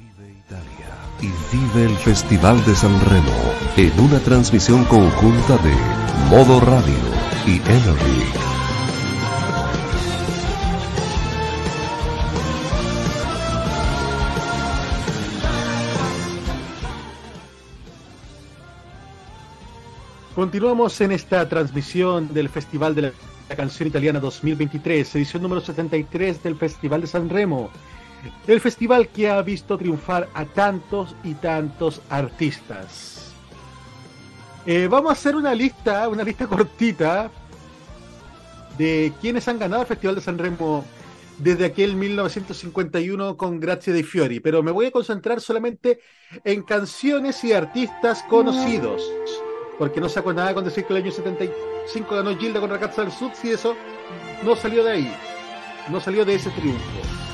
Vive Italia y vive el Festival de San Remo en una transmisión conjunta de Modo Radio y Energy. Continuamos en esta transmisión del Festival de la Canción Italiana 2023, edición número 73 del Festival de San Remo. El festival que ha visto triunfar a tantos y tantos artistas. Eh, vamos a hacer una lista, una lista cortita de quienes han ganado el Festival de San Remo desde aquel 1951 con Grazie dei Fiori, pero me voy a concentrar solamente en canciones y artistas conocidos porque no saco nada con decir que el año 75 ganó Gilda con Ragazza del Sud, eso no salió de ahí, no salió de ese triunfo.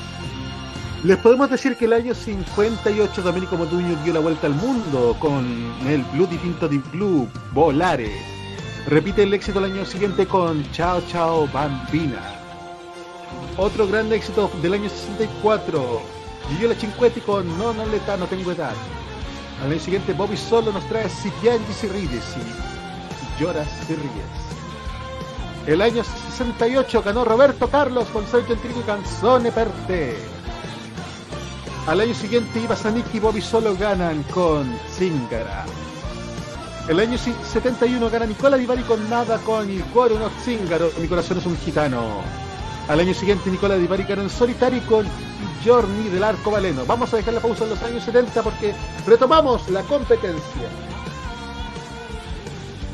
Les podemos decir que el año 58 Domenico Motuño dio la vuelta al mundo con el Blue Tinto di Blue, Volare. Repite el éxito el año siguiente con Chao Chao Bambina. Otro gran éxito del año 64, la Cinquetti con No, no, le no tengo edad. Al año siguiente, Bobby Solo nos trae Si piangi si rides, si lloras si ríes. El año 68 ganó Roberto Carlos con Sergio Entrico y Canzone per te. Al año siguiente, Iva Zanicki y Bobby Solo ganan con Zingara. El año 71 gana Nicola Di Bari con Nada con Il cuore uno zingaro, Mi corazón es un gitano. Al año siguiente, Nicola Di Bari ganó en solitario con Journey del Arco Valeno. Vamos a dejar la pausa en los años 70 porque retomamos la competencia.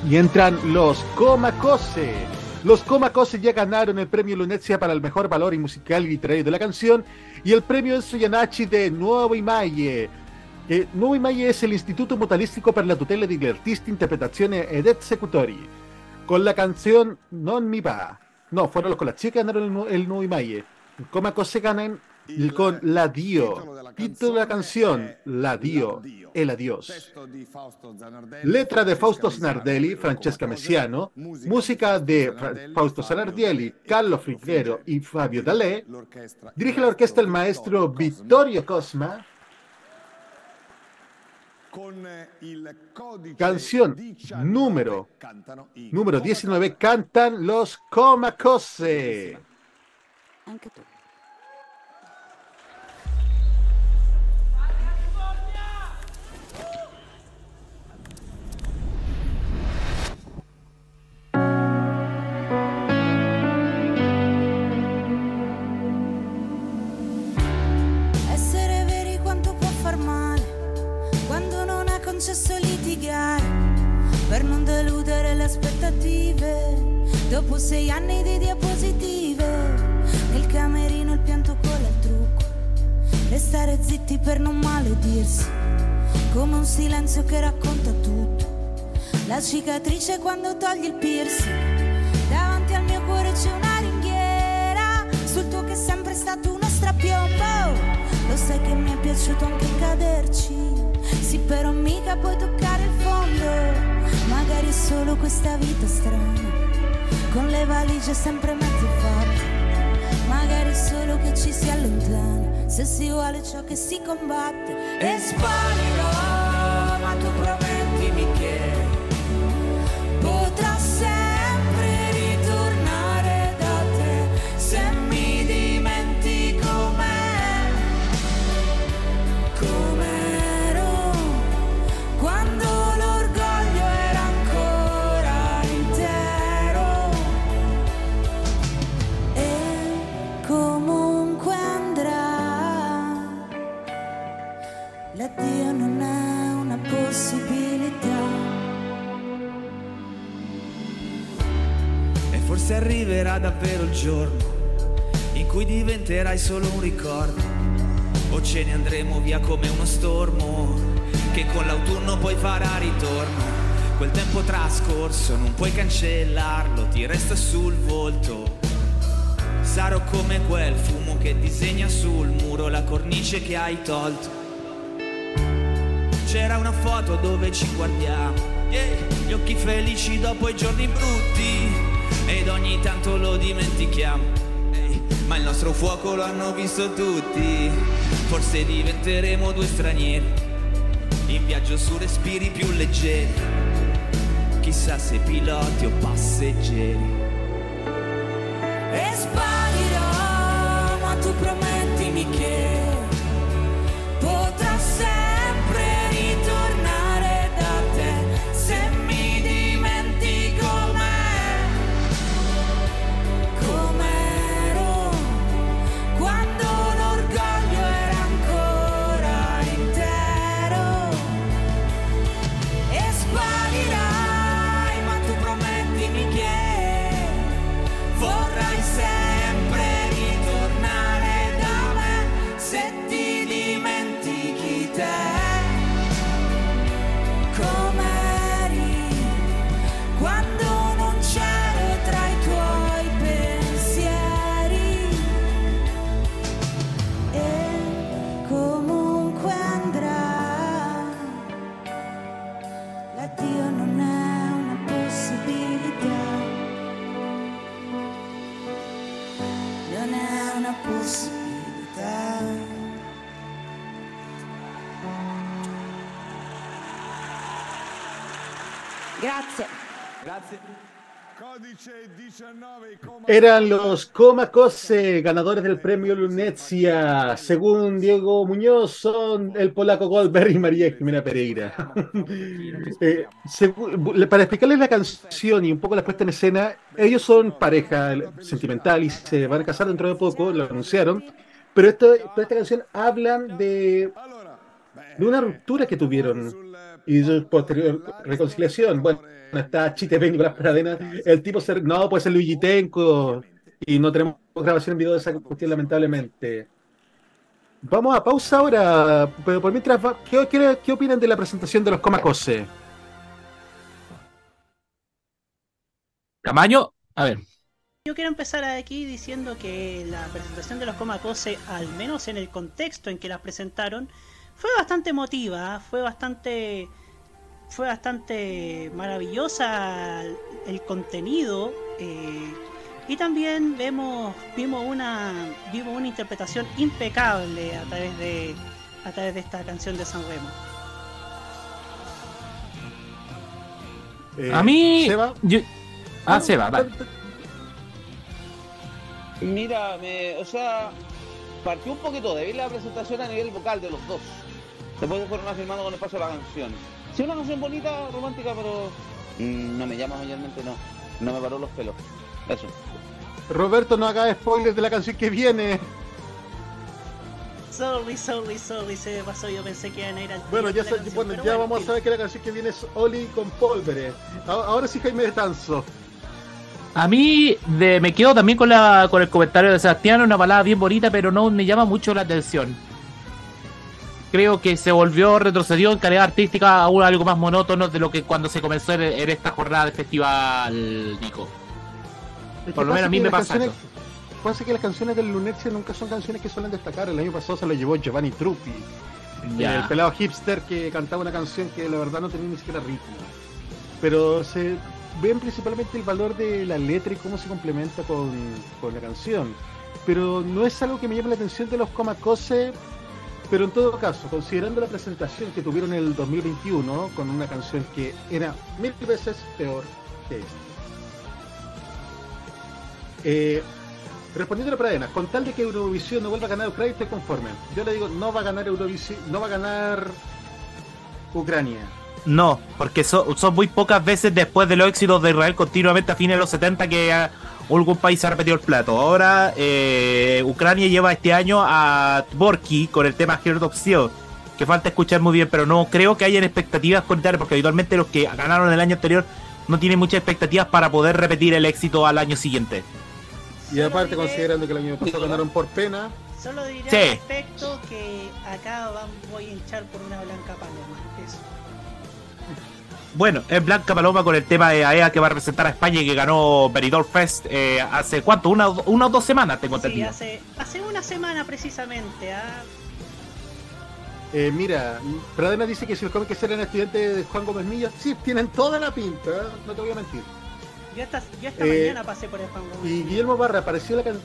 Y entran los Comacose. Los Comacose ya ganaron el premio Lunecia para el mejor valor y musical y literario de la canción y el premio Enzo Yanachi de Nuevo Imaye. Eh, Nuevo Imaye es el Instituto Mutualístico para la tutela de artisti interpretaciones ed executori. Con la canción Non mi va. No, fueron los con las chicas que ganaron el, el Nuevo Imaye. Comacose ganan con La Dio, título de la canción, La Dio, el adiós. Letra de Fausto Zanardelli, Francesca Messiano, música de Fausto Zanardelli, Carlo Friggero y Fabio Dalé. Dirige la orquesta el maestro Vittorio Cosma. Canción número, número 19, cantan los Comacose. Deludere le aspettative. Dopo sei anni di diapositive, nel camerino il pianto cola il trucco. Restare zitti per non maledirsi, come un silenzio che racconta tutto. La cicatrice quando togli il piercing, davanti al mio cuore c'è una ringhiera, sul tuo che è sempre stato uno strapiombo. Lo sai che mi è piaciuto anche caderci sì, però mica puoi toccare il fondo. Magari è solo questa vita strana, con le valigie sempre mezzo fatte. Magari è solo che ci si allontana, se si vuole ciò che si combatte. E sparirò, ma tu promettimi che forse arriverà davvero il giorno in cui diventerai solo un ricordo o ce ne andremo via come uno stormo che con l'autunno poi farà ritorno. Quel tempo trascorso non puoi cancellarlo, ti resta sul volto. Sarò come quel fumo che disegna sul muro la cornice che hai tolto. C'era una foto dove ci guardiamo, yeah, gli occhi felici dopo i giorni brutti ed ogni tanto lo dimentichiamo ma il nostro fuoco lo hanno visto tutti. Forse diventeremo due stranieri, in viaggio su respiri più leggeri. Chissà se piloti o passeggeri. E sparirò, ma tu promettimi che Eran los Comacose, ganadores del premio Lunecia. Según Diego Muñoz, son el polaco Goldberg y María Jimena Pereira. Eh, para explicarles la canción y un poco la puesta en escena, ellos son pareja sentimental y se van a casar dentro de poco, lo anunciaron. Pero esto, pero esta canción hablan de, de una ruptura que tuvieron y su posterior reconciliación. Bueno, está Chite Ben Nicolás Pradena. El tipo se, no puede ser Luigi Tenco y no tenemos grabación en video de esa cuestión, lamentablemente. Vamos a pausa ahora, pero por mientras, va- ¿qué, qué, qué opinan de la presentación de los Comacose? Camaño, a ver. Yo quiero empezar aquí diciendo que la presentación de los Comacose, al menos en el contexto en que las presentaron, fue bastante emotiva, fue bastante fue bastante maravillosa el, contenido eh, y también vemos vimos una vimos una interpretación impecable a través de a través de esta canción de San Remo. Eh, A mí. Seba. yo- Ah, Seba, vale. Mira, me, o sea, partió un poquito débil la presentación a nivel vocal de los dos. Después se fueron afirmando con el paso de la canción. Sí, una canción bonita, romántica, pero mm, no me llama mayormente, no. No me paró los pelos. Eso. Roberto, no haga spoilers de la canción que viene. Sorry, sorry, sorry, se me pasó, yo pensé que iban a ir al Bueno, ya, canción, bueno, ya bueno, vamos a saber que la canción que viene es Oli con Polvere. Ahora, sí, Jaime de Tanzo. A mí de, me quedo también con, la, con el comentario de Sebastián, una balada bien bonita, pero no me llama mucho la atención. Creo que se volvió, retrocedió en calidad artística a un- algo más monótono de lo que cuando se comenzó en, en esta jornada de festival, Nico. Es Por lo menos a mí me pasa canciones- Pasa que las canciones del Lunecia nunca son canciones que suelen destacar. El año pasado se lo llevó Giovanni Truppi. El pelado hipster que cantaba una canción que la verdad no tenía ni siquiera ritmo. Pero se ven principalmente el valor de la letra y cómo se complementa con, con la canción. Pero no es algo que me llame la atención de los Comacose. Pero en todo caso, considerando la presentación que tuvieron en el 2021 con una canción que era mil veces peor que esta. Eh, respondiendo a la Pradena, con tal de que Eurovisión no vuelva a ganar Ucrania, estoy conforme. Yo le digo, no va a ganar Eurovisión, no va a ganar Ucrania. No, porque so- son muy pocas veces después de los éxitos de Israel continuamente a fines de los 70 que algún país ha repetido el plato. Ahora eh, Ucrania lleva este año a Tvorky con el tema Heart of Steel, que falta escuchar muy bien, pero no creo que hayan expectativas con Italia, porque habitualmente los que ganaron el año anterior no tienen muchas expectativas para poder repetir el éxito al año siguiente. Y Solo aparte, diré- considerando que el año pasado ganaron por pena, Solo diré Sí. al respecto que acá voy a hinchar por una blanca paloma. Eso. Bueno, es Blanca Paloma con el tema de AEA que va a representar a España y que ganó Benidorm Fest eh, hace cuánto, una, o- una o dos semanas, tengo Sí, entendido. hace, hace una semana precisamente. ¿ah? eh, mira, Pradena dice que si los cómics eran estudiantes de Juan Gómez Millas, sí, tienen toda la pinta, ¿eh? no te voy a mentir. Yo esta, yo esta Eh, mañana pasé por el fango. Y Guillermo Barra apareció la, can-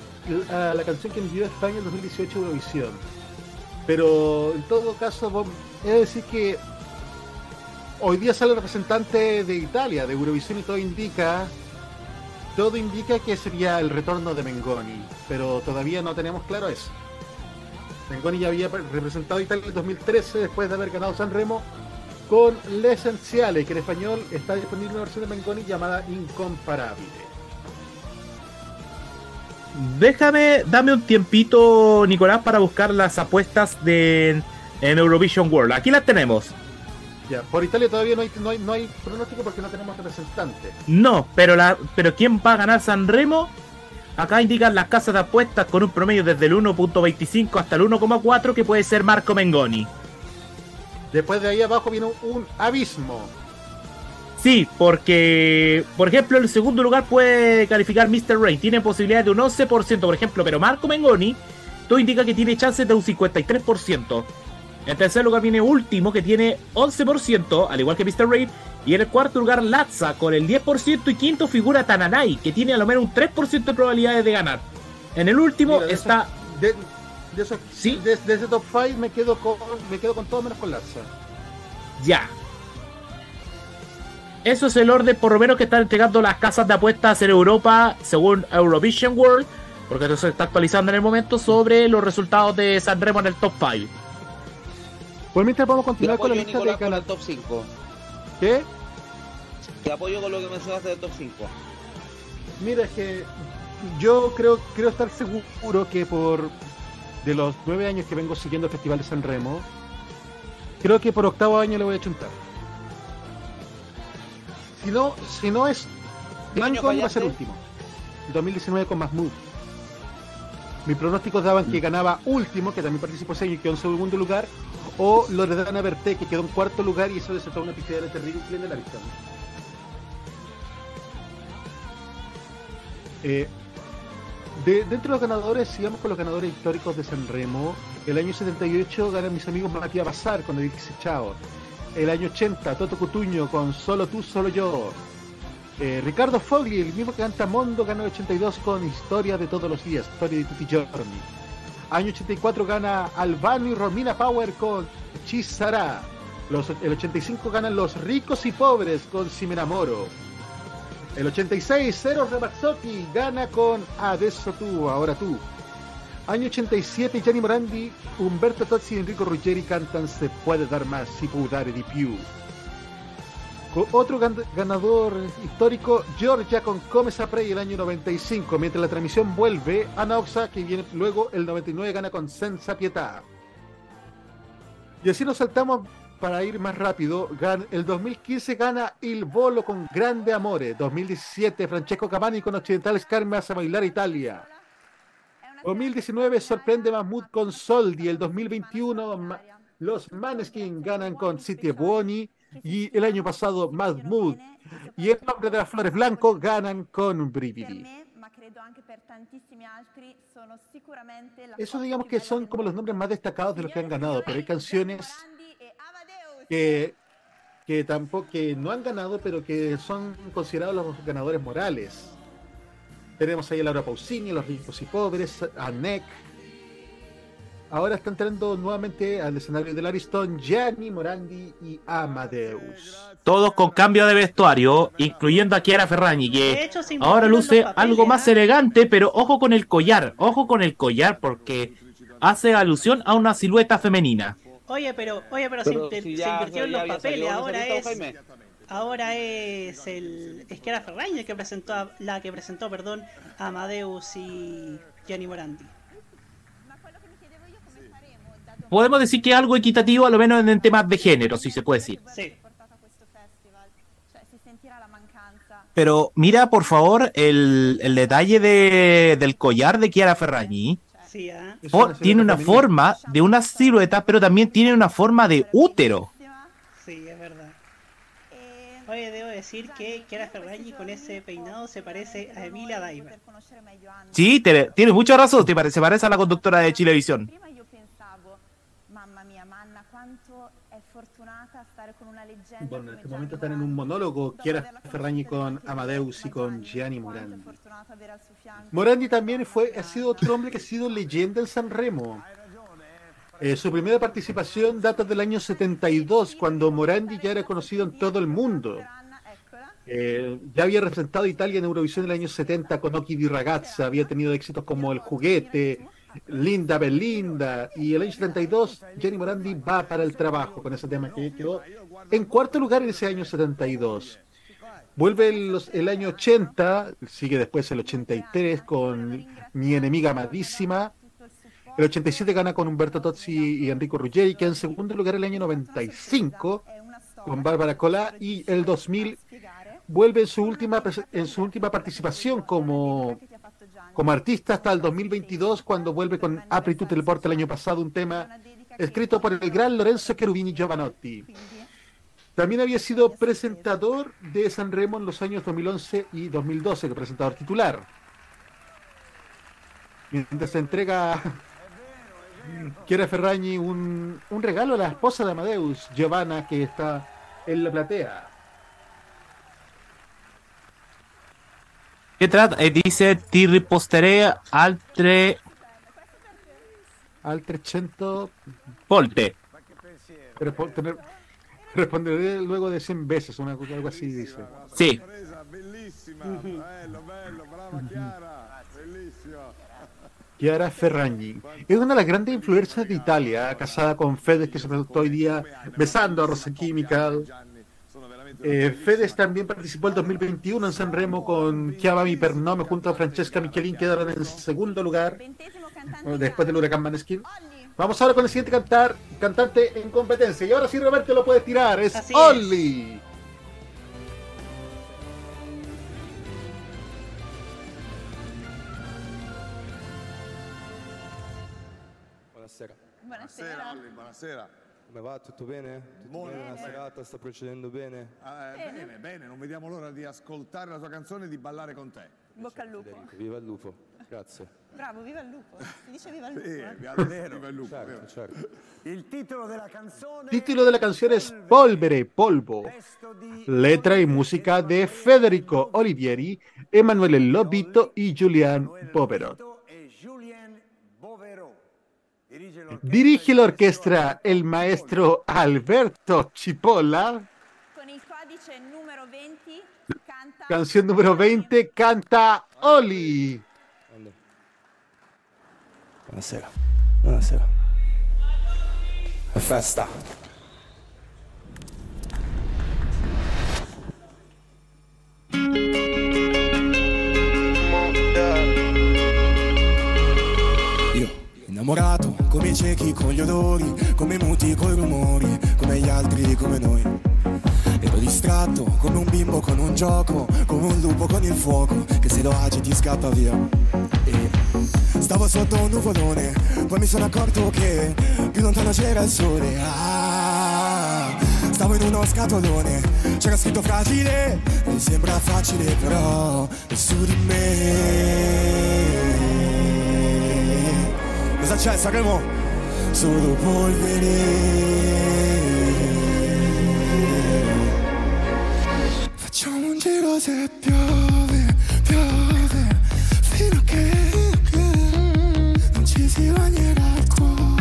a la canción que envió a España en 2018 Eurovisión. Pero en todo caso, de decir que hoy día sale el representante de Italia, de Eurovisión, y todo indica, todo indica que sería el retorno de Mengoni, pero todavía no tenemos claro eso. Mengoni ya había representado Italia en 2013 después de haber ganado San Remo con Le Esenciales, que en español está disponible una versión de Mengoni llamada Incomparable. Déjame, dame un tiempito, Nicolás, para buscar las apuestas de en Eurovision World. Aquí las tenemos. Ya, por Italia todavía no hay, no hay, no hay pronóstico porque no tenemos representante. No, pero la, pero quién va a ganar San Remo? Acá indican las casas de apuestas con un promedio desde el 1.25 hasta el 1.4 que puede ser Marco Mengoni. Después de ahí abajo viene un, un abismo. Sí, porque, por ejemplo, el segundo lugar puede calificar Mr. Ray. Tiene posibilidad de un 11%, por ejemplo, pero Marco Mengoni, todo indica que tiene chances de un 53%. En tercer lugar viene último, que tiene 11%, al igual que Mr. Ray. Y en el cuarto lugar, Latza, con el 10%. Y quinto figura Tananai, que tiene a lo menos un 3% de probabilidades de ganar. En el último Mira, de está. de, Sí. de, de ese top 5 me quedo con me quedo con todo menos con Larsa. Ya. Eso es el orden por lo menos que están entregando las casas de apuestas en Europa según Eurovision World, porque eso se está actualizando en el momento sobre los resultados de San Remo en el top 5. Pues mientras vamos a Te continuar con la lista de con el top 5. ¿Qué? Te apoyo con lo que mencionaste del top 5. Mira, es que yo creo, creo estar seguro que por de los nueve años que vengo siguiendo el Festival de San Remo, creo que por octavo año le voy a chuntar. Si no, si no es ¿Qué año Blanco va a ser último. El 2019 con Mahmoud. Mis pronósticos daban que ganaba último, que también participó ese y quedó en segundo lugar, o Loredana Berté, que quedó en cuarto lugar y eso desató una pifiadera terrible en el árbitro. Eh, de, dentro de los ganadores, sigamos con los ganadores históricos de San Remo. El año 78 ganan mis amigos Matías Bazar con el Chao. El año 80, Toto Cutuño con Solo tú, solo yo. Eh, Ricardo Fogli, el mismo que canta Mondo, gana el 82 con Historia de todos los días, Historia de Tutti Giorni. Año 84 gana Albano y Romina Power con Chisara. Los, el 85 ganan Los Ricos y Pobres con Si me enamoro. El 86, Cero Ramazzotti gana con Adesso tú, ahora tú. Año 87, Gianni Morandi, Umberto Tozzi y Enrico Ruggeri cantan Se puede dar más, si può dare di più. Otro gan- ganador histórico, Georgia con Come Saprei el año 95. Mientras la transmisión vuelve, Ana Oxa, que viene luego el 99, gana con Senza Pietà. Y así nos saltamos para ir más rápido. El 2015 gana Il Volo con Grande Amore. 2017, Francesco Cavani con Occidentales Carme hace bailar Italia. 2019 sorprende Mahmoud con Soldi. El 2021 Ma- los Maneskin ganan con City Buoni. Y el año pasado Mahmoud y el nombre de las flores blanco ganan con Brividi. Eso digamos que son como los nombres más destacados de los que han ganado, pero hay canciones que, que tampoco que no han ganado, pero que son considerados los ganadores morales. Tenemos ahí a Laura Pausini, los ricos y pobres, a Neck. Ahora están entrando nuevamente al escenario del Ariston Gianni Morandi y Amadeus. Todos con cambio de vestuario, incluyendo a Chiara Ferragni, que hecho, ahora luce papeles, algo más ¿ah? elegante, pero ojo con el collar, ojo con el collar porque hace alusión a una silueta femenina. Oye, pero, oye, pero, Pero se, si se invirtieron ya los papeles. Ahora es, Jaime. ahora es el, es que era Ferraño el que presentó, a- la que presentó, perdón, a Amadeus y Gianni Morandi. Podemos decir que es algo equitativo, a lo menos en temas de género, si se puede decir. Sí. Pero mira, por favor, el, el detalle de- del collar de Chiara Ferragni. Sí, Oh, una tiene una femenina. forma de una silueta, pero también tiene una forma de útero. Sí, es verdad. Oye, debo decir que Chiara Ferragni con ese peinado se parece a Emilia Diver. Sí, te- tienes mucha razón, te parece, se parece a la conductora de Chilevisión. Mamma mia, Manna, quanto è fortunata a stare con una leggenda Bueno, en este momento están en un monólogo Chiara Ferragni con Amadeus y con Gianni, Morandi. Morandi también fue, ha sido otro hombre que ha sido leyenda en San Remo. Eh, su primera participación data del año 72, cuando Morandi ya era conocido en todo el mundo. Eh, ya había representado a Italia en Eurovisión en el año 70 con Occhi di Ragazza, había tenido éxitos como El Juguete, Linda Belinda, y el año 72 Jenny Morandi va para el trabajo con ese tema que quedó en cuarto lugar en ese año 72. Vuelve el, año 80, sigue después el 83 con Mi enemiga amadísima. El 87 gana con Humberto Tozzi y Enrico Ruggeri, que en segundo lugar el año 95 È una storia con Bárbara Colá y el 2000 vuelve en su última en su última participación como como artista hasta el 2022 cuando vuelve con Apri tu teleporta el año pasado un tema escrito por el gran Lorenzo Cherubini Giovanotti. También había sido presentador de San Remo en los años 2011 y 2012, que presentador titular. Mientras se entrega Chiara Ferragni un, un regalo a la esposa de Amadeus, Giovanna, que está en la platea. ¿Qué trata? Eh, dice ti riposteré altre Al 300 volte. Responderé luego de 100 veces, una algo así dice. Sí. Chiara, Ferragni es una de las grandes influencias de Italia, casada con Fedes, que se presentó hoy día besando a Rosa Chemical. Eh, Fedes también participó el 2021 en San Remo con Chiamami per nome junto a Francesca Michelin, quedaron en segundo lugar después del huracán Maneskin. Vamos ahora con el siguiente cantar, cantante en competencia. Y ahora sí, Roberto lo puedes tirar, es Así es. Buonasera, Buonasera Buonasera. Olli, buonasera. Come va? Tutto bene? Tutto bene? La serata sta procedendo bene? Ah, eh, bene, bene, non vediamo l'ora di ascoltare la tua canzone e di ballare con te. Bocca al lupo. Federico, viva il lupo. Grazie. Bravo, viva il lupo. Si dice viva il lupo. Sì, eh. vero, viva il lupo, Certo, vero. certo. Il titolo della canzone Título de la canción es Polvere, Polvo. di Letra y música de Federico Olivieri, Emanuele Lobito y Julian Poverot. Dirige la orquesta el maestro Alberto Chipolla. Con il codice numero 20 canta Canción número 20, canta Oli. Grande. Buonasera. Buonasera. È festa. Innamorato, come i ciechi con gli odori, come i muti coi rumori, come gli altri, come noi. Ero distratto, come un bimbo con un gioco, come un lupo con il fuoco, che se lo agiti scappa via. E stavo sotto un nuvolone, poi mi sono accorto che più lontano c'era il sole. Ah, stavo in uno scatolone, c'era scritto fragile, e sembra facile però è su di me. Cosa c'è Sanremo? Solo polvere. Facciamo un giro se piove, piove, fino a che, non ci si bagnerà il cuore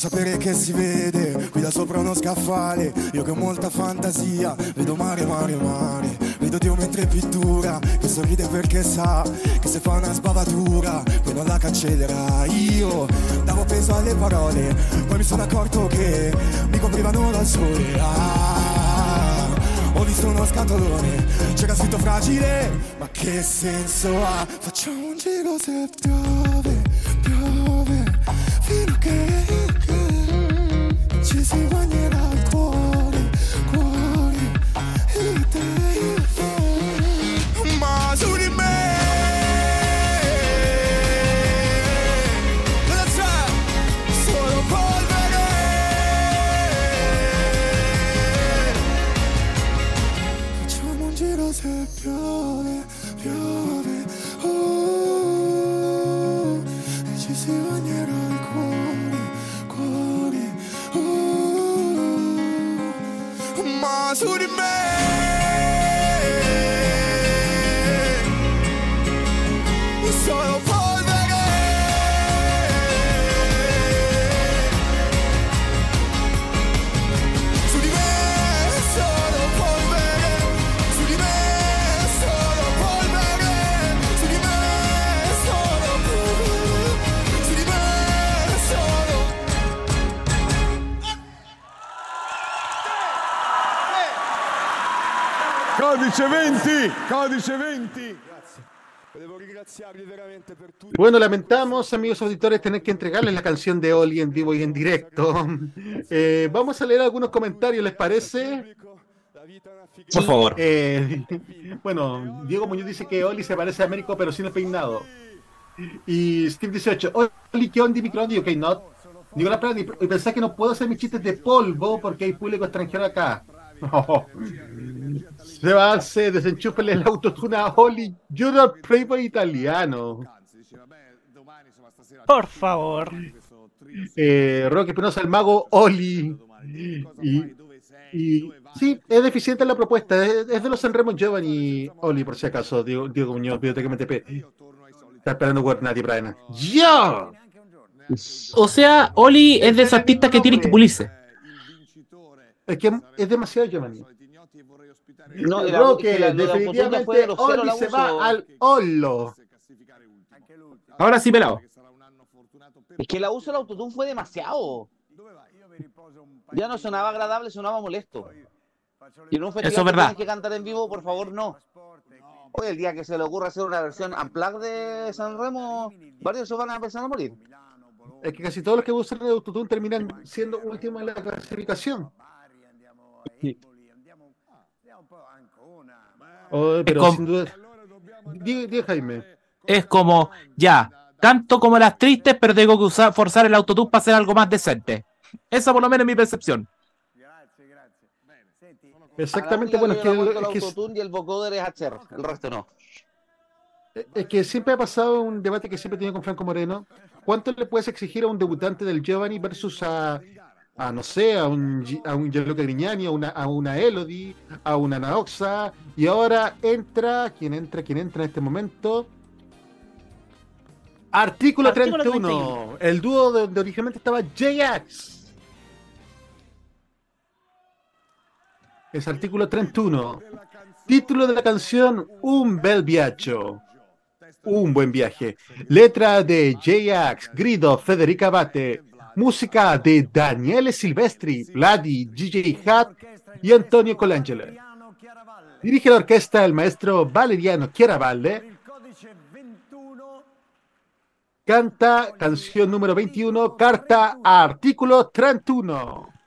sapere che si vede qui da sopra uno scaffale? Io che ho molta fantasia, vedo mare, mare, mare. Vedo Dio mentre pittura, che sorride perché sa che se fa una sbavatura, poi non la cancellerà. Io davo peso alle parole, poi mi sono accorto che mi coprivano dal sole. Ah, ho visto uno scatolone, c'era scritto fragile, ma che senso ha? Facciamo un giro se piove, piove, fino a che, che ci si bagnerà il Codice 20, codice 20. Grazie. Volevo ringraziarvi veramente per tutto. Bueno, lamentamos, amigos auditores, tener que entregarles la canción de Oli en vivo y en directo. Eh, vamos a leer algunos comentarios, ¿les parece? Por favor. Eh, bueno, Diego Muñoz dice que Oli se parece a Américo, pero sin el peinado. Y Steve 18, Oli, ¿qué onda, microondas? Ok, no. Nicolás Prandi, y pensás que no puedo hacer mis chistes de polvo porque hay público extranjero acá. va a hacer, desenchúfele el autotune a Oli Junior Playboy italiano. Por favor. Eh, Roque Espinosa, el mago Oli. Y, y sí, es deficiente la propuesta. Es, es de los Sanremo Giovanni Oli, por si acaso. Diego, Diego Muñoz, Biblioteca MTP. Está esperando Guernati, Brian. ¡Ya! O sea, Oli es de esos artistas que tienen que pulirse. Es que es demasiado Giovanni. No, la- Roque, que la- de definitivamente el se va al Olo. Ahora sí, pelado. Es que el abuso del autotune fue demasiado. Ya no sonaba agradable, sonaba molesto. Y en un festival Eso es que verdad. tienes que cantar en vivo, por favor, no. Hoy el día que se le ocurra hacer una versión unplugged de San Remo, varios se van a empezar a morir. Es que casi todos los que usan el autotune terminan siendo últimos en la clasificación. Oh, pero como- sin duda. Jaime. Es como, ya, canto como las tristes, pero tengo que usar, forzar el autotune para hacer algo más decente. Esa por lo menos es mi percepción. Exactamente, bueno, es que, es el autotune y el vocoder es hacer, el resto no. es que siempre ha pasado un debate que siempre he tenido con Franco Moreno. ¿Cuánto le puedes exigir a un debutante del Giovanni versus a, a no sé, a un, a un Gianluca Grignani, a una, a una Elodie, a una Naoxa? Y ahora entra, ¿quién entra? ¿Quién entra en este momento? Artículo, Artículo 31, 31. el dúo de donde originalmente estaba J-Ax. Es artículo 31. Título de la canción Un bel viaggio. Un buen viaje. Letra de J-Ax, Grido, Federica Abate. Música de Daniele Silvestri, Vladi, DJ Hat y Antonio Colangelo. Dirige la orquesta el maestro Valeriano Chiaravalle. Canta canción número 21, carta artículo 31.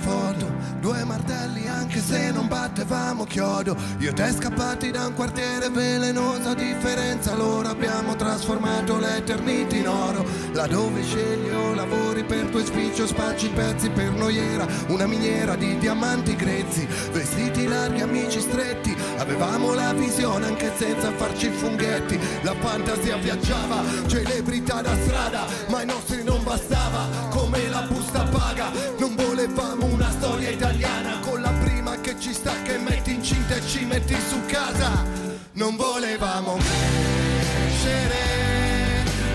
Foto Due martelli anche se non battevamo chiodo. Io te scappati da un quartiere velenosa differenza Allora abbiamo trasformato l'eternity in oro. Laddove scegli o lavori per tuo spiccio Spacci pezzi per noiera Una miniera di diamanti grezzi. Vestiti larghi, amici stretti Avevamo la visione anche senza farci i funghetti. La fantasia viaggiava, celebrità da strada Ma ai nostri non bastava come paga. Non volevamo una storia italiana Con la prima che ci sta che metti incinta e ci metti su casa. Non volevamo crescere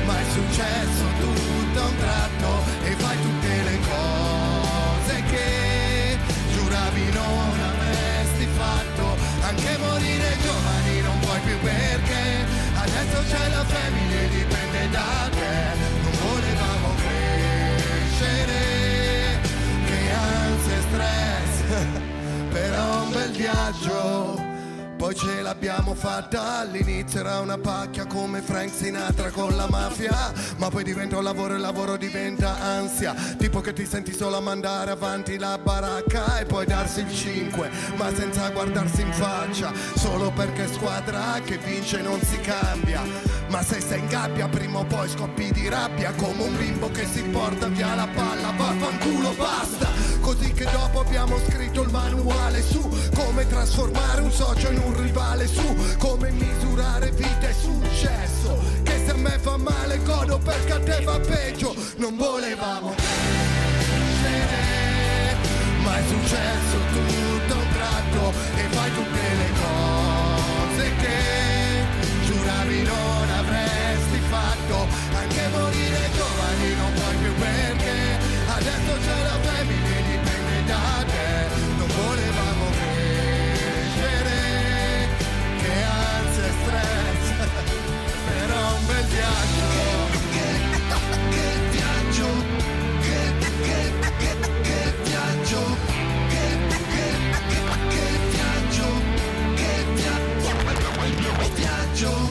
Ma è successo tutto a un tratto E fai tutte le cose che giuravi non avresti fatto. Anche morire giovani non puoi più perché Adesso c'è la famiglia e dipende da te Che ansia e stress Però un bel viaggio poi ce l'abbiamo fatta All'inizio era una pacchia come Frank Sinatra con la mafia Ma poi diventa un lavoro e il lavoro diventa ansia. Tipo che ti senti solo a mandare avanti la baracca E poi darsi il 5 ma senza guardarsi in faccia Solo perché squadra che vince non si cambia. Ma se sei in gabbia prima o poi scoppi di rabbia Come un bimbo che si porta via la palla Vaffanculo basta. Così che dopo abbiamo scritto il manuale su Come trasformare un socio in un rivale su Come misurare vita e successo. Che se a me fa male godo perché a te va peggio. Non volevamo crescere Ma è successo tutto un tratto. E fai tutte le cose che giuravi non avresti fatto. Anche morire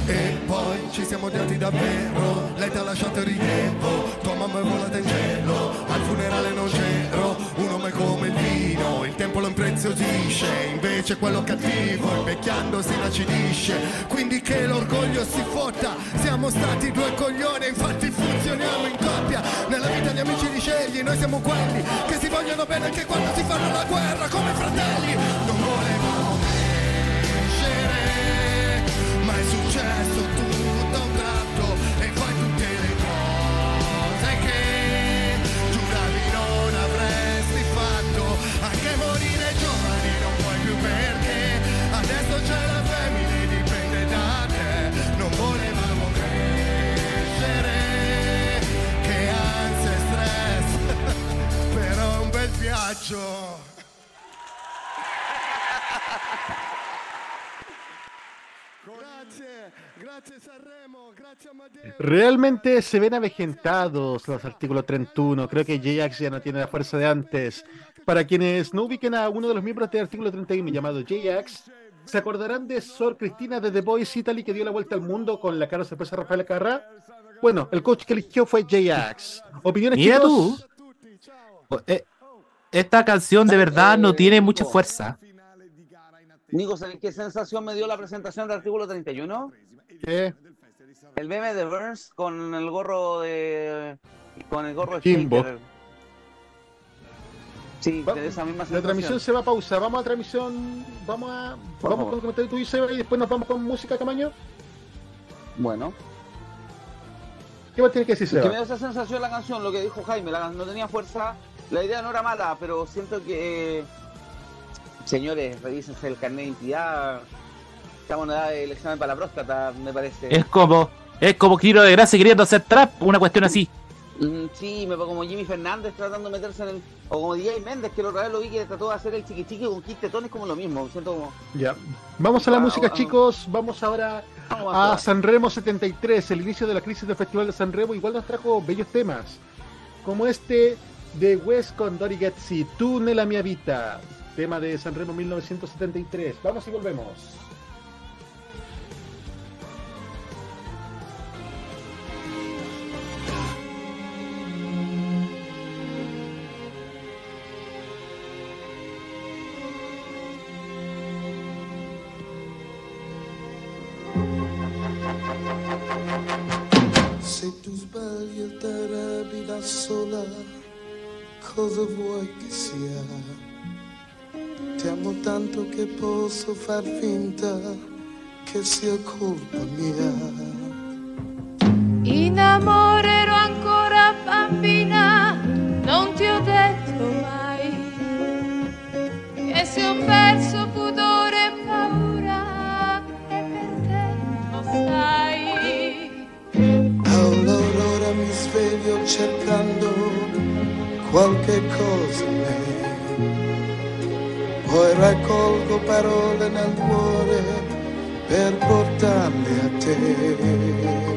E poi ci siamo odiati davvero Lei ti ha lasciato in rilievo Tua mamma è volata in cielo Al funerale non c'ero Un nome come il Il lo impreziosisce Invece quello cattivo Invecchiando si inacidisce Quindi che l'orgoglio si fotta Siamo stati due coglioni Infatti funzioniamo in coppia. Nella vita gli amici li scegli Noi siamo quelli Che si vogliono bene anche quando si fanno la guerra Come fratelli. Non volevamo Realmente se ven avejentados los artículos 31. Creo que J-Ax ya no tiene la fuerza de antes. Para quienes no ubiquen a uno de los miembros del artículo 31 llamado J-Ax, se acordarán de Sor Cristina de The Boys Italy que dio la vuelta al mundo con la cara sorpresa de Rafael Carrá. Bueno, el coach que eligió fue J-Ax. Opiniones Mira chicos? tú. Eh, Esta canción de verdad no tiene mucha fuerza. Nico, ¿sabes qué sensación me dio la presentación del artículo 31? ¿Qué? El meme de Burns con el gorro de. con el gorro de Kimbo. Sí, de esa misma La transmisión se va a pausa. Vamos a transmisión. Vamos a. Por Vamos favor. con comentario tuyo, Seba, y después nos vamos con música, Camaño. Bueno. ¿Qué más tiene que decir, Es que Seba? me dio esa sensación la canción, lo que dijo Jaime, la no tenía fuerza. La idea no era mala, pero siento que. eh, señores, revísense el carnet de identidad. Estamos en edad del examen para la próstata, me parece. Es como, es como Giro de Gracia queriendo hacer trap, una cuestión así. Mm, Sí, me como Jimmy Fernández tratando de meterse en el. O como DJ Méndez, que la otra vez lo vi que trató de hacer el chiqui chiqui con Kit Tetón, es como lo mismo. Siento como. Ya. Vamos a la Ah, música, ah. chicos. Vamos ahora Vamos a a Sanremo 73, el inicio de la crisis del Festival de Sanremo. Igual nos trajo bellos temas, como este de West con Dori Getzi, Tú nella mia vita, tema de Sanremo 1973. Vamos y volvemos. Se tu sbagli e t'arrabbi da sola, cosa vuoi che sia? Ti amo tanto che posso far finta che sia colpa mia. In amore ero ancora bambina, non ti ho detto mai che se ho perso pudore e paura è per te, lo sai. All'aurora mi sveglio cercando qualche cosa in me. Poi raccolgo parole nel cuore per portarle a te.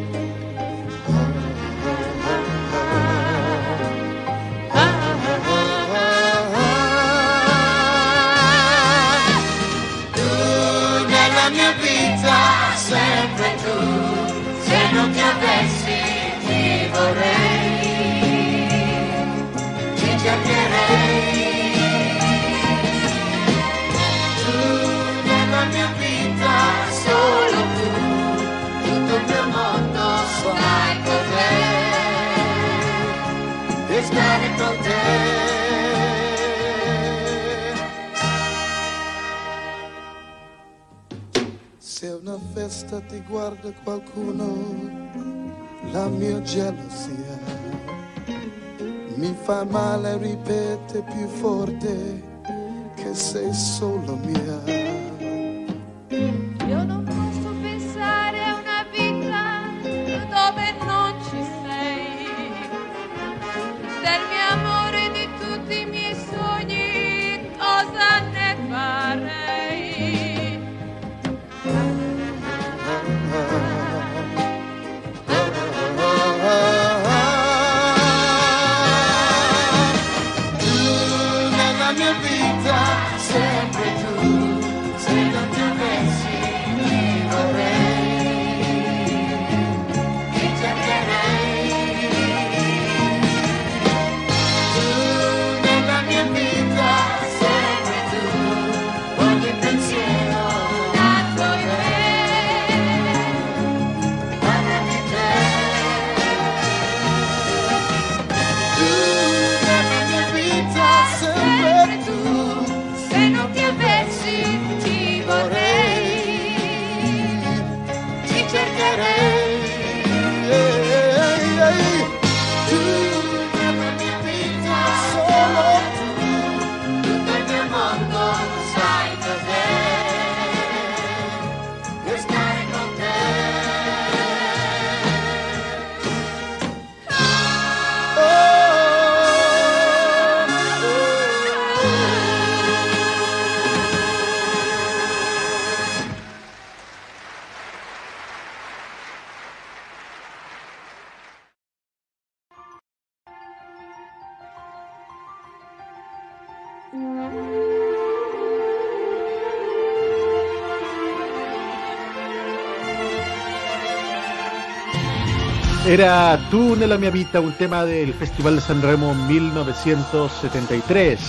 sempre tu, se non ti avessi festa ti guarda qualcuno, la mia gelosia mi fa male, ripete più forte che sei solo mia. Era Tú nella mia vita, un tema del Festival de San Remo 1973.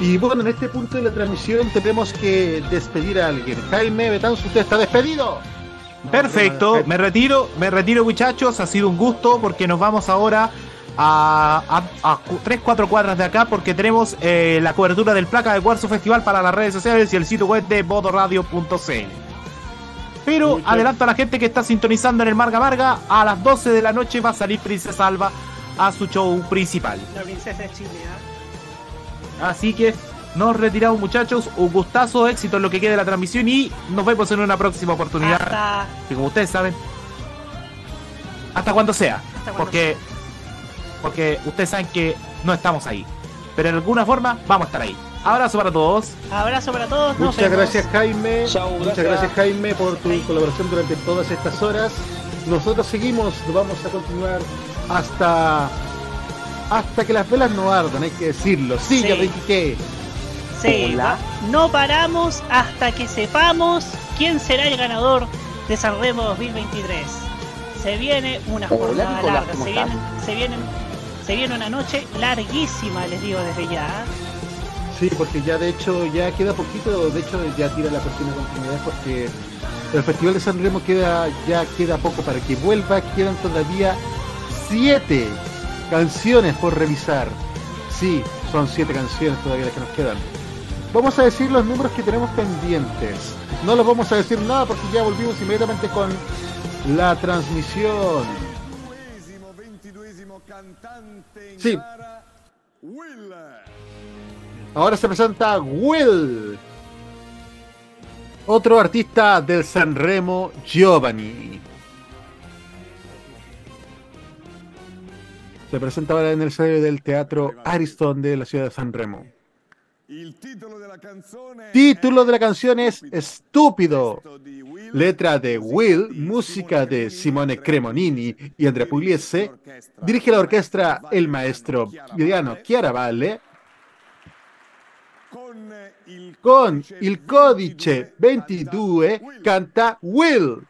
Y bueno, en este punto de la transmisión tenemos que despedir a alguien. Jaime Betanzo, usted está despedido. Perfecto, me retiro, me retiro muchachos, ha sido un gusto porque nos vamos ahora a, a, 3-4 cuadras de acá porque tenemos eh, la cobertura del Placa de Cuarzo Festival para las redes sociales y el sitio web de bodoradio.cl. Pero Muchas- adelanto a la gente que está sintonizando en el Marga Marga, a las 12 de la noche va a salir Princesa Alba a su show principal. La princesa de Chile. ¿ah? Así que nos retiramos muchachos, un gustazo, éxito en lo que quede de la transmisión y nos vemos en una próxima oportunidad. Hasta, Que como ustedes saben, hasta cuando sea. Hasta cuando porque, porque ustedes saben que no estamos ahí. Pero de alguna forma vamos a estar ahí. Abrazo para todos. abrazo para todos. nos Muchas vemos. gracias Jaime. Chao, Muchas gracias. gracias Jaime por tu colaboración durante todas estas horas. Nosotros seguimos, vamos a continuar hasta hasta que las velas no ardan, hay que decirlo. Sigue Sí. Ricky ¿qué? Sí, Hola. no paramos hasta que sepamos quién será el ganador de Sanremo 2023. Se viene una Hola, jornada Nicolás, larga, ¿cómo se viene, se, vienen, se viene una noche larguísima, les digo desde ya. Sí, porque ya de hecho ya queda poquito, de hecho ya tira la cortina de continuidad porque el Festival de San Remo queda, ya queda poco para que vuelva, quedan todavía siete canciones por revisar. Sí, son siete canciones todavía las que nos quedan. Vamos a decir los números que tenemos pendientes. No los vamos a decir nada porque ya volvimos inmediatamente con la transmisión. Ventitreesimo, Ahora se presenta Will. Otro artista del San Remo, Giovanni. Se presenta ahora en el escenario del Teatro Ariston de la ciudad de San Remo. Il titolo della canzone Título de la canción es Estúpido. Letra de Will, música de Simone Cremonini y Andrea Pugliese. Dirige la orquesta el maestro Giuliano Chiaravalle. Con il codice 22 canta Will.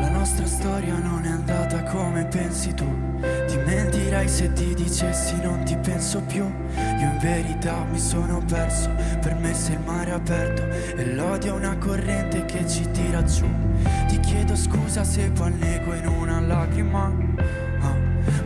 La nostra storia pensi tu? Mentirai se ti dicessi non ti penso più. Io in verità mi sono perso. Per me sei il mare aperto E l'odio è una corrente che ci tira giù. Ti chiedo scusa se poi nego in una lacrima. Ah,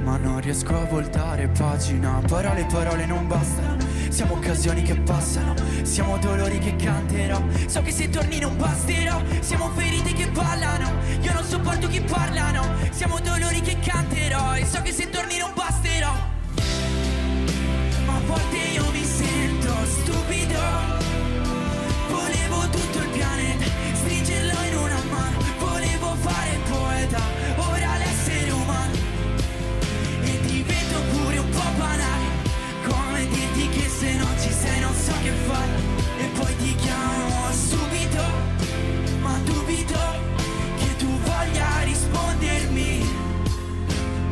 Ma non riesco a voltare pagina. Parole, parole non bastano. Siamo occasioni che passano. Siamo dolori che canterò. So che se torni non basterò. Siamo ferite che ballano Io non sopporto chi parlano. Siamo dolori che canterò. E so che se torni non banale. Come dirti che se non ci sei non so che fare. E poi ti chiamo subito. Ma dubito che tu voglia rispondermi.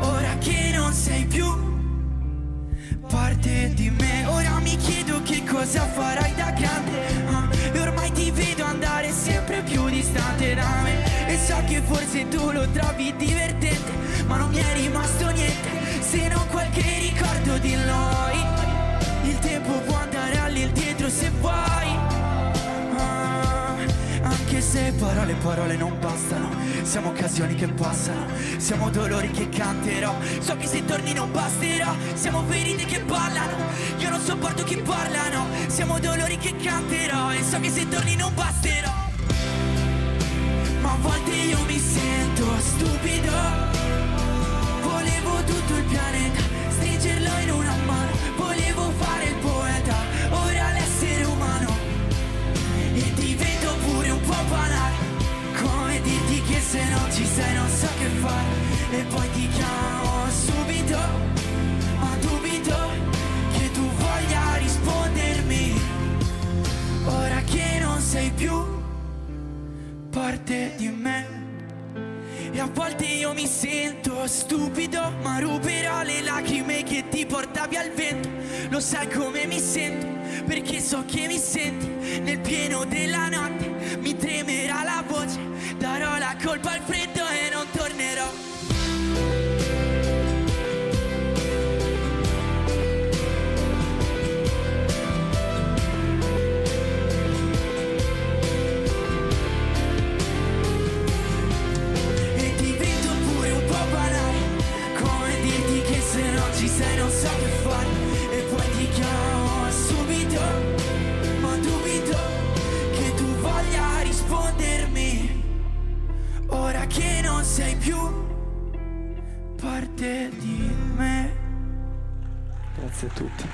Ora che non sei più parte di me Ora mi chiedo che cosa farai da grande. Ah, E ormai ti vedo andare sempre più distante da me. E so che forse tu lo trovi divertente Ma non mi è rimasto niente Se non qualche ricordo di noi Il tempo può andare all'indietro se vuoi. Ah, anche se parole, parole non bastano. Siamo occasioni che passano. Siamo dolori che canterò. So che se torni non basterà Siamo ferite che ballano. Io non sopporto chi parlano. Siamo dolori che canterò. E so che se torni non basterò. Ma a volte io mi sento stupido tutto il pianeta Stringerlo in una mano. Volevo fare il poeta Ora l'essere umano. E divento pure un po' banale. Come dirti che se non ci sei non so che fare. E poi ti chiamo subito Ma dubito che tu voglia rispondermi. Ora che non sei più parte di me e a volte io mi sento stupido Ma ruberò le lacrime che ti portavi al vento. Lo sai come mi sento Perché so che mi senti. Nel pieno della notte Mi tremerà la voce Darò la colpa al freddo non sei più parte di me Grazie a tutti.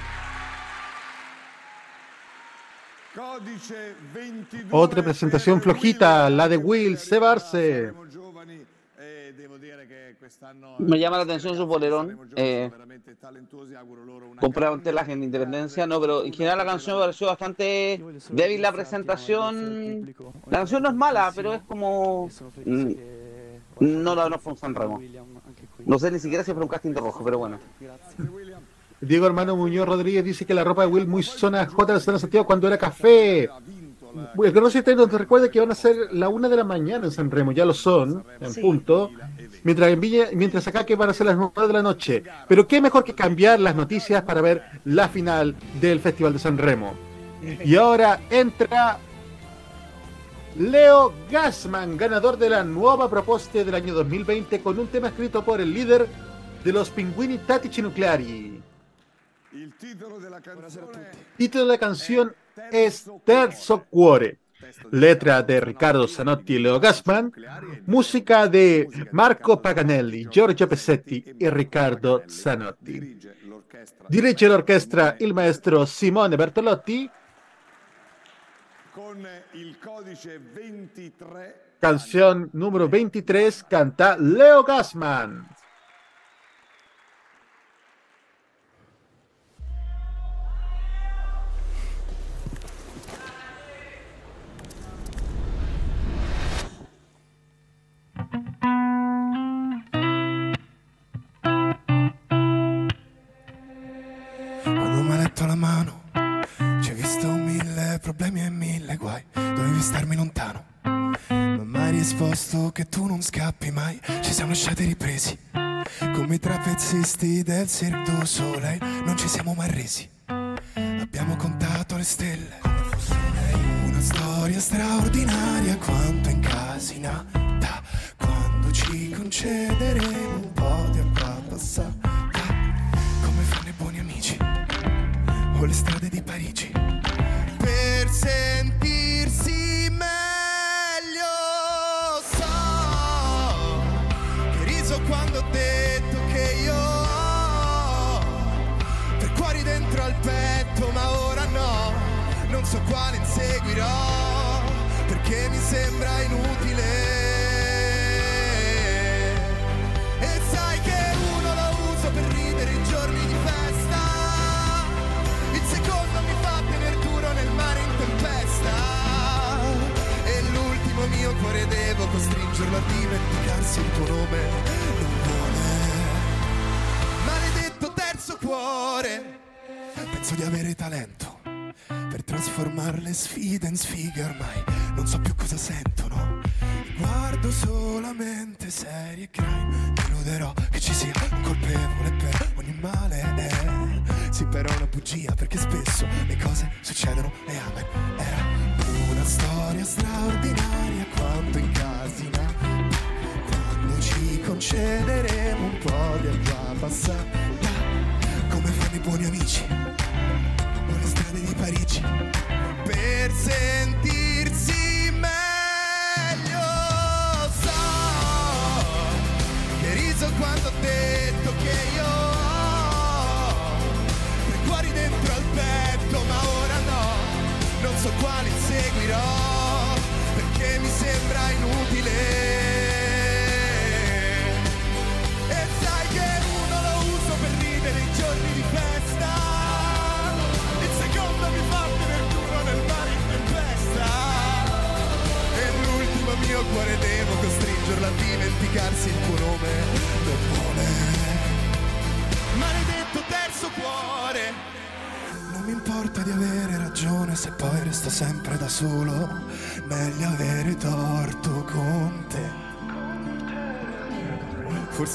Codice 22. Otra presentación flojita, la de Will. E che quest'anno Me llama la atención su polerón. Eh, compraron telas en Independencia, no, pero en general la canción me pareció bastante débil la presentación. La canción no es mala, pero es como. mm, No, no, no fue un San Remo. No sé ni siquiera si fue un casting de rojo, pero bueno. Diego Hermano Muñoz Rodríguez dice que la ropa de Will muy zona J de San Santiago cuando era café. El que no sé si nos recuerda que van a ser la una de la mañana en San Remo, ya lo son, en Sí. punto. Mientras en Villa, mientras acá que van a ser las nueve de la noche. Pero qué mejor que cambiar las noticias para ver la final del Festival de San Remo. Y ahora entra Leo Gassman, ganador de la nueva proposta del año 2020 con un tema escrito por el líder de los Pinguini Tattici Nucleari. il titolo della canzone Título de la canción es Terzo Cuore. Letra de Ricardo Zanotti y Leo Gassman. Música de Marco Paganelli, Giorgio Pesetti y Ricardo Zanotti. Dirige l'orchestra il maestro Simone Bertolotti. con il codice 23 Canción número 23 canta Leo Gassman. Del Cirque du Soleil. Non ci siamo mai resi,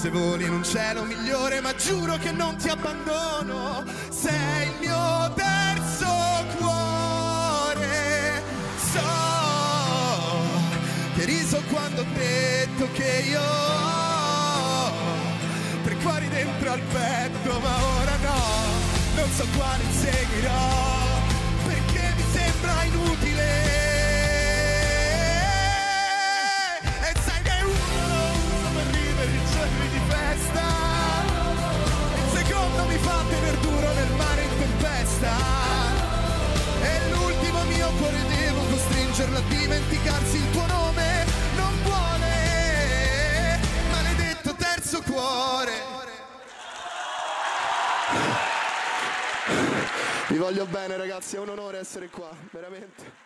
Forse voli in un cielo migliore, ma giuro che non ti abbandono. Essere qua, veramente.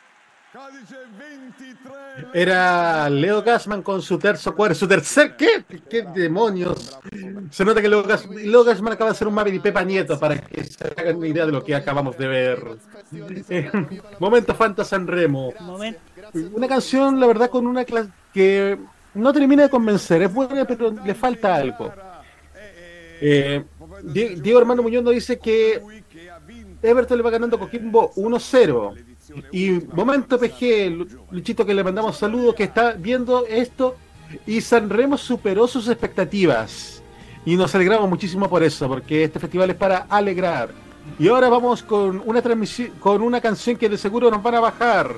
Codice 23. Era Leo Gassman con su terzo cuore, su tercer ¿qué? ¿Qué demonios? Se nota que Leo, Gas- Leo Gassman acaba de hacer un mame de Pepa Nieto para que se hagan una idea de lo que acabamos de ver. Eh, momento Fanta San Remo. Una canción, la verdad, con una clase que no termina de convencer. Es buena, pero le falta algo. Eh, Die- Diego Armando Muñoz nos dice que Everton le va ganando Coquimbo 1-0. Y momento PG, Lu- Luchito, que le mandamos saludos, que está viendo esto. Y Sanremo superó sus expectativas. Y nos alegramos muchísimo por eso, porque este festival es para alegrar. Y ahora vamos con una transmisión, con una canción que de seguro nos van a bajar.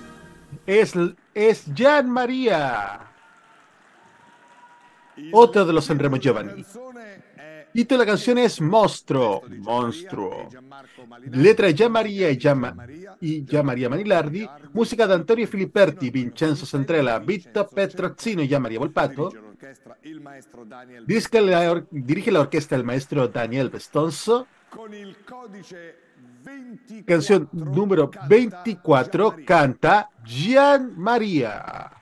Es, es Jan María. Otro de los Sanremo Giovanni. Título de la canción es Monstruo. Monstruo. Letra de Gian Maria y Gian, Maria Manilardi. Música de Antonio Filipperti, Vincenzo Centrella, Vito Petrozzino y Gian Maria Volpato. Dirige la, dirige la orquesta el maestro Daniel Bestonzo. Con il codice 24. Canción número 24 canta Gian Maria.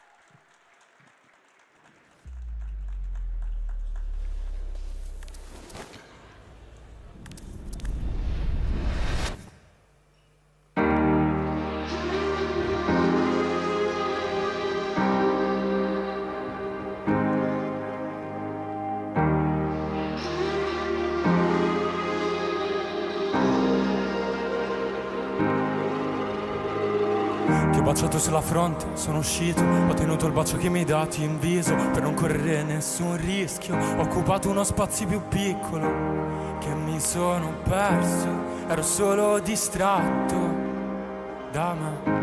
Baciato sulla fronte, sono uscito, ho tenuto il bacio che mi hai dato in viso per non correre nessun rischio. Ho occupato uno spazio più piccolo che mi sono perso, ero solo distratto da me.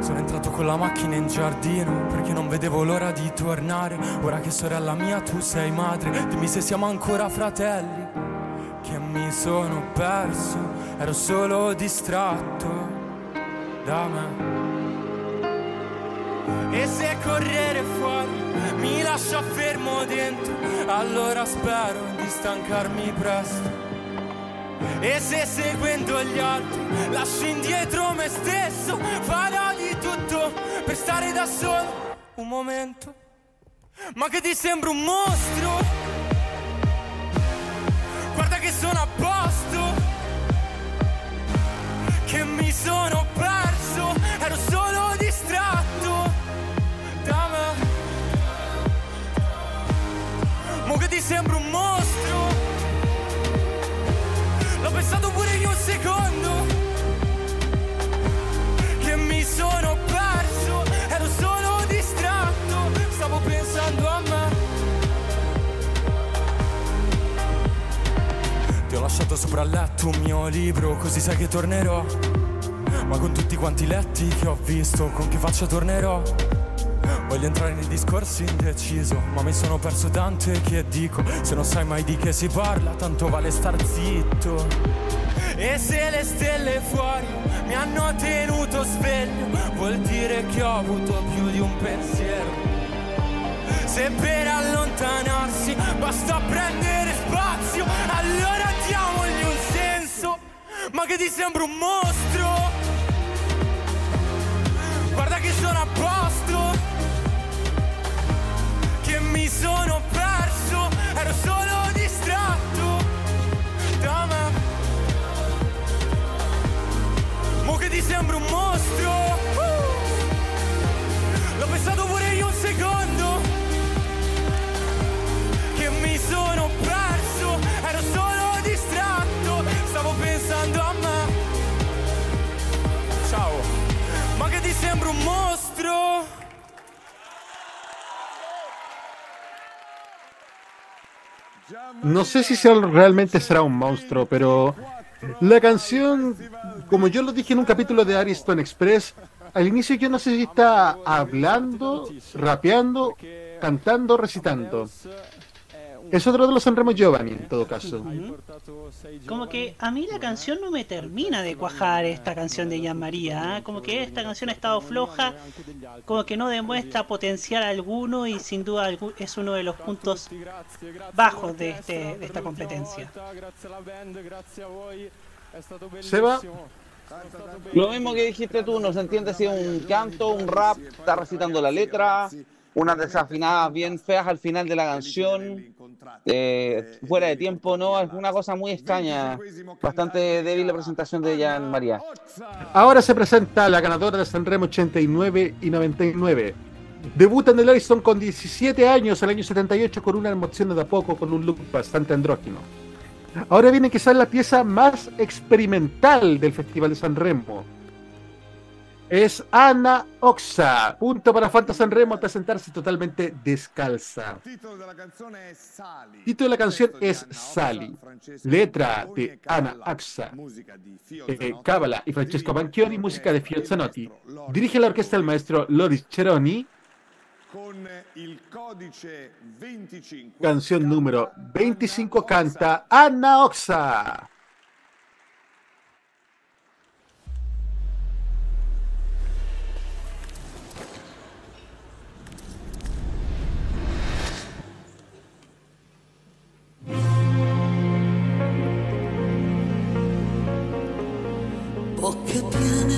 Sono entrato con la macchina in giardino perché non vedevo l'ora di tornare. Ora che sorella mia tu sei madre, dimmi se siamo ancora fratelli. Che mi sono perso, ero solo distratto da me. E se correre fuori mi lascia fermo dentro, allora spero di stancarmi presto. E se seguendo gli altri lascio indietro me stesso, farò di tutto per stare da solo un momento. Ma che ti sembra un mostro? Guarda che sono a posto, che mi sono perso, ero solo distratto da me. Mo che ti sembra un mostro? Ho lasciato sopra il letto un mio libro Così sai che tornerò Ma con tutti quanti letti che ho visto Con che faccia tornerò Voglio entrare nei discorsi indeciso, ma mi sono perso tante che dico. Se non sai mai di che si parla, tanto vale star zitto. E se le stelle fuori mi hanno tenuto sveglio, vuol dire che ho avuto più di un pensiero. Se per allontanarsi basta prendere spazio, allora. Ma che ti sembra un mostro? Guarda che sono a posto che mi sono perso, ero solo distratto da me. Mo che ti sembra un mostro? Mostro? No sé si sea- realmente será un monstruo, pero la canción, como yo lo dije en un capítulo de Ariston Express, al inicio yo no sé si está hablando, rapeando, cantando, recitando. Es otro de los Sanremo Giovanni, en todo caso. Como que a mí la canción no me termina de cuajar esta canción de Jan María. ¿eh? Como que esta canción ha estado floja, como que no demuestra potencial alguno y sin duda es uno de los puntos bajos de, este, de esta competencia. Seba, Lo mismo que dijiste tú, no se entiende si es un canto, un rap, está recitando la letra, unas desafinadas bien feas al final de la canción, eh, fuera de tiempo, no, es una cosa muy extraña, bastante débil la presentación de Jan María. ahora se presenta la ganadora de Sanremo 89 y 99. Debuta en el Ariston con 17 años, el año 78, con una emoción de a poco, con un look bastante andrógino. Ahora viene quizás la pieza más experimental del Festival de Sanremo. Es Ana Oxa. Punto para Fanta Sanremo a presentarse totalmente descalza. Sali. Título de la canción Testo di es Anna Oxa, Sali. Francesco Letra de Ana Oxa. Eh, Cábala y Francesco Banchioni, música de l'orchestra Fio il Zanotti. maestro Loris Dirige la orquesta el maestro Loris Ceroni. con il codice 25. Canción número 25 canta Ana Oxa.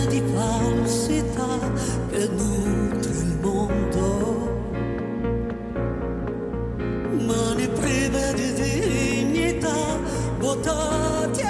Di falsità che nutre il mondo, mani prive di dignità, votati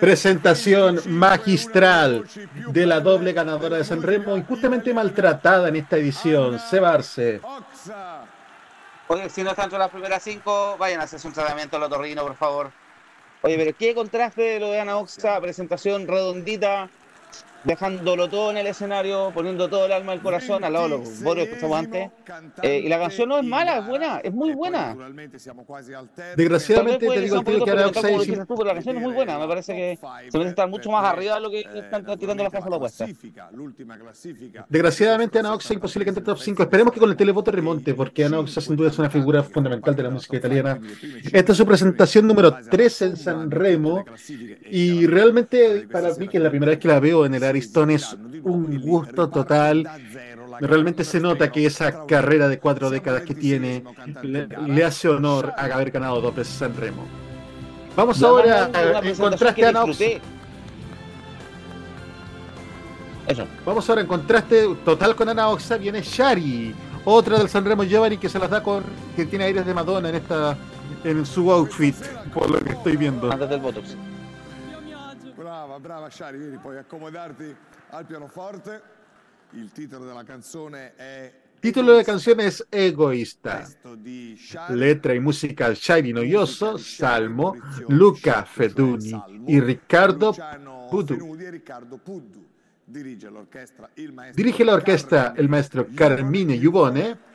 Presentación magistral de la doble ganadora de San Remo, injustamente maltratada en esta edición, Cebarse. Oye, si no están entre las primeras cinco, vayan a hacerse un tratamiento al otorrino, por favor. Oye, pero qué contraste lo de Ana Oxa, presentación redondita, dejándolo todo en el escenario, poniendo todo el alma y el corazón al lado de los boros que escuchamos antes. Eh, y la canción no es mala, es buena, es muy buena. Desgraciadamente te digo tío que Ana Oxa como es dices tú, pero la canción es muy buena, me parece que se merece estar mucho más arriba de lo que están tirando las casas de opuesta. Desgraciadamente Ana Oxa imposible que entre top 5. Esperemos que con el televoto remonte, porque Ana Oxa sin duda es una figura fundamental de la música italiana. Esta es su presentación número 3 en San Remo y realmente para mí que es la primera vez que la veo en el Ariston es un gusto total. Realmente se nota que esa carrera de cuatro décadas que tiene le, le hace honor a haber ganado dos veces San Remo. Vamos La ahora una en contraste a. Eso. Vamos ahora en contraste total con Ana Oxa, viene Shari, otra del Sanremo Giovanni que se las da con que tiene aires de Madonna en esta en su outfit, por lo que estoy viendo. Antes del Botox. Brava, brava Shari, vieni, puoi accomodarti al pianoforte. Il titolo della canzone è Título de canción es Egoísta. di Shari. Letra y música Shari Noioso, Salmo, Luca Feduni y Riccardo Pudu. Fenudi e Riccardo Puddu. Dirige l'orchestra il maestro Dirige la orquesta el maestro Carmine Iubone.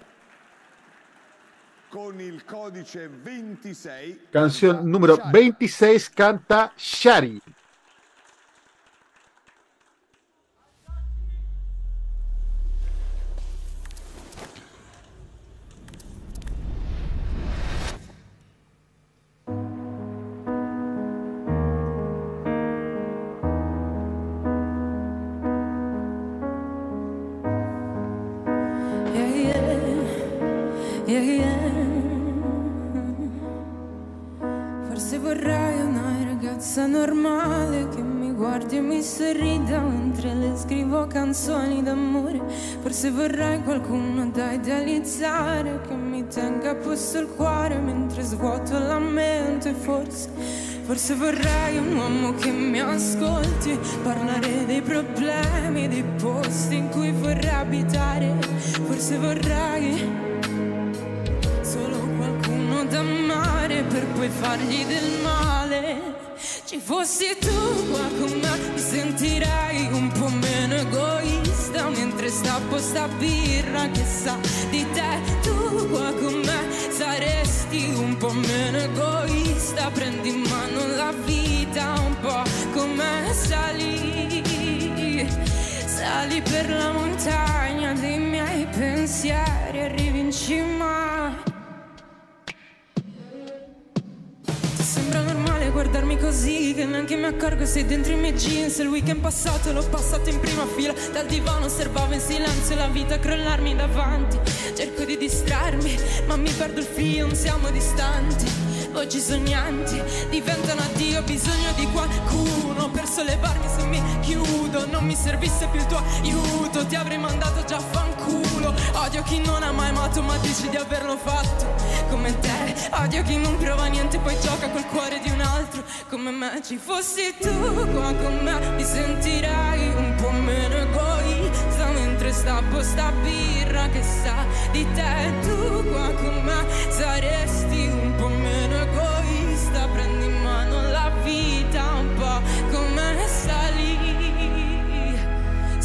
con il codice 26. Canción número 26 canta Shari. Forse vorrei una ragazza normale che mi guardi e mi sorrida mentre le scrivo canzoni d'amore. Forse vorrei qualcuno da idealizzare che mi tenga a posto il cuore mentre svuoto la mente. Forse, forse vorrei un uomo che mi ascolti parlare dei problemi, dei posti in cui vorrei abitare. Forse vorrei amare per poi fargli del male. Ci fossi tu qua con me, mi sentirei un po' meno egoista mentre stappo sta birra che sa di te. Tu qua con me saresti un po' meno egoista. Prendi in mano la vita un po' come sali. Sali per la montagna dei miei pensieri, arrivi in cima. Guardarmi così Che neanche mi accorgo se dentro i miei jeans Il weekend passato l'ho passato in prima fila. Dal divano osservavo in silenzio la vita crollarmi davanti. Cerco di distrarmi ma mi perdo il filo Siamo distanti Voci sognanti diventano addio bisogno di qualcuno per sollevarmi se mi chiudo Non mi servisse più il tuo aiuto Ti avrei mandato già a fanculo. Odio chi non ha mai amato ma dici di averlo fatto Come te. Odio chi non prova niente poi gioca col cuore di un altro Come me. Ci fossi tu qua con me Mi sentirei un po' meno egoista Mentre stappo sta birra che sa di te. Tu qua con me saresti un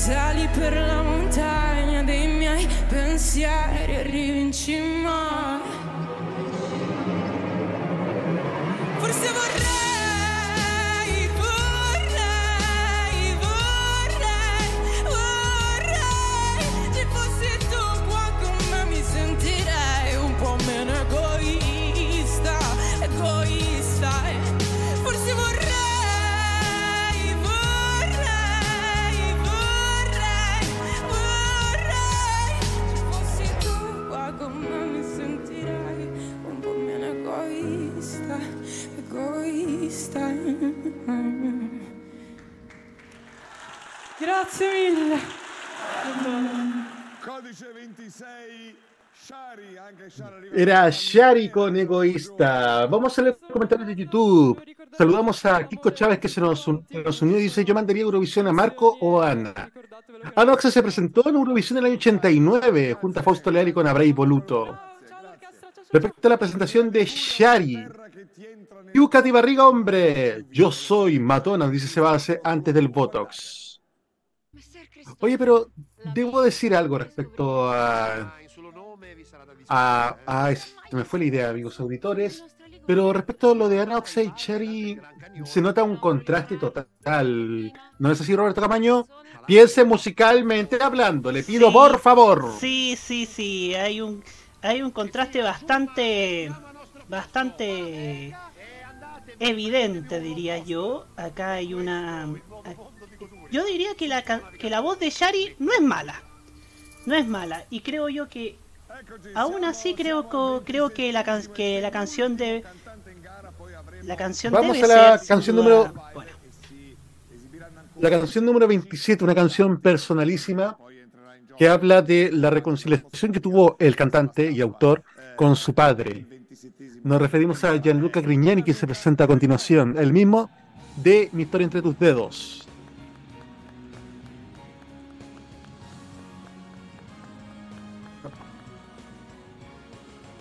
Sali per la montagna dei miei pensieri Arrivi in cima Forse vorrei, Grazie mille. Codice 26 Era Shari con Egoísta. Vamos a leer comentarios de YouTube. Saludamos a Kiko Chávez que se nos, un- nos unió y dice: Yo mandaría Eurovisión a Marco o a Ana. Anoxa se presentó en Eurovisión en el año 89 junto a Fausto Leal y con Abray Voluto. Respecto a la presentación de Shari, Yuka de Barriga, hombre. Yo soy matona, dice Sebase antes del Botox. Oye, pero debo decir algo respecto a. a, a- se me fue la idea, amigos auditores. Pero respecto a lo de Ana Oxa y Cherry, se nota un contraste total. ¿No es así, Roberto Camaño? Piense musicalmente hablando, le pido Sí, por favor. Sí, sí, sí, hay un hay un contraste bastante bastante evidente, diría yo. Acá hay una yo diría que la que la voz de Shari no es mala. No es mala y creo yo que aún así creo co- creo que la can- que la canción de la canción Vamos debe a la ser, canción número buena. La canción número 27, una canción personalísima que habla de la reconciliación que tuvo el cantante y autor con su padre. Nos referimos a Gianluca Grignani, que se presenta a continuación, el mismo de Mi historia entre tus dedos.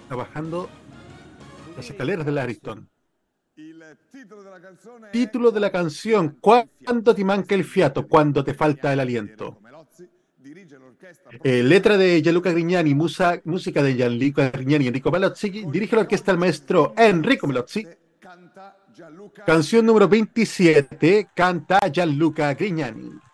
Está bajando las escaleras del Ariston. Título de la canción ¿Cuándo te manca el fiato? Cuando te falta el aliento. Eh, letra de Gianluca Grignani, música de Gianluca Grignani y Enrico Melozzi. Dirige la orquesta el maestro Enrico Melozzi. Canción número 27, canta Gianluca Grignani.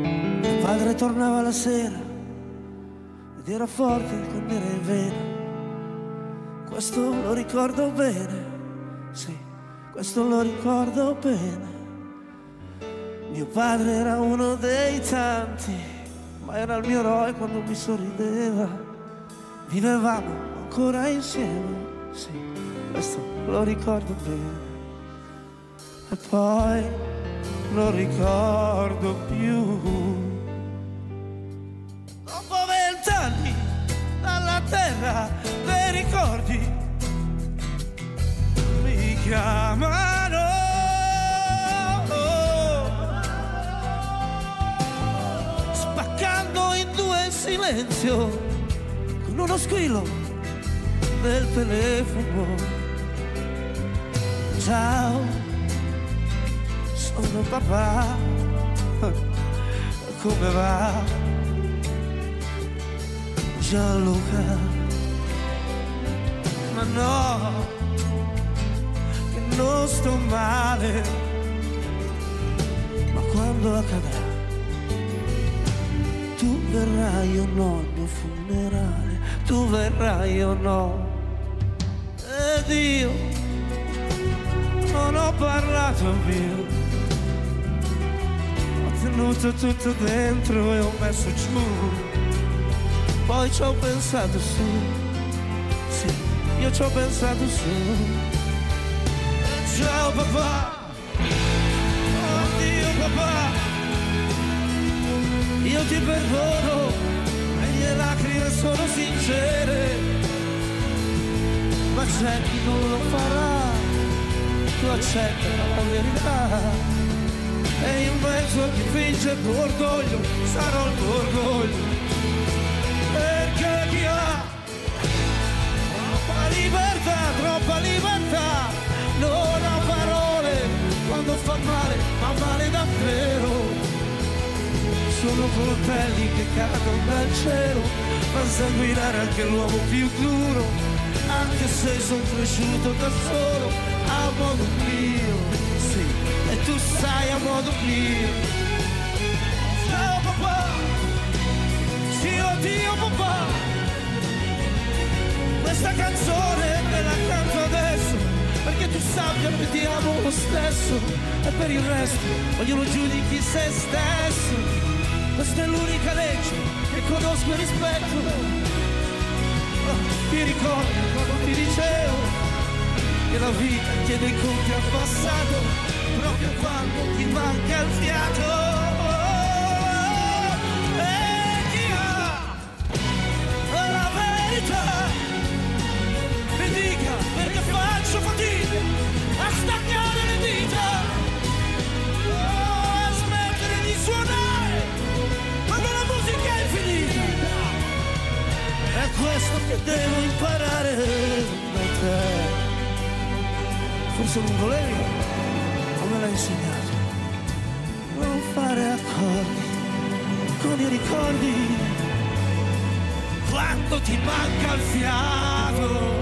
Mio padre tornava la sera ed era forte con nere in vena. Questo lo ricordo bene, sì, questo lo ricordo bene. Mio padre era uno dei tanti, ma era il mio eroe quando mi sorrideva. Vivevamo ancora insieme, sì, questo lo ricordo bene. E poi non ricordo più. Dopo vent'anni dalla terra dei ricordi mi chiamano. Spaccando in due il silenzio con uno squillo del telefono. Ciao sono papà, come va? Gianluca, ma no, che non sto male, ma quando accadrà, tu verrai o no al mio funerale, tu verrai o no, ed io non ho parlato più tenuto tutto dentro e ho messo giù. Poi ci ho pensato su sì, io ci ho pensato su. Ciao papà. Oddio papà. Io ti perdono le mie lacrime sono sincere. Ma c'è chi non lo farà tu accetta la verità e in mezzo a chi finge il tuo orgoglio sarò il tuo orgoglio. Perché chi ha troppa libertà troppa libertà non ha parole quando fa male ma male davvero. Sono coltelli che cadono dal cielo fa sanguinare anche l'uomo più duro anche se sono cresciuto da solo a modo mio, sai a modo mio. Ciao papà, sì oddio papà, questa canzone me la canto adesso, perché tu sappia che ti amo lo stesso, e per il resto ognuno giudichi se stesso. Questa è l'unica legge che conosco e rispetto, Ti ricordi quando ti dicevo che la vita chiede i conti al passato, proprio quando ti manca il fiato. E chi ha la verità mi dica faccio fatica a staccare le dita, Oh, a smettere di suonare quando la musica è finita. È questo che devo imparare da te. Forse non volevi, l'hai insegnato. Non fare accordi con i ricordi quando ti manca il fiato.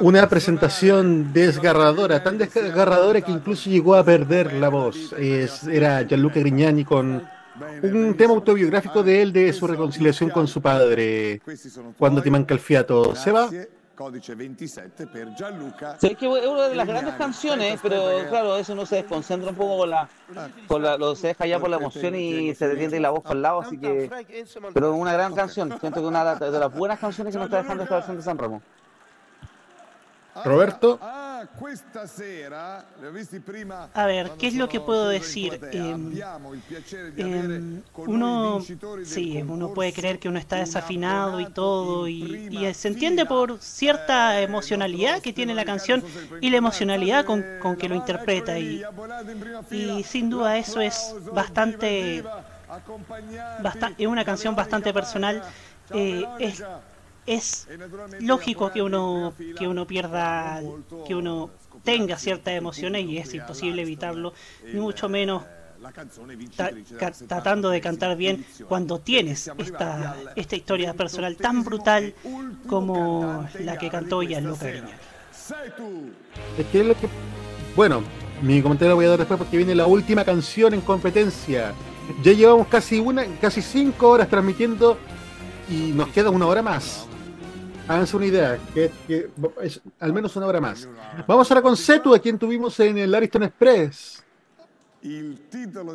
Una presentación desgarradora, tan desgarradora que incluso llegó a perder la voz. Es- era Gianluca Grignani con un tema autobiográfico de él, de su reconciliación con su padre, cuando te manca el fiato. ¿Se va? Grazie. Codice 27 per Gianluca. Sí, es que es una de las grandes canciones, pero claro, eso no se desconcentra un poco con la, con la, lo se deja ya por la emoción y se detiene la voz para el lado, así que, pero una gran canción, siento que una de de las buenas canciones que nos está dejando esta versión de San Remo. Roberto. Ah, visti prima. A ver, ¿qué es lo que puedo decir? Em, em, uno, sí, uno puede creer que uno está desafinado y todo, y, y se entiende por cierta emocionalidad que tiene la canción y la emocionalidad con, con que lo interpreta, y, y sin duda eso es bastante, basta- es una canción bastante personal. eh, es, es lógico que uno que uno pierda que uno tenga ciertas emociones y es imposible evitarlo mucho menos tratando de cantar bien cuando tienes esta esta historia personal tan brutal como la que cantó Gianluca Grignani. Es. Bueno, mi comentario lo voy a dar después porque viene la última canción en competencia. Ya llevamos casi una, casi cinco horas transmitiendo y nos queda una hora más. Háganse una idea, que, que es al menos una hora más. Vamos ahora con Setu, a quien tuvimos en el Ariston Express. Título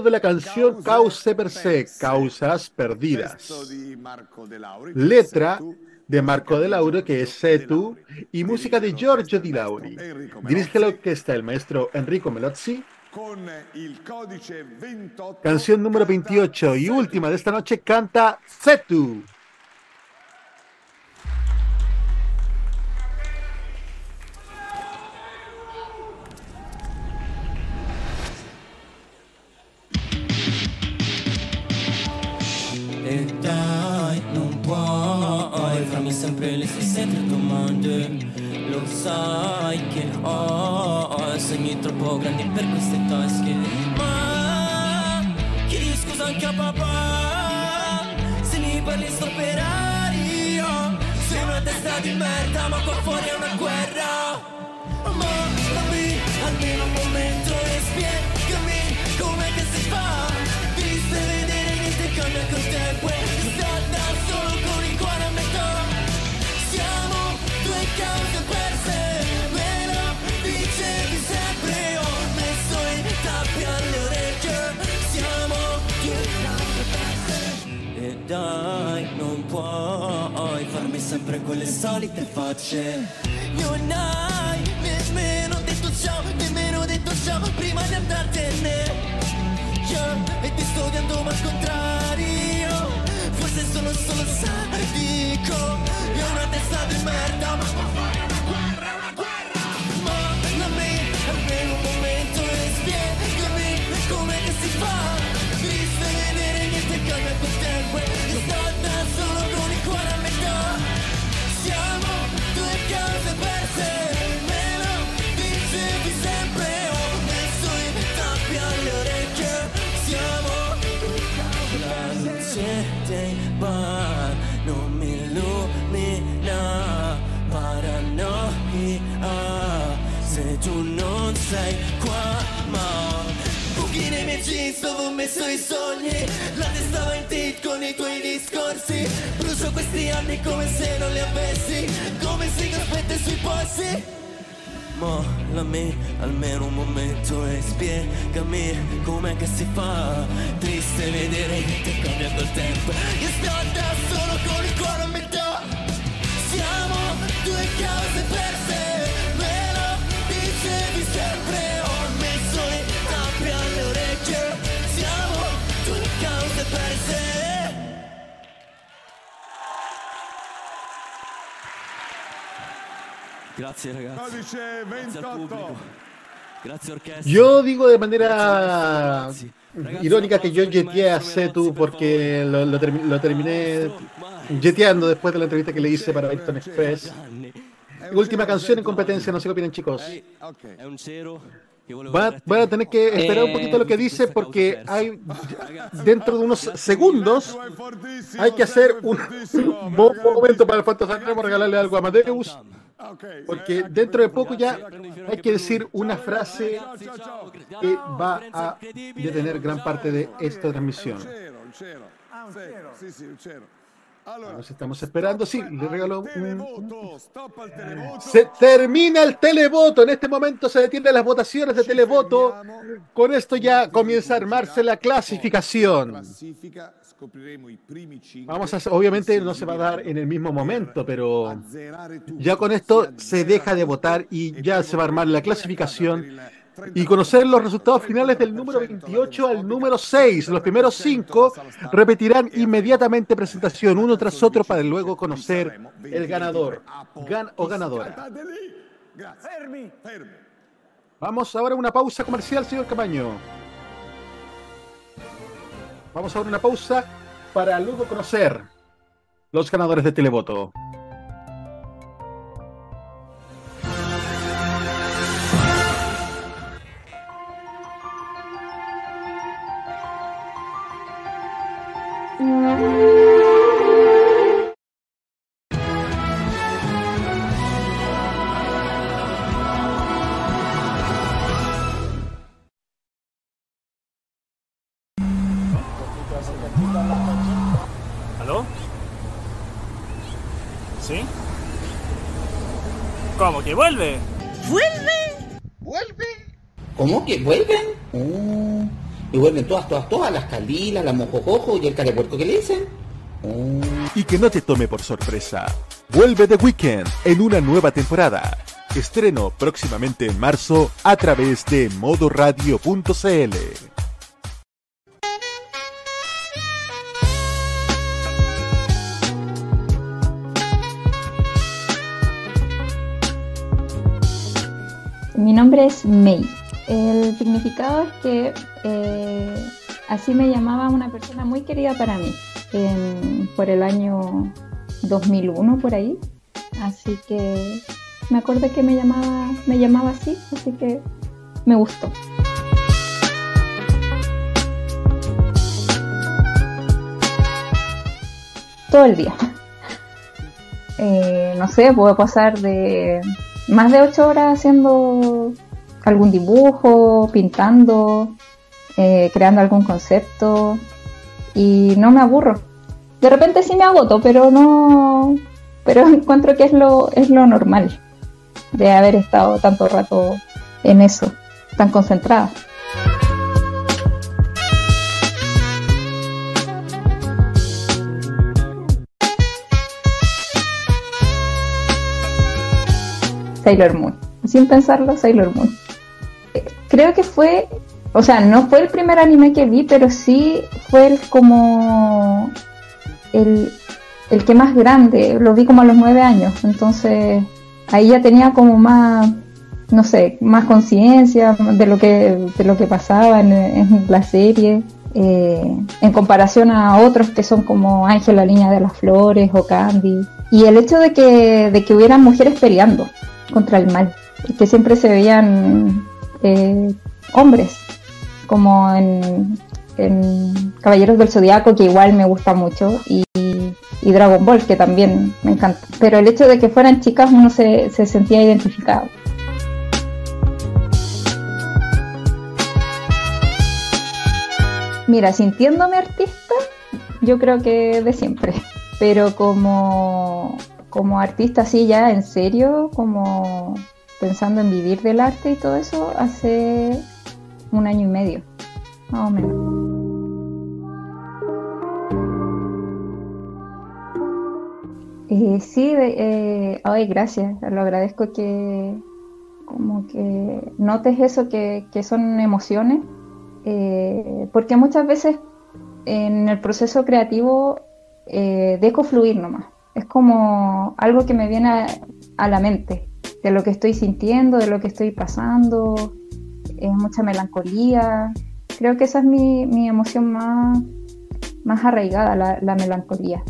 de la canción Cause per se, Causas Perdidas. Letra de Marco De Lauro, que es Setu, y música de Giorgio Di Lauri. Dirige la orquesta el maestro Enrico Melozzi. Con il codice 28. Canción número 28 y última de esta noche canta Setu. Farmi sempre domande. Lo sai che ho sogni troppo grandi per queste tasche. Ma chiedi scusa anche a papà? Se mi parli sto per aria. Sei una testa di merda ma qua fuori è una guerra. Ma dammi almeno un momento e spiegami com'è che si fa. Triste vedere niente cambia col tempo e sta da solo dai, non puoi farmi sempre quelle solite facce. Non hai nemmeno detto ciao Nemmeno detto ciao prima di andartene. Yeah, e ti sto odiando ma al contrario Forse sono solo sadico E ho una testa di merda. ma sei qua ma buchi nei miei jeans dove ho messo i sogni. La testa va in tilt con i tuoi discorsi. Brucio questi anni come se non li avessi come si aspetta sui posti Mollami almeno un momento e spiegami com'è che si fa. Triste vedere che ti cambia col tempo. Io sto da solo con il cuore a metà. Siamo due cause perse Grazie ragazzi. Codice Grazie al 28. pubblico. Grazie orchestra. Yo digo de manera irónica que yo jeteé a Setu porque lo, lo termi- lo terminé jeteando después de la entrevista que le hice para Ayrton Express. Última canción en competencia, no sé qué opinan chicos. Van a, van a tener que esperar un poquito lo que dice porque hay dentro de unos segundos hay que hacer un, un buen momento para el Fantasy Sanremo regalarle algo a Amadeus porque dentro de poco ya hay que decir una frase que va a detener gran parte de esta transmisión. Allora, Nos estamos esperando, sí, le regalo un. Se termina el televoto. En este momento se detienen las votaciones de televoto. Con esto ya comienza a armarse la clasificación. Vamos a, obviamente no se va a dar en el mismo momento, pero ya con esto se deja de votar y ya se va a armar la clasificación y conocer los resultados finales del número 28 al número 6. Los primeros cinco repetirán inmediatamente presentación uno tras otro para luego conocer el ganador gan- o ganadora. Vamos ahora a una pausa comercial, señor Camaño. Vamos ahora a una pausa para luego conocer los ganadores de televoto. Vuelve? ¿Vuelve? ¿Vuelve? ¿Cómo que vuelven? Oh, y vuelven todas, todas, todas, las calilas, las mojojojo y el carepuerco que le dicen. Y que no te tome por sorpresa. Vuelve The Weeknd en una nueva temporada. Estreno próximamente en marzo a través de modoradio.cl. Mi nombre es May. El significado es que eh, así me llamaba una persona muy querida para mí por el año 2001 por ahí. Así que me acordé que me llamaba, me llamaba así, así que me gustó. Todo el día. Eh, no sé, puedo pasar de más de ocho horas haciendo algún dibujo, pintando, eh, creando algún concepto y no me aburro. De repente sí me agoto, pero no, pero encuentro que es lo, es lo normal de haber estado tanto rato en eso, tan concentrada. Sailor Moon. Sin pensarlo, Sailor Moon. Creo que fue, o sea, no fue el primer anime que vi, pero sí fue el como el, el que más grande. Lo vi como a los nueve años, entonces ahí ya tenía como más, no sé, más conciencia de lo que de lo que pasaba en, en la serie. eh, en comparación a otros que son como Ángel la Niña de las Flores o Candy. Y el hecho de que, de que hubieran mujeres peleando contra el mal, que siempre se veían eh, hombres, como en, en Caballeros del Zodiaco, que igual me gusta mucho, y, y Dragon Ball, que también me encanta. Pero el hecho de que fueran chicas uno se, se sentía identificado. Mira, sintiéndome artista, yo creo que de siempre. Pero como, como artista así ya en serio, como pensando en vivir del arte y todo eso, hace un año y medio, más o menos. Eh, sí, eh, gracias, lo agradezco que como que notes eso que, que son emociones, eh, porque muchas veces en el proceso creativo eh, dejo fluir nomás, es como algo que me viene a, la mente, de lo que estoy sintiendo, de lo que estoy pasando, es mucha melancolía, creo que esa es mi, mi emoción más, más arraigada, la, la melancolía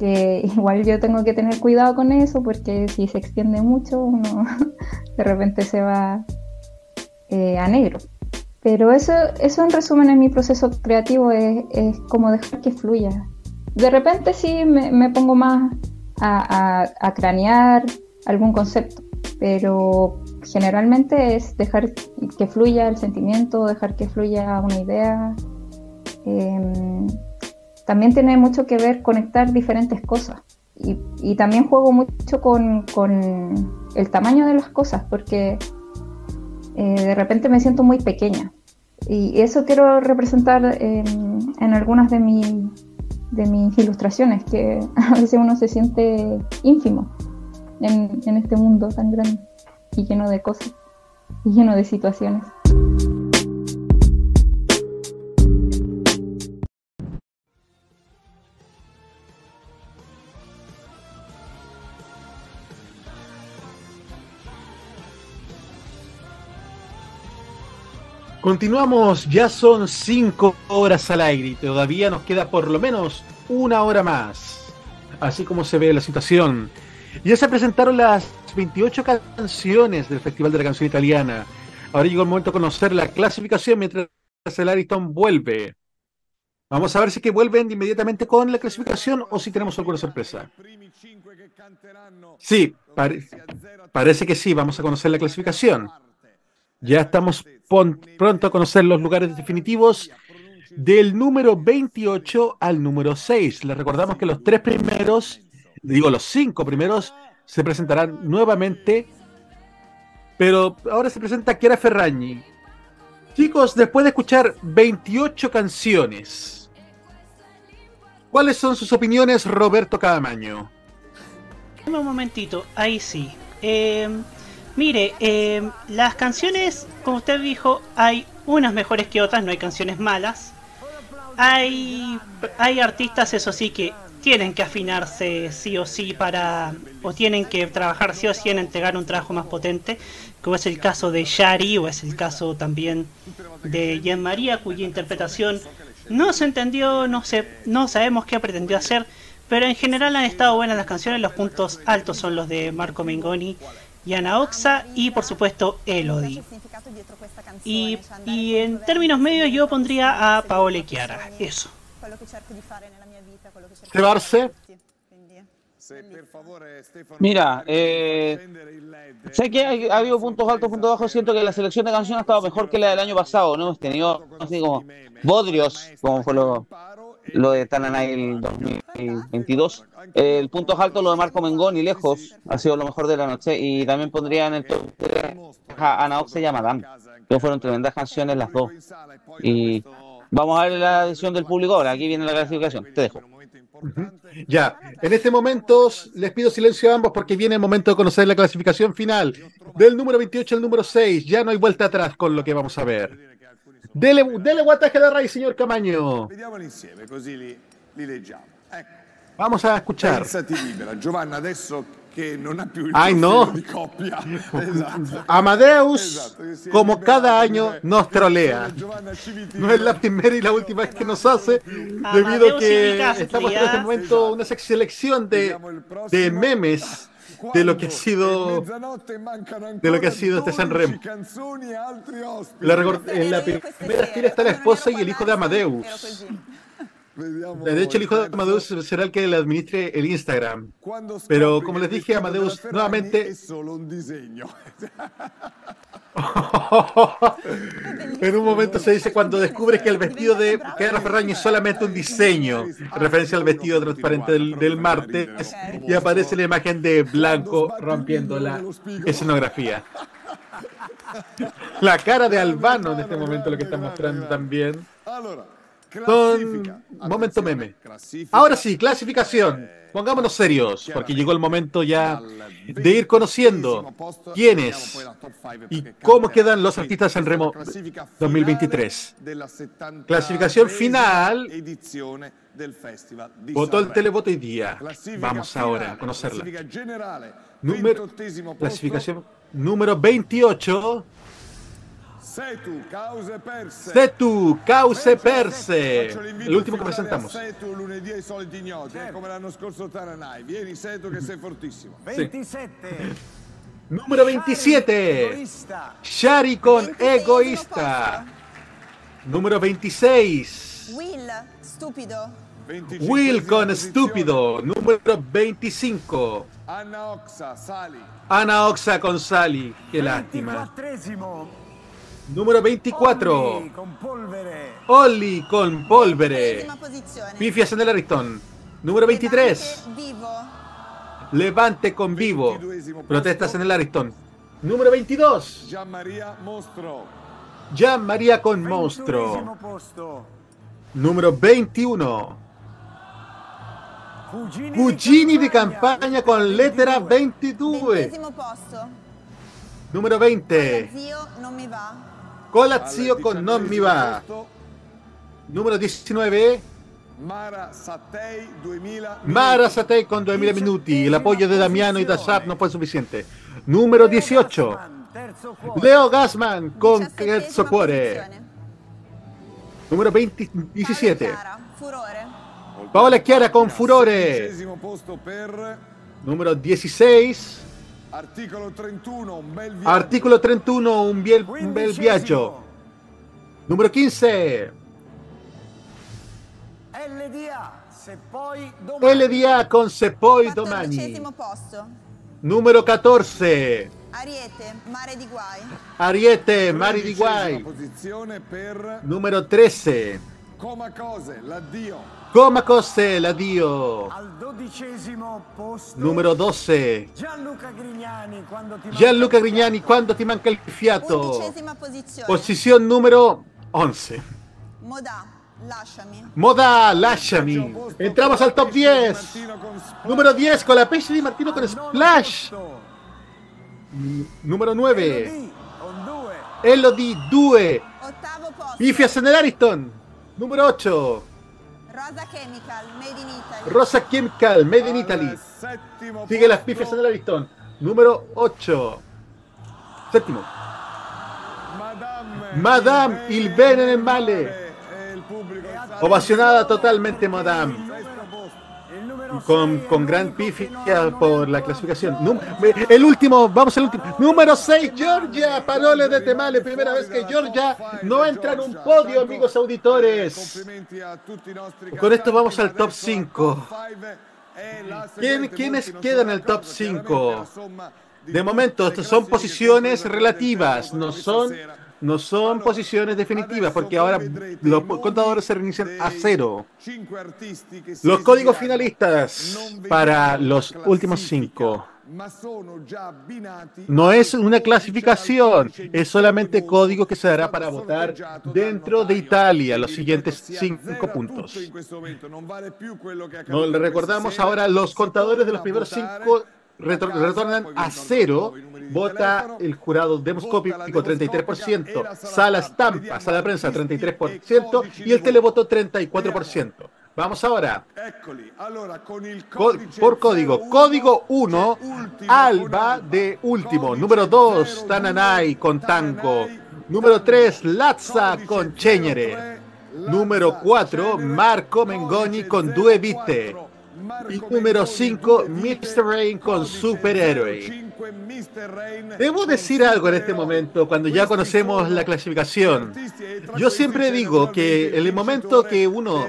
que igual yo tengo que tener cuidado con eso porque si se extiende mucho uno de repente se va eh, a negro. Pero eso, eso en resumen en mi proceso creativo es, es como dejar que fluya. De repente sí me, me pongo más a, a, a, cranear algún concepto, pero generalmente es dejar que fluya el sentimiento, dejar que fluya una idea. Eh, también tiene mucho que ver conectar diferentes cosas. Y, y también juego mucho con, con, el tamaño de las cosas, porque eh, de repente me siento muy pequeña. Y eso quiero representar en, en algunas de, mi, de mis ilustraciones, que a veces uno se siente ínfimo en, en este mundo tan grande y lleno de cosas y lleno de situaciones. Continuamos, ya son 5 horas al aire y todavía nos queda por lo menos una hora más. Así como se ve la situación. Ya se presentaron las 28 canciones del Festival de la Canción Italiana. Ahora llegó el momento de conocer la clasificación mientras el Ariston vuelve. Vamos a ver si que vuelven inmediatamente con la clasificación o si tenemos alguna sorpresa. Sí, pare parece que sí, vamos a conocer la clasificación. Ya estamos pronto a conocer los lugares definitivos del número 28 al número 6. Les recordamos que los tres primeros, digo los cinco primeros, se presentarán nuevamente. Pero ahora se presenta Chiara Ferragni. Chicos, después de escuchar 28 canciones, ¿cuáles son sus opiniones, Roberto Cadamaño? Un momentito, ahí sí. Eh, Mire, eh, las canciones, como usted dijo, hay unas mejores que otras, no hay canciones malas. Hay, hay artistas, eso sí, que tienen que afinarse sí o sí para, o tienen que trabajar sí o sí en entregar un trabajo más potente, como es el caso de Shari o es el caso también de Jean María, cuya interpretación no se entendió, no, se, no sabemos qué pretendió hacer, pero en general han estado buenas las canciones, los puntos altos son los de Marco Mengoni Yana Oxa y por supuesto Elodie. Y, y en términos medios yo pondría a Paole Chiara, eso. Llevarse. Mira, eh, sé que ha, ha, habido puntos altos, puntos bajos. Siento que la selección de canciones ha estado mejor que la del año pasado. No hemos tenido así como bodrios, como fue lo, lo de Tananay el 2022. El punto alto lo de Marco Mengoni, lejos, ha sido lo mejor de la noche. Y también pondría en el top 3 a Ana Oxe y a Madame, que fueron tremendas canciones las dos. Y vamos a ver la decisión del público ahora. Aquí viene la clasificación. Te dejo. Ya, en este momento les pido silencio a ambos porque viene el momento de conocer la clasificación final del número 28 al número 6. Ya no hay vuelta atrás con lo que vamos a ver. Dele, dele guataje da Rai, signor Camagno. Vamos a escuchar. libera. Giovanna adesso che non ha più il Ay, no. di coppia. Esatto. Amadeus, Esatto, como cada año, nos trolea. No es la primera y la última vez que nos hace, debido a que estamos en este momento una selección de, de memes de lo que ha sido de lo que ha sido este altri ospiti. La en la primera fila está la esposa y el hijo de Amadeus. Vediamo De hecho, el hijo de. Amadeus será el que le administre el Instagram. Pero como les dije, Amadeus nuevamente en un momento se dice cuando descubre que el vestido de Chiara Ferragni es solamente un diseño, en referencia al vestido transparente del, del martes, y aparece la imagen de Blanco rompiendo la escenografía. La cara de Albano en este momento lo que está mostrando también. Con momento meme. Ahora sí, clasificación. Pongámonos serios, porque llegó el momento ya de ir conociendo quiénes y cómo quedan los artistas en Remo 2023. della 70 Clasificación final. Votó el televoto hoy día. Vamos ahora a conocerla. Número, 28esimo posto. clasificación número 28. Setu, cause perse. Setu, Cause Perse. Faccio l'invito El último que finale a presentamos. Setu lunedì ai soliti ignoti, eh, come l'anno scorso Taranai. Vieni Setu che sei fortissimo. 27. Número 27. Shari con Egoísta. Número 26. Will, stupido. 25esima Will con. Estúpido. Número 25. Anna Oxa, Sali. Ana Oxa con Sally. Qué lástima. 24esimo. Número 24. Olli con polvere. Olli con Polvere. Prima posizione. Pifias en el Ariston. Número 23. Vivo. Levante con Vivo. Protestas en el Ariston. Número 22. Gian Maria Mostro. Gian María con Monstruo. 21esimo posto. Número 21. Cugini di campagna con lettera 22. Ventesimo posto. Número 20. Zio, non mi va. Colazio con Non mi va. Número 19. Mara Sattei 2000. Mara Satei con 2000 minuti. El apoyo de Damiano y Dashap no fue suficiente. Número 18. Terzo cuore. Leo Gassman con Terzo Cuore. Número 20 17. Furore. Paola Chiara con Furore. Número 16. Articolo 31, un bel viaggio. Artículo 31, un, biel, un bel viaggio. Número 15. LDA. Se poi domani. LDA con Sepoi Domani. Quattordicesimo posto. Número 14. Ariete, mare di guai. Ariete, Mari di Guai. posizione per Número 13. Coma Cose, l'addio. Coma Cose, l'addio. Al dodicesimo posto. Número 12. Gianluca Grignani quando ti Gianluca Grignani, quando ti manca il fiato. Undicesima posizione. Posición número 11. Modà, lasciami. Moda, lasciami. Entramos al top 10. Número 10 con la pece di Martino con Splash. Mm, Número 9. Elodie 2. Ottavo posto. Pifias en el Ariston. Número 8. Rosa Chemical, made in Italy. Rosa Chemical, Made in Italy. Sigue las pifias en el Ariston. Número 8. Séptimo. Madame Il Bene nel Male. Ovacionada totalmente, Madame. Con, con gran pifia por la clasificación. El último, vamos al último. Número 6, Georgia. Parole de Temale. Primera vez que Georgia no entra en un podio, amigos auditores. Con esto vamos al top 5. ¿Quién, ¿Quiénes quedan en el top 5? De momento, estas son posiciones relativas, no son, no son posiciones definitivas, porque ahora los contadores se reinician a cero. Los códigos finalistas para los últimos cinco. No es una clasificación, es solamente código que se dará para votar dentro de Italia los siguientes cinco puntos. in questo momento. Non vale più quello che è No, le recordamos ahora, los contadores de los primeros cinco retro- retornan a cero. Vota el jurado demoscópico 33%, sala estampa, sala prensa 33% y el televoto 34%. Vamos ahora, por código. Código 1, Alba de último. Número 2, Tananay con Tango. Número 3, Lazza con Cheñere. Número 4, Marco Mengoni con Due Vite. Y número 5, Mr. Rain con Superhéroe. Debo decir algo en este momento, cuando ya conocemos la clasificación. Yo siempre digo que en el momento que uno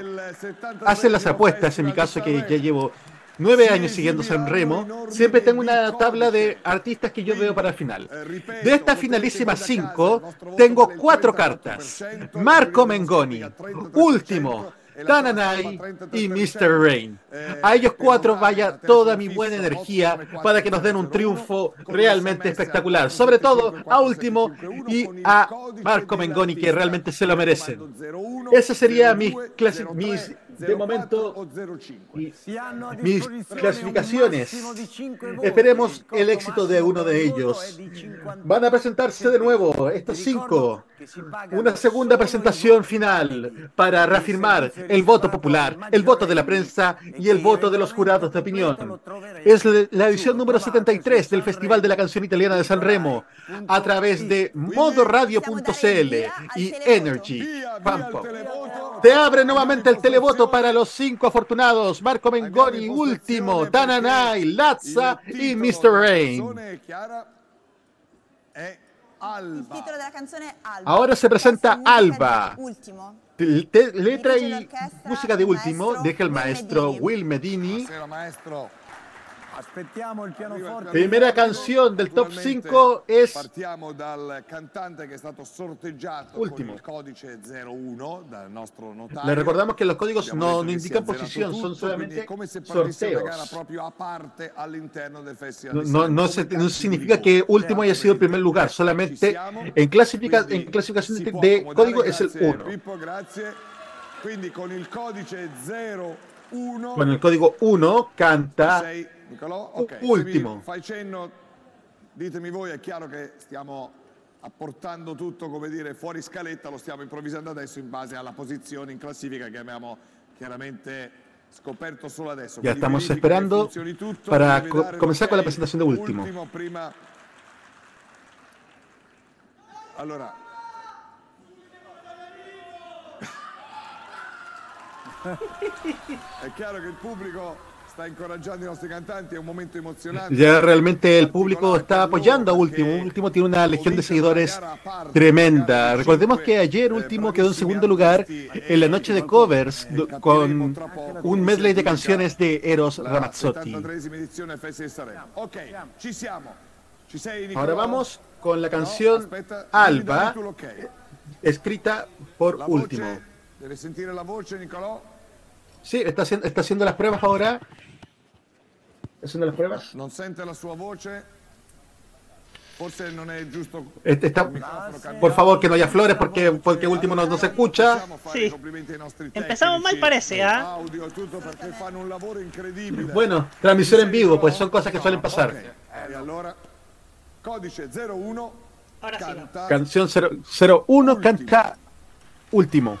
hace las apuestas, en mi caso que ya llevo nueve años siguiendo San Remo, siempre tengo una tabla de artistas que yo veo para el final. De esta finalísima cinco, tengo cuatro cartas. Marco Mengoni, último. Tananay y Mr. Rain. A ellos cuatro vaya toda mi buena energía para que nos den un triunfo realmente espectacular. Sobre todo a Último y a Marco Mengoni, que realmente se lo merecen. Ese sería mis, mis de momento mis clasificaciones. Esperemos el éxito de uno de ellos. Van a presentarse de nuevo estos cinco. Una segunda presentación final para reafirmar el voto popular, el voto de la prensa y el voto de los jurados de opinión. Es la edición número 73 del Festival de la Canción Italiana de San Remo a través de modoradio.cl y Energy. Pampo. Te abre nuevamente el televoto para los cinco afortunados: Marco Mengoni, último, Tananay, Lazza y Mr. Rain. Il titolo della canzone è Alba. Ahora se presenta Alba. letra y música de último deja el Will maestro Medini. Will Medini. Aspettiamo il pianoforte. Primera canción del top Naturalmente 5 es Partiamo dal cantante che è stato sorteggiato Ultimo. con il codice 01 dal nostro notario. Le recordamos que los códigos no, indican posición, son solamente è come se partisse una gara sorteos. proprio a parte all'interno del festival. No, se- significa que último haya sido el primer lugar, solamente en, clasifica- en clasificación Si de, código es el grazie, 1. Pippo, grazie. Quindi con il codice 01 Con el código 1 canta sei Nicolò? Ok, Ultimo. fai cenno, ditemi voi, è chiaro che stiamo apportando tutto, come dire, fuori scaletta, lo stiamo improvvisando adesso in base alla posizione in classifica che abbiamo chiaramente scoperto solo adesso. Ya estamos esperando tutto, para co- comenzar con la presentación de último. Ultimo prima... Allora... È chiaro che il pubblico Ya realmente el público está apoyando a Último. Último tiene una legión de seguidores tremenda. Recordemos que ayer Último quedó en segundo lugar en la noche de covers do- con un medley de canciones de Eros Ramazzotti. 73esima edizione Festival di Sanremo. Ok, ci siamo. Ci sei Nicolò? Ahora vamos con la canción Alba, escrita por Último. Sí, está haciendo, está haciendo las pruebas ahora. ¿Está haciendo las pruebas? Non sente la sua voce? Este está- cambiato. por favor, que no haya flores porque, porque Último no, no se escucha. Nostri Empezamos mal parece, ¿ah? e incredibile. Bueno, transmisión en vivo, pues son cosas que suelen pasar. E allora codice 01 Ahora sí. canta Canción 0- 01 canta Último.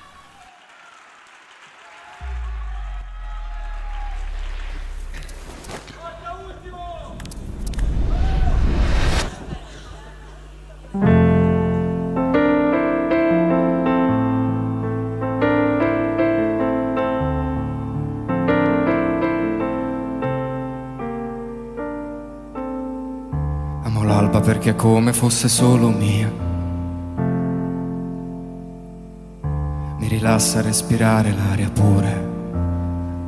Perché come fosse solo mia. Mi rilassa respirare l'aria pure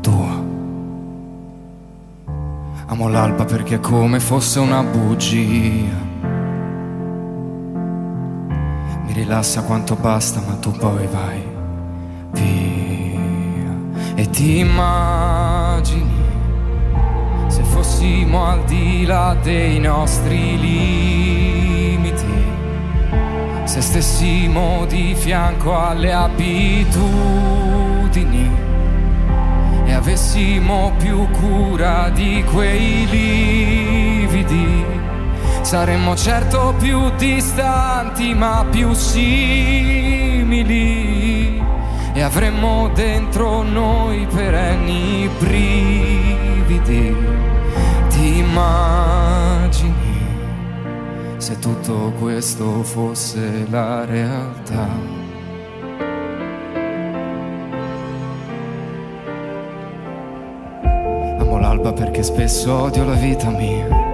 tua. Amo l'alba perché come fosse una bugia. Mi rilassa quanto basta, ma tu poi vai via. E ti immagini se fossimo al di là dei nostri limiti, se stessimo di fianco alle abitudini e avessimo più cura di quei lividi, saremmo certo più distanti ma più simili e avremmo dentro noi perenni brividi. Ti immagini se tutto questo fosse la realtà? Amo l'alba perché spesso odio la vita mia.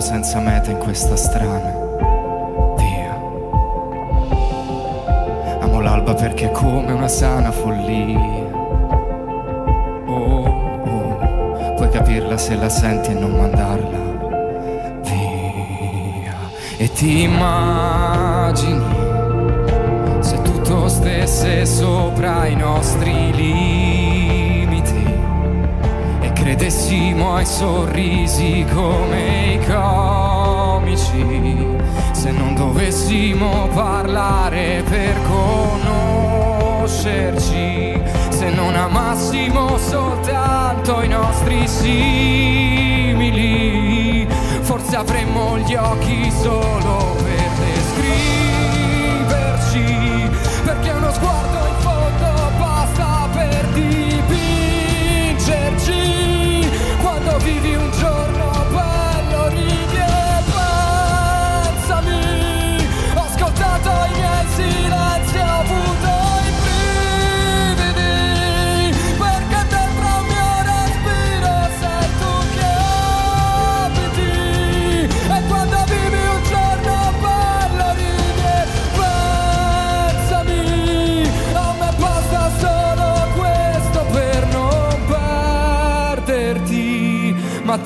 vado senza meta in questa strana via. Amo l'alba perché è come una sana follia. Capirla se la senti e non mandarla via. E ti immagini se tutto stesse sopra i nostri limiti e credessimo ai sorrisi come i comici, se non dovessimo parlare per conoscerci, se non amassimo soltanto i nostri simili, forse avremmo gli occhi solo per descriverci, perché uno sguardo in fondo basta per dipingerci, quando vivi un giorno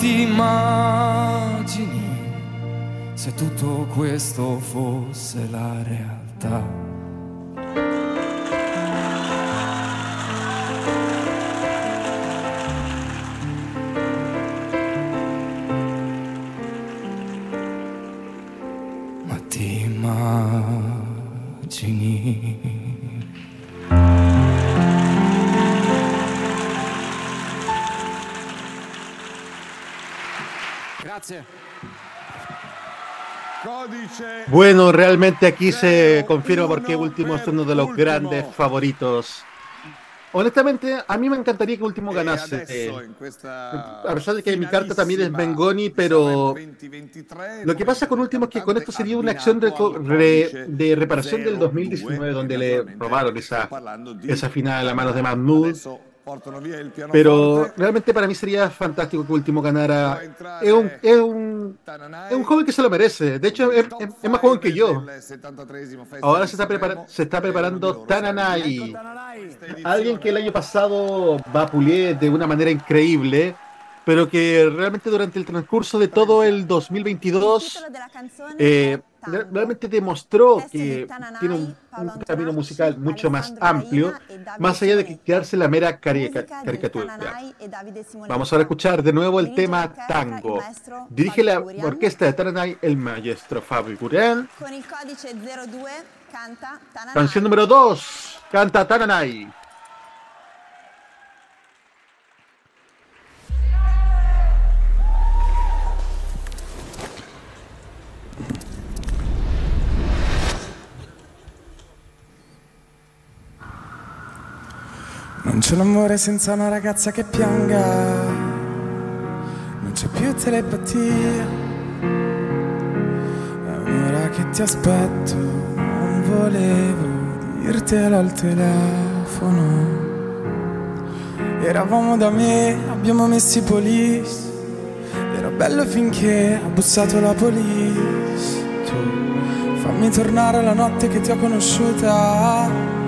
ti immagini se tutto questo fosse la realtà. Bueno, realmente aquí se confirma porque Último es uno de los grandes favoritos. Honestamente, a mí me encantaría que Último ganase. in questa A pesar de que mi carta también es Bengoni, pero lo que pasa con Último es que con esto sería una acción de, re- de reparación del 2019, donde le robaron esa, esa final a manos de Mahmoud. Pero realmente para mí sería fantástico que Último ganara. Es un, es un, es un joven que se lo merece. De hecho, es, más joven que yo. Ahora se está, prepara- se está preparando Tananai. Alguien que el año pasado vapuleé de una manera increíble, pero que realmente durante el transcurso de todo el 2022 eh, realmente demostró que tiene un, un camino musical mucho más amplio, más allá de que quedarse la mera carica- caricatura. Vamos ahora a escuchar de nuevo el tema Tango. Dirige la orquesta de Tananay el maestro Fabio Gurel. Con il codice 02 canta Tananai. Canción número 2, canta Tananay. Non c'è un amore senza una ragazza che pianga, non c'è più telepatia. È un'ora che ti aspetto, non volevo dirtelo al telefono. Eravamo da me, abbiamo messo i police. Era bello finché ha bussato la police. Tu fammi tornare alla notte che ti ho conosciuta.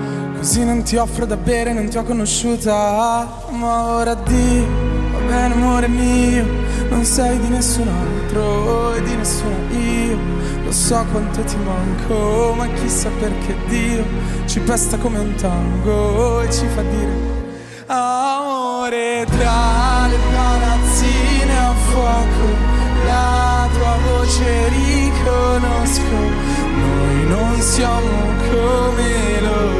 Così non ti offro da bere, non ti ho conosciuta. Ma ora di, va bene amore mio, non sei di nessun altro e di nessuna io. Lo so quanto ti manco, ma chissà perché Dio ci pesta come un tango e ci fa dire Amore tra le palazzine a fuoco, la tua voce riconosco. Noi non siamo come loro,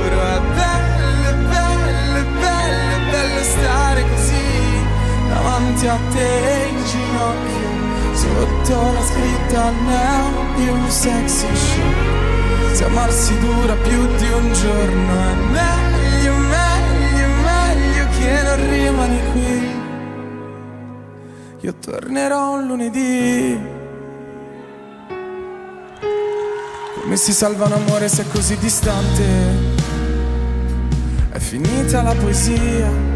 a te in ginocchio, sotto la scritta di un sexy show. Se amarsi dura più di un giorno è meglio, meglio, meglio che non rimani qui. Io tornerò un lunedì. Come si salva un amore se è così distante? È finita la poesia.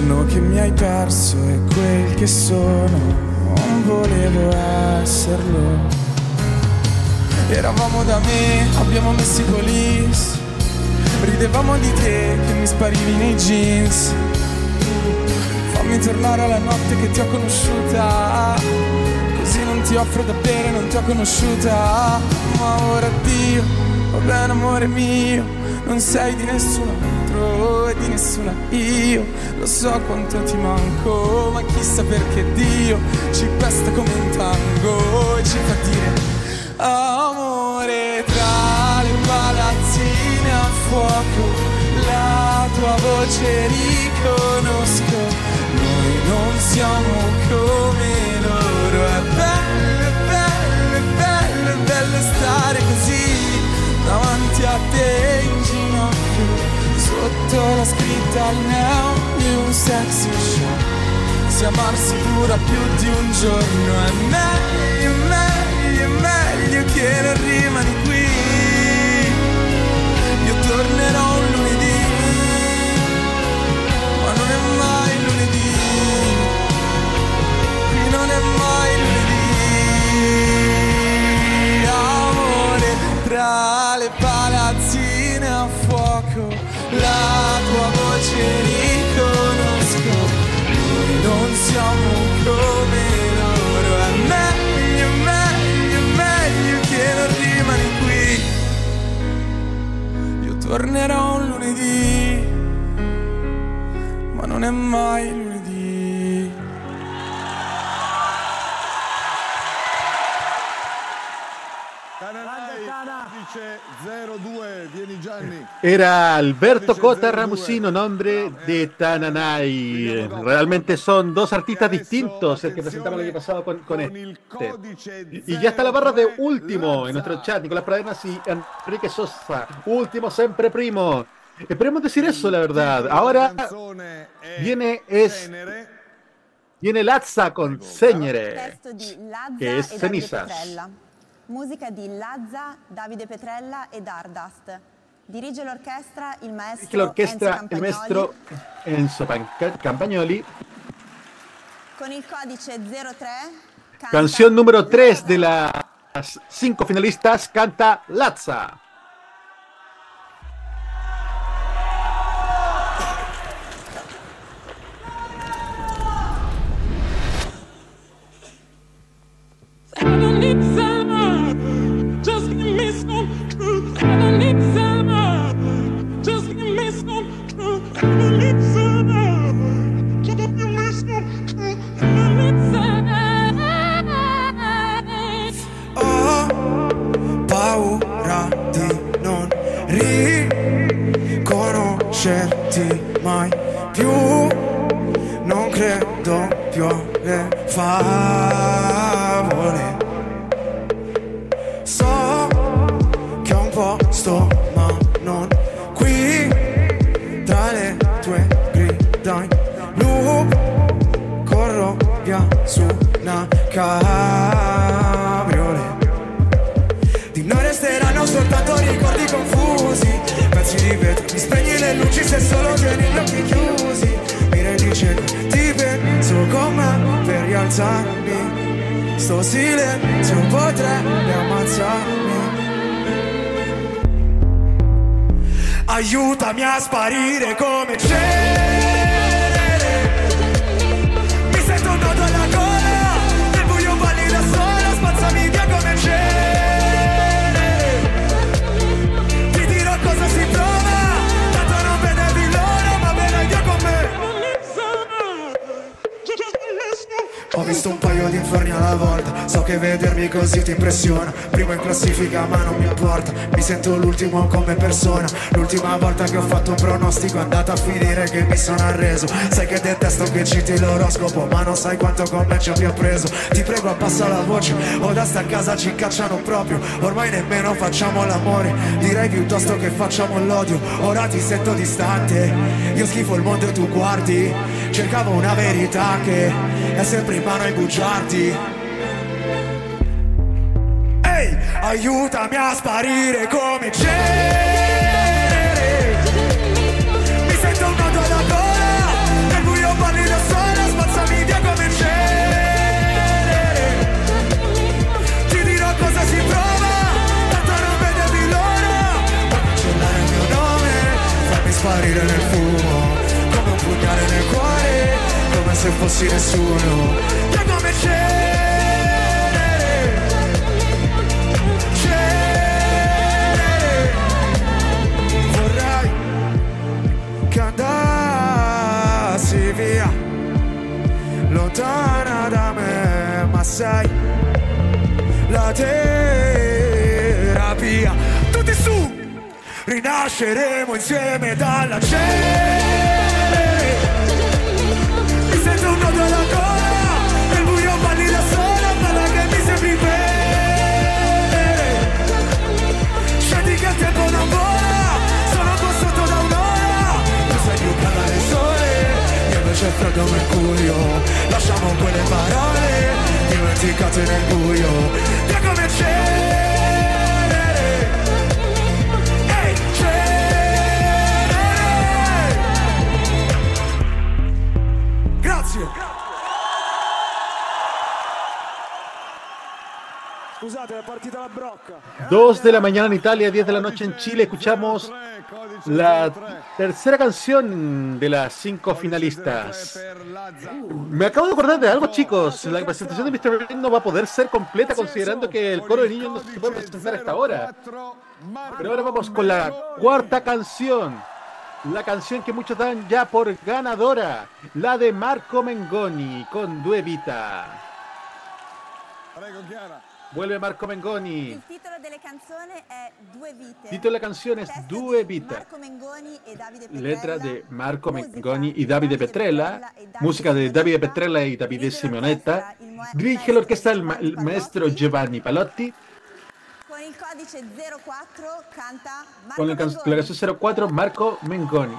È un anno che mi hai perso e quel che sono non volevo esserlo. Eravamo da me, abbiamo messo i police. Ridevamo di te che mi sparivi nei jeans. Fammi tornare alla notte che ti ho conosciuta. Così non ti offro da bere, non ti ho conosciuta. Ma ora addio, va bene amore mio. Non sei di nessun altro e di nessuna io. Lo so quanto ti manco, ma chissà perché Dio ci pesta come un tango e ci fa dire Amore tra le palazzine a fuoco, la tua voce riconosco. Noi non siamo come loro, è bello, è bello, è bello, è bello stare così davanti a te in ginocchio, sotto la scritta al neon di un sexy show. Se amarsi dura più di un giorno è meglio, meglio, meglio che non rimani qui. Io tornerò un lunedì, ma non è mai lunedì. Qui non è mai lunedì. Amore tra la tua voce riconosco. Noi non siamo come loro, è meglio, meglio, meglio che non rimani qui. Io tornerò un lunedì, ma non è mai lunedì. Era Alberto Cota Ramusino, nombre de Tananay. Realmente son dos artistas distintos el que presentamos el año pasado con, con este. Y ya está la barra de último en nuestro chat, Nicolás Pradenas y Enrique Sosa. Último, siempre primo. Esperemos decir eso, la verdad. Ahora viene es viene Lazza con Lazza che è e Cenizas. Musica di Lazza, Davide Petrella e Dardust. Dirige l'orchestra il maestro orquesta, Enzo Campagnoli maestro Enzo Campagnoli. con il codice 03 canta Canción número 3 de las cinco finalistas canta Lazza. Just riconoscerti mai più. Non credo più alle favole. Solo tieni gli occhi chiusi. Mi rendi cieco, ti penso con me per rialzarmi. Sto silenzio potrebbe ammazzarmi. Aiutami a sparire come cenere visto un paio di inferni alla volta. So che vedermi così ti impressiona. Primo in classifica ma non mi importa. Mi sento l'ultimo come persona. L'ultima volta che ho fatto un pronostico È andata a finire che mi sono arreso. Sai che detesto che citi l'oroscopo Ma non sai quanto con me ci abbia preso. Ti prego abbassa la voce. O da sta casa ci cacciano proprio. Ormai nemmeno facciamo l'amore. Direi piuttosto che facciamo l'odio. Ora ti sento distante. Io schifo il mondo e tu guardi. Cercavo una verità che è sempre in mano ai bugiardi. Ehi, aiutami a sparire come c'è. Mi sento un nodo da gola, nel buio parli da sola, spazzami via come genere. Ti dirò cosa si prova, tanto non vedevi l'ora. Cancellare il mio nome, fammi sparire nel se fossi nessuno. Te come cenere Cenere Vorrei che andassi via Lontana da me Ma sai La terapia Tutti su Rinasceremo insieme dalla cenere freddo mercurio Lasciamo quelle parole Dimenticate nel buio Te come cenere Ehi, cenere Grazie Scusate, è partita la brocca. 2 de la mañana en Italia, 10 de la noche en Chile. Escuchamos la tercera canción de las cinco finalistas. Me acabo de acordar de algo, chicos. La presentación de Mr. Brain no va a poder ser completa considerando que el coro de niños no se puede presentar a esta hora. Pero ahora vamos con la cuarta canción. La canción que muchos dan ya por ganadora. La de Marco Mengoni con Due Vita. Prego Chiara. Vuelve Marco Mengoni. Il titolo della canzone è Due vite. Titolo della canzone è Due Vita. Marco Mengoni e Davide Petrella. Letra de Marco Mengoni y Davide Petrella. Música de Davide Petrella y Davide Simonetta. Dirige l'orchestra il, ma- il maestro Giovanni Palotti. Con il codice 04 canta Marco Con la, can- Mengoni. la canción 04 Marco Mengoni.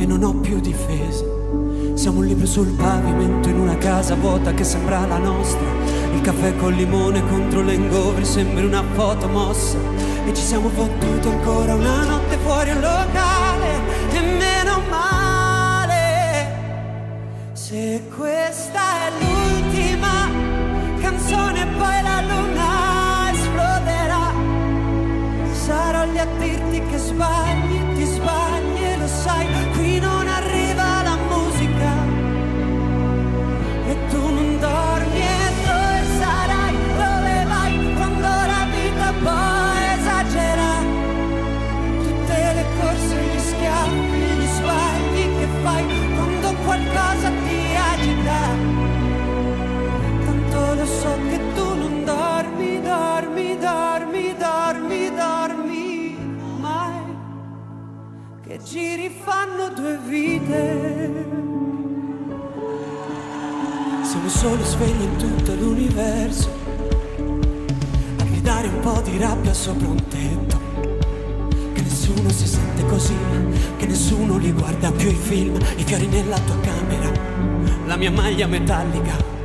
e non ho più difese. Siamo un libro sul pavimento in una casa vuota che sembra la nostra. Il caffè col limone contro l'engovri sembra una foto mossa. E ci siamo fottuti ancora una notte fuori un locale. E meno male. Se questa due vite. Siamo solo svegli in tutto l'universo. A gridare un po' di rabbia sopra un tetto. Che nessuno si sente così, che nessuno li guarda più i film, i fiori nella tua camera, la mia maglia metallica.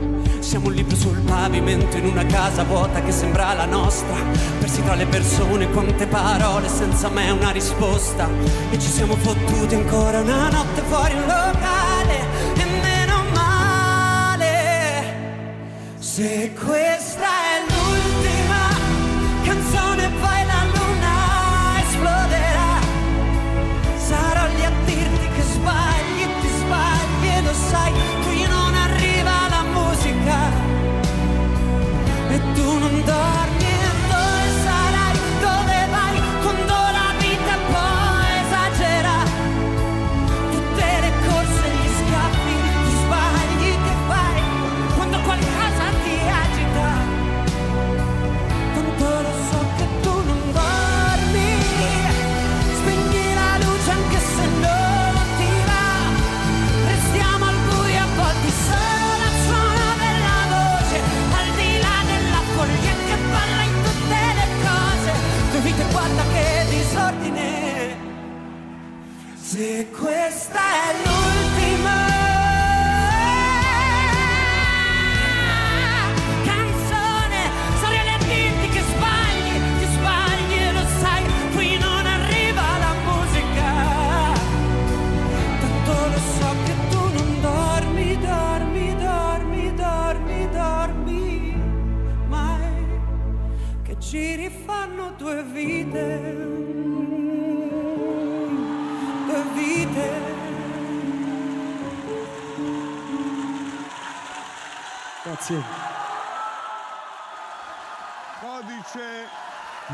Siamo un libro sul pavimento in una casa vuota che sembra la nostra. Persi tra le persone, quante parole senza me una risposta. E ci siamo fottuti ancora una notte fuori un locale. E meno male. Se questa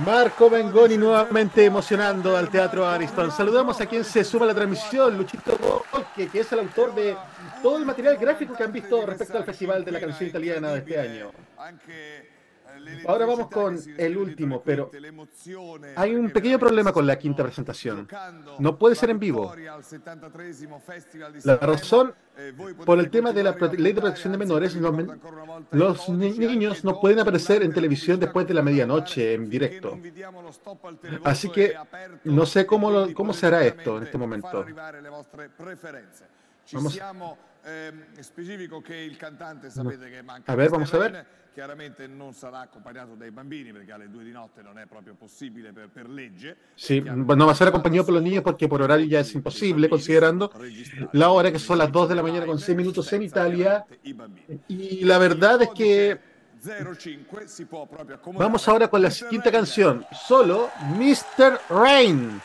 Marco Mengoni nuevamente emocionando al Teatro Ariston. Saludamos a quien se suma a la transmisión, Luchito Volque, que es el autor de todo el material gráfico que han visto respecto al Festival de la Canción Italiana de este año. Ahora vamos con el último, pero hay un pequeño problema con la quinta presentación. No puede ser en vivo. La razón, por el tema de la ley de protección de menores, los, men- los ni- niños no pueden aparecer en televisión después de la medianoche en directo. Así que no sé cómo, lo- cómo se hará esto en este momento. Vamos- ehm, manca A ver, vamos a ver. Chiaramente non sarà accompagnato dai bambini perché alle due di notte non è proprio possibile per, per legge. Sí, no va a ser acompañado por los niños porque por horario ya es imposible, considerando la hora que son las 2 de la mañana con 6 minutos en Italia. Y la verdad es que 05 si può proprio accomodare. vamos ahora con la quinta canción, solo Mr. Rain.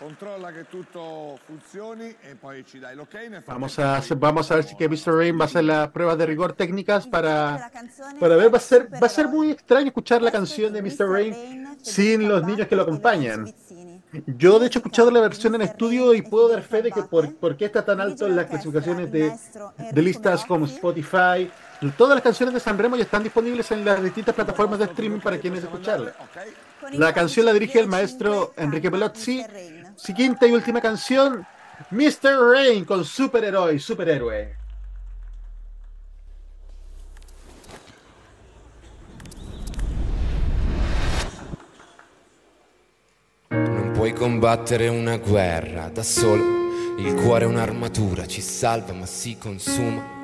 Controlla e poi ci dai l'ok. Nel Vamos a, hacer- vamos a ver si que Mr. Rain va a hacer las pruebas de rigor técnicas para, para ver. Va a, ser, va a ser muy extraño escuchar la canción de Mr. Rain sin los niños que lo acompañan. Yo, de hecho, he escuchado la versión en estudio y puedo dar fe de que por, por qué está tan alto en las clasificaciones de, de listas como Spotify. Todas las canciones de Sanremo ya están disponibles en las distintas plataformas de streaming para quienes escucharlas. La canción la dirige el maestro Enrique Pelozzi. Siguiente y última canción, Mr. Rain con superhéroe, superhéroe. Non puoi combattere una guerra da solo. Il cuore è un'armatura, ci salva ma si consuma.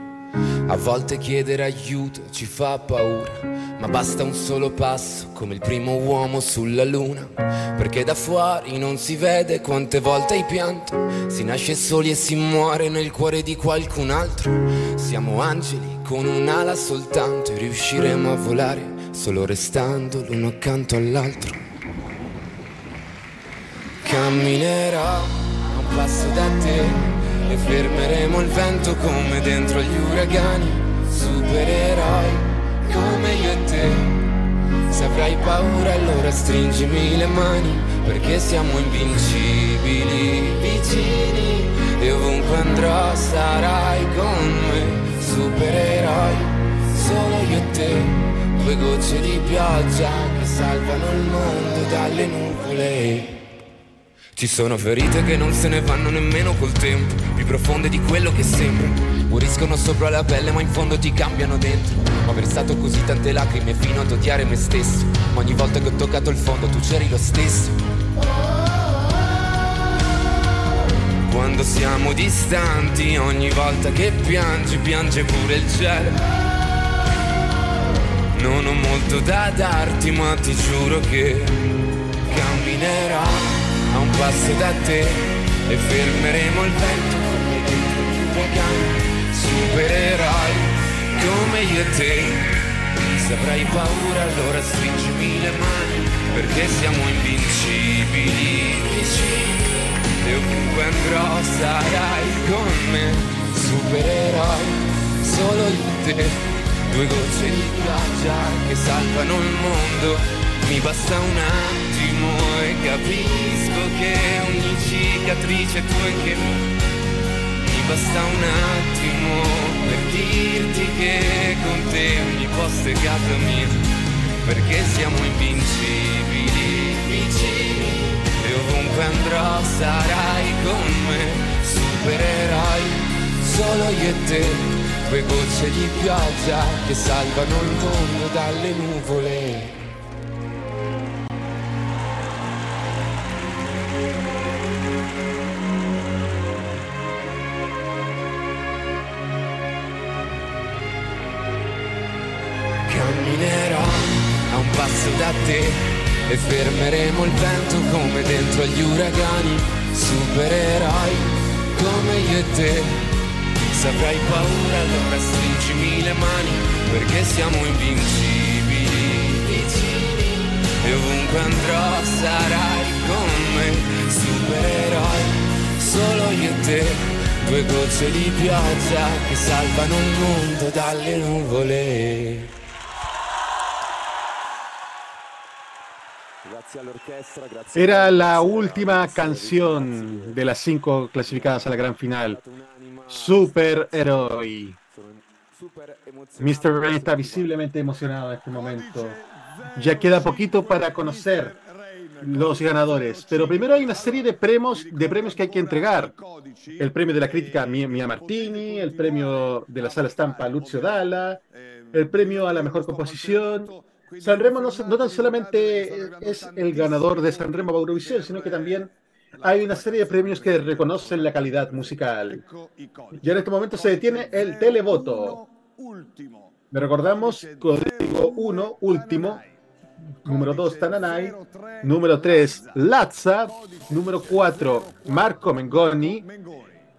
A volte chiedere aiuto ci fa paura, ma basta un solo passo come il primo uomo sulla luna. Perché da fuori non si vede quante volte hai pianto. Si nasce soli e si muore nel cuore di qualcun altro. Siamo angeli con un'ala soltanto e riusciremo a volare solo restando l'uno accanto all'altro. Camminerò a un passo da te e fermeremo il vento come dentro gli uragani. Supereroi come io e te. Se avrai paura allora stringimi le mani perché siamo invincibili vicini e ovunque andrò sarai con me. Supereroi solo io e te. Due gocce di pioggia che salvano il mondo dalle nuvole. Ci sono ferite che non se ne vanno nemmeno col tempo, profonde di quello che sembra. Moriscono sopra la pelle ma in fondo ti cambiano dentro. Ho versato così tante lacrime fino ad odiare me stesso. Ma ogni volta che ho toccato il fondo tu c'eri lo stesso. Quando siamo distanti, ogni volta che piangi, piange pure il cielo. Non ho molto da darti, ma ti giuro che camminerò a un passo da te e fermeremo il vento uragani. Supereroi come io e te. Se avrai paura allora stringimi le mani perché siamo invincibili e ovunque andrò sarai con me. Supereroi solo io e te. Due gocce di pioggia che salvano il mondo. Mi basta un attimo e capisco che ogni cicatrice tua anche mia. Mi basta un attimo per dirti che con te ogni posto è casa mia. Perché siamo invincibili vicini e ovunque andrò sarai con me. Supererai solo io e te. Due gocce di pioggia che salvano il mondo dalle nuvole. Da te e fermeremo il vento come dentro agli uragani. Supereroi come io e te. Se avrai paura allora stringimi le mani perché siamo invincibili. E ovunque andrò sarai con me, supereroi, solo io e te, due gocce di pioggia che salvano il mondo dalle nuvole. Era la última canción de las cinco clasificadas a la gran final. Superhéroe. Mr. Rain está visiblemente emocionado en este momento. Ya queda poquito para conocer los ganadores, pero primero hay una serie de premios, de premios que hay que entregar. El premio de la crítica Mia Martini, el premio de la sala estampa Lucio Dalla, el premio a la mejor composición. Sanremo no, no tan solamente es el ganador de Sanremo para Eurovisión, sino que también hay una serie de premios que reconocen la calidad musical. Y en este momento se detiene el televoto. Le recordamos, código 1, último. Número 2, Tananay. Número 3, Lazza. Número 4, Marco Mengoni.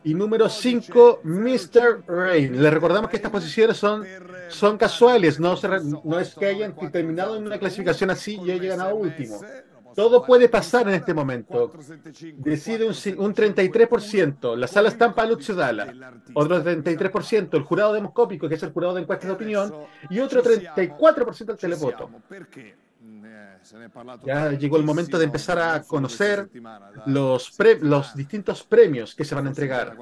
Y número 5, Mr. Rain. Le recordamos que estas posiciones son, son casuales, no, se no es que hayan terminado en una clasificación así y hayan ganado último. Todo puede pasar en este momento. Decide un, un 33%, la sala estampa Lucio Dalla, otro 33% el jurado demoscópico, que es el jurado de encuestas de opinión, y otro 34% el televoto. Ya llegó el momento de empezar a conocer los, pre- los distintos premios que se van a entregar.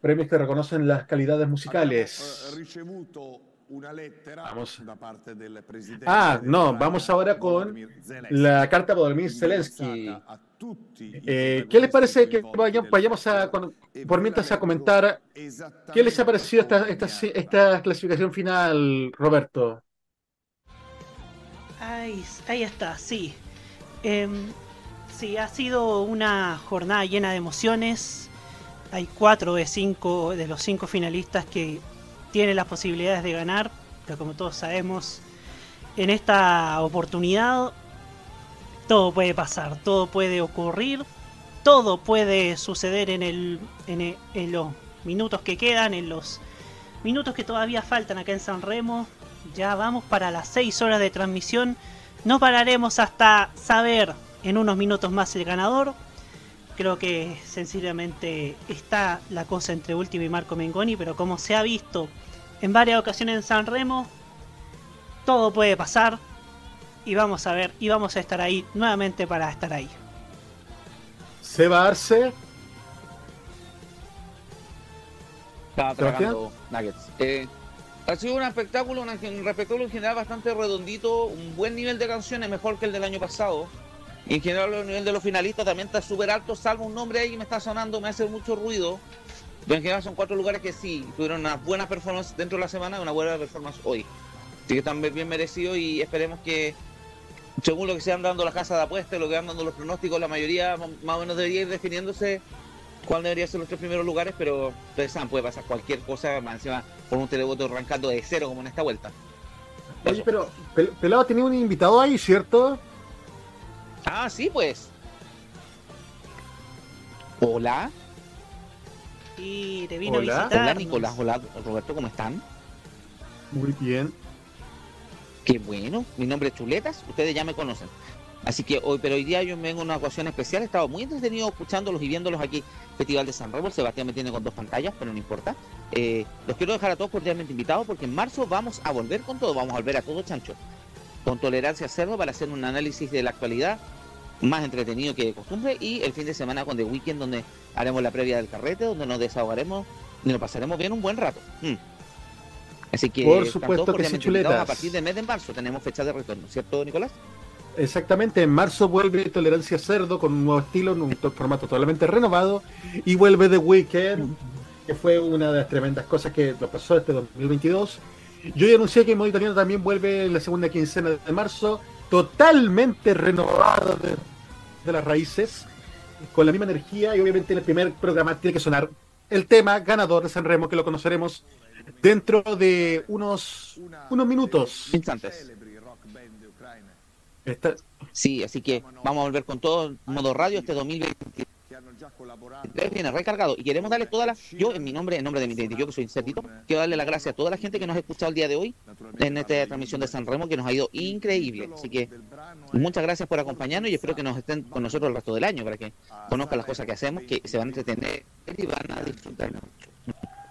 Premios que reconocen las calidades musicales. lettera Vamos. Ah, no, vamos ahora con la carta de Volodymyr Zelensky. Eh, ¿Qué les parece que vayamos, a, con- por mientras a comentar qué les ha parecido esta, esta, esta clasificación final, Roberto? Ahí, está, sí. Em, sí, ha sido una jornada llena de emociones. Hay cuatro de cinco de los cinco finalistas que tienen las posibilidades de ganar, pero como todos sabemos, en esta oportunidad todo puede pasar, todo puede ocurrir, todo puede suceder en, el, en, e- en los minutos que quedan, en los minutos que todavía faltan acá en San Remo. Ya vamos para las 6 horas de transmisión. No pararemos hasta saber en unos minutos más el ganador. Creo que sencillamente está la cosa entre Último y Marco Mengoni, pero como se ha visto en varias ocasiones en San Remo, todo puede pasar. Y vamos a ver, y vamos a estar ahí nuevamente para estar ahí. Seba Arce, Estaba tragando nuggets. Eh, ha sido un espectáculo, un espectáculo en general bastante redondito, un buen nivel de canciones, mejor que el del año pasado. Y en general el nivel de los finalistas también está súper alto, salvo un nombre ahí que me está sonando, me hace mucho ruido. Pero en general son cuatro lugares que sí, tuvieron una buena performance dentro de la semana y una buena performance hoy. Así que están bien merecidos y esperemos que, según lo que se han dando las casas de apuestas, lo que van dando los pronósticos, la mayoría más o menos debería ir definiéndose cuál debería ser los tres primeros lugares, pero ustedes saben, puede pasar cualquier cosa, más encima por un televoto arrancando de cero como en esta vuelta. oye, pero Pel- Pelado tenía un invitado ahí, ¿cierto? Ah, sí, pues. Hola. Y te vino Hola. a visitar. Hola, Nicolás. Hola, Roberto, ¿cómo están? Muy bien. Qué bueno. Mi nombre es Chuletas. Ustedes ya me conocen. Así que hoy, pero hoy día yo vengo en una ocasión especial. He estado muy entretenido escuchándolos y viéndolos aquí. Festival de San Remo. Sebastián me tiene con dos pantallas, pero no importa. Eh, los quiero dejar a todos cordialmente invitados porque en marzo vamos a volver con todo. Vamos a volver a todo chancho. Con tolerancia cerdo para hacer un análisis de la actualidad más entretenido que de costumbre. Y el fin de semana con The Weekend, donde haremos la previa del carrete, donde nos desahogaremos y nos pasaremos bien un buen rato. Mm. Así que Por supuesto que sí, chuletas. A partir del mes de marzo tenemos fecha de retorno, ¿cierto, Nicolás? Exactamente, en marzo vuelve Tolerancia Cerdo con un nuevo estilo, en un to- formato totalmente renovado, y vuelve The Weekend, que fue una de las tremendas cosas que nos pasó este 2022. Yo ya anuncié que Modo Italiano también vuelve en la segunda quincena de marzo, totalmente renovado de, de las raíces, con la misma energía, y obviamente en el primer programa tiene que sonar el tema ganador de San Remo, que lo conoceremos dentro de unos, unos minutos. Instantes. Está- Sí, así que vamos a volver con todo modo radio este 2023 viene recargado y queremos darle todas las yo en mi nombre en nombre de mi yo que soy Cerdito quiero darle las gracias a toda la gente que nos ha escuchado el día de hoy en esta transmisión de San Remo que nos ha ido increíble. así que muchas gracias por acompañarnos y espero que nos estén con nosotros el resto del año para que conozcan las cosas que hacemos que se van a entretener y van a disfrutar. Mucho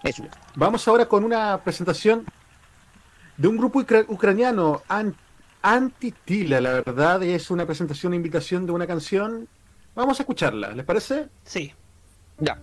eso. Vamos ahora con una presentación de un grupo ucra- ucraniano, An- Antitila, la verdad, es una presentación, una invitación de una canción. Vamos a escucharla, ¿les parece? Sí. Ya.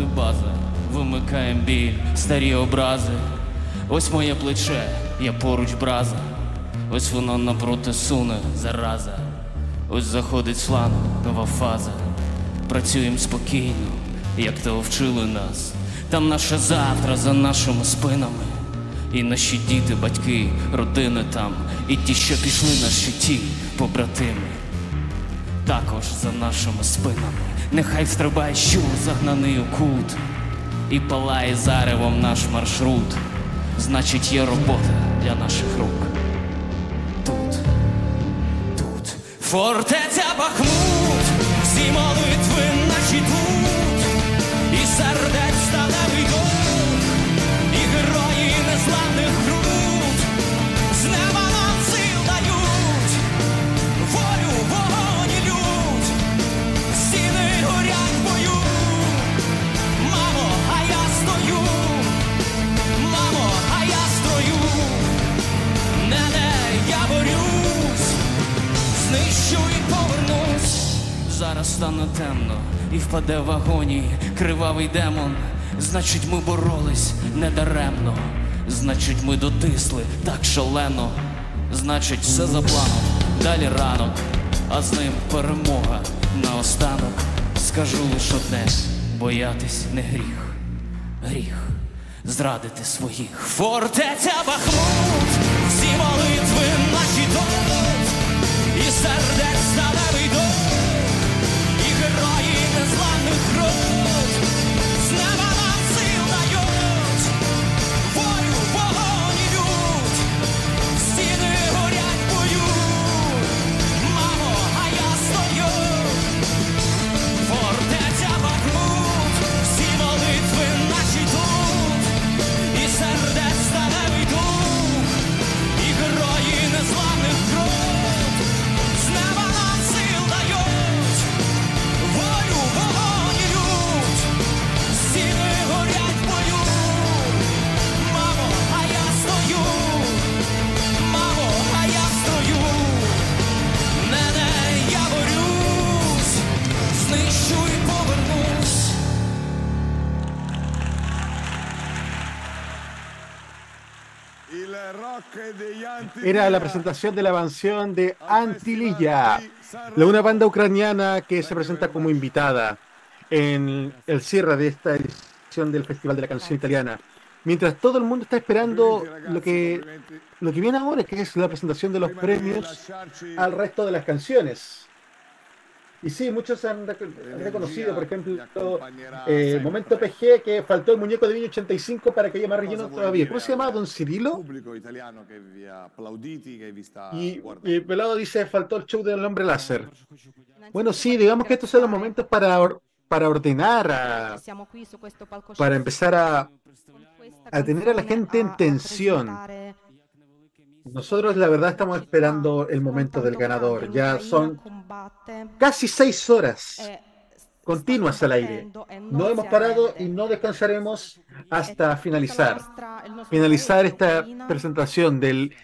Буде база, вимикаєм біль, старі образи. Ось моє плече, я поруч браза. Ось воно напроти суне, зараза. Ось заходить з флану, нова фаза. Працюєм спокійно, як то вчили нас. Там наше завтра за нашими спинами. І наші діти, батьки, родини там, і ті, що пішли на щиті, побратими також за нашими спинами. Нехай стрибає щур загнаний у кут і палає заревом наш маршрут. Значить, є робота для наших рук. Тут, тут Фортеця Бахмут, всі молитви наші тут, Зараз стане темно і впаде в агонії кривавий демон. Значить, ми боролись недаремно. Значить, ми дотисли так шалено. Значить, все за планом, далі ранок, а з ним перемога наостанок. Скажу лиш одне: боятись не гріх, гріх зрадити своїх. Фортеця Бахмут, всі молитви наші тут, і сердець сталевий дух, Era la presentación de la canción de Antililla, de una banda ucraniana que se presenta como invitada en el cierre de esta edición del Festival de la Canción Italiana. Mientras todo el mundo está esperando lo que, lo que viene ahora, que es la presentación de los premios al resto de las canciones. Y sí, muchos han rec- han reconocido, por ejemplo, eh, Momento PG, que faltó el muñeco de Viño 85 para que haya más relleno todavía. ¿Cómo se llama? ¿Don Cirilo? Y, y Pelado dice, faltó el show del hombre láser. Bueno, sí, digamos que estos son los momentos para, or- para ordenar, a- para empezar a, a tener a la gente en tensión. presentare Nosotros la verdad estamos esperando el momento del ganador. Ya son casi seis horas e continuas al aire. No hemos parado y no descansaremos hasta finalizar. Finalizar esta presentación del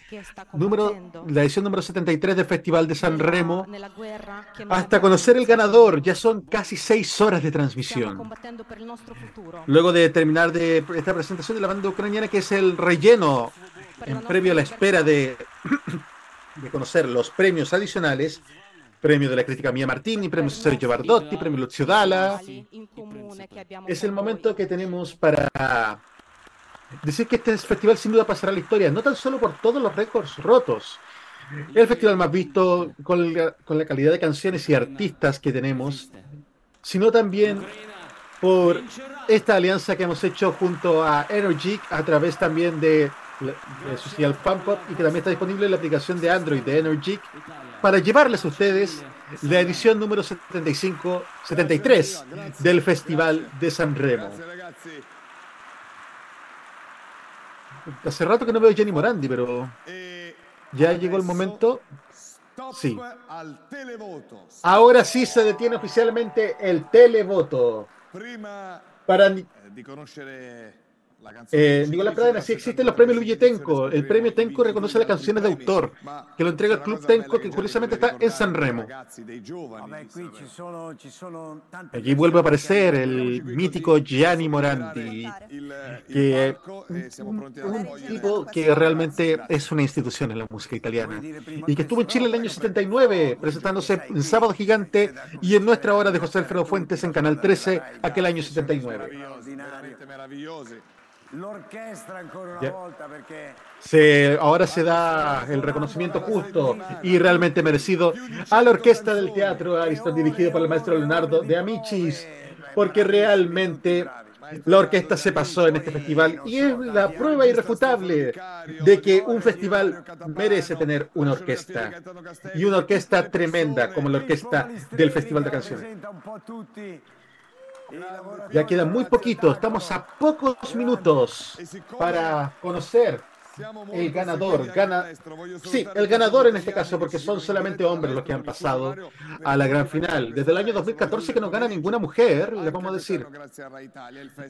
número, la edición número 73 del Festival de San Remo, hasta conocer el ganador. Ya son casi seis horas de transmisión. Luego de terminar de esta presentación de la banda ucraniana, que es el relleno en previo a la espera de, de conocer los premios adicionales, premio de la crítica Mia Martini, premio Sergio Bardotti, premio Lucio Dalla. Es el momento que tenemos para decir que este festival sin duda pasará a la historia, no tan solo por todos los récords rotos, el festival más visto con la, calidad de canciones y artistas que tenemos, sino también por esta alianza que hemos hecho junto a Energy a través también de, de social Pump Up y que también está disponible en la aplicación de Android de Energy para llevarles a ustedes la edición número 75, 73 del Festival de San Remo. Hace rato que no veo a Jenny Morandi, pero ya llegó el momento. Sí. Ahora sí se detiene oficialmente el televoto. Para eh, Nicolás Pradena, sí existen los premios Luigi Tenco. El premio Tenco reconoce las canciones de autor, que lo entrega el Club Tenco, que curiosamente está en San Remo. Aquí vuelve a aparecer el mítico Gianni Morandi, que un, un tipo que realmente es una institución en la música italiana y que estuvo en Chile en el año 79 presentándose en Sábado Gigante y en nuestra hora de José Alfredo Fuentes en Canal 13 aquel año 79. Se, ahora se da el reconocimiento justo y realmente merecido a la orquesta del teatro Ariston, dirigido por el maestro Leonardo de Amicis, porque realmente la orquesta se pasó en este festival y es la prueba irrefutable de que un festival merece tener una orquesta y una orquesta tremenda como la orquesta del Festival de Canciones. presenta un po' tutti Ya queda muy poquito, estamos a pocos minutos para conocer el ganador. Gana, sí, el ganador en este caso, porque son solamente hombres los que han pasado a la gran final. Desde el año 2014 que no gana ninguna mujer, les vamos a decir.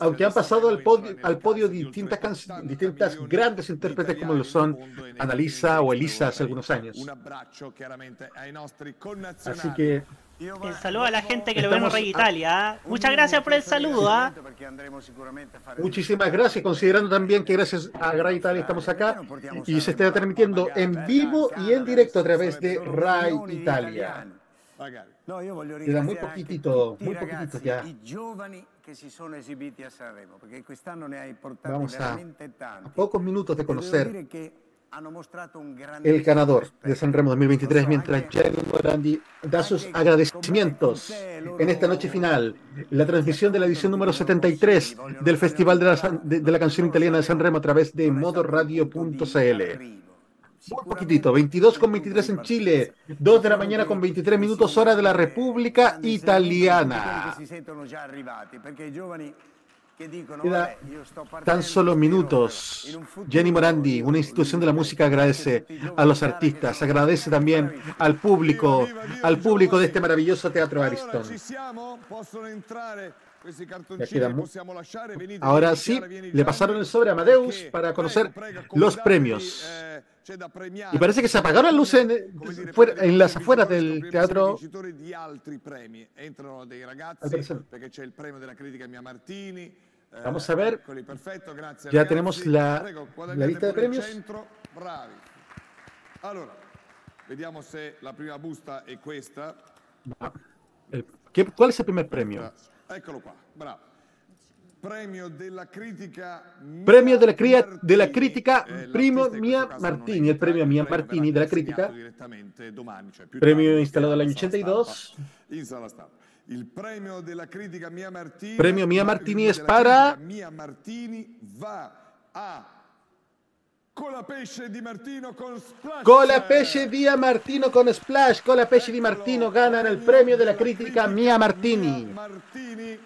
Aunque han pasado al podio, al podio distintas, can- distintas grandes intérpretes como lo son Analisa o Elisa hace algunos años. Así que El saludo a la gente que lo ve en Rey a- Italia. ¿ah? Muchas gracias por el saludo. ¿ah? fare Muchísimas gracias, considerando también que gracias a Rai Italia estamos acá y se está transmitiendo en vivo y en directo a través de Rai Italia. Queda muy poquitito, muy poquitito ya. Vamos a, pocos minutos de conocer el ganador de Sanremo 2023 mientras Gianni Morandi da sus agradecimientos en esta noche final, la transmisión de la edición número 73 del Festival de la, de, de la Canción Italiana de Sanremo a través de modoradio.cl. Muy poquitito, 22 con 23 en Chile, 2 de la mañana con 23 minutos hora de la República Italiana. Queda "Vabbè, io sto tan solo minutos. Jenny Morandi, una institución de la música, agradece a los artistas, agradece también al público, al público de este maravilloso teatro Ariston. Ahora sí, le pasaron el sobre a Amadeus para conocer los premios. Eh. Y parece que se apagaron las luces en, en las afueras del teatro. eh, Vamos a ver. Ya tenemos la- la lista de premios. Vediamo se la prima busta è questa. El- ¿qué- ¿Cuál es el primer premio? Eccolo qua, bravo. Premio della critica Premio de la, cría- de la crítica, Primo Mia Martini, el premio Mia Martini de la crítica, direttamente domani, cioè premio en el año in sala 82. stampa. In sala stampa. Il premio della critica Mia Martini. Premio Mia il Martini es della para- critica Mia Martini va a Colapesce di Martino con Splash. Colapesce Di Martino con Splash. Colapesce Di Martino ganan el premio de la crítica Mia Martini. Martini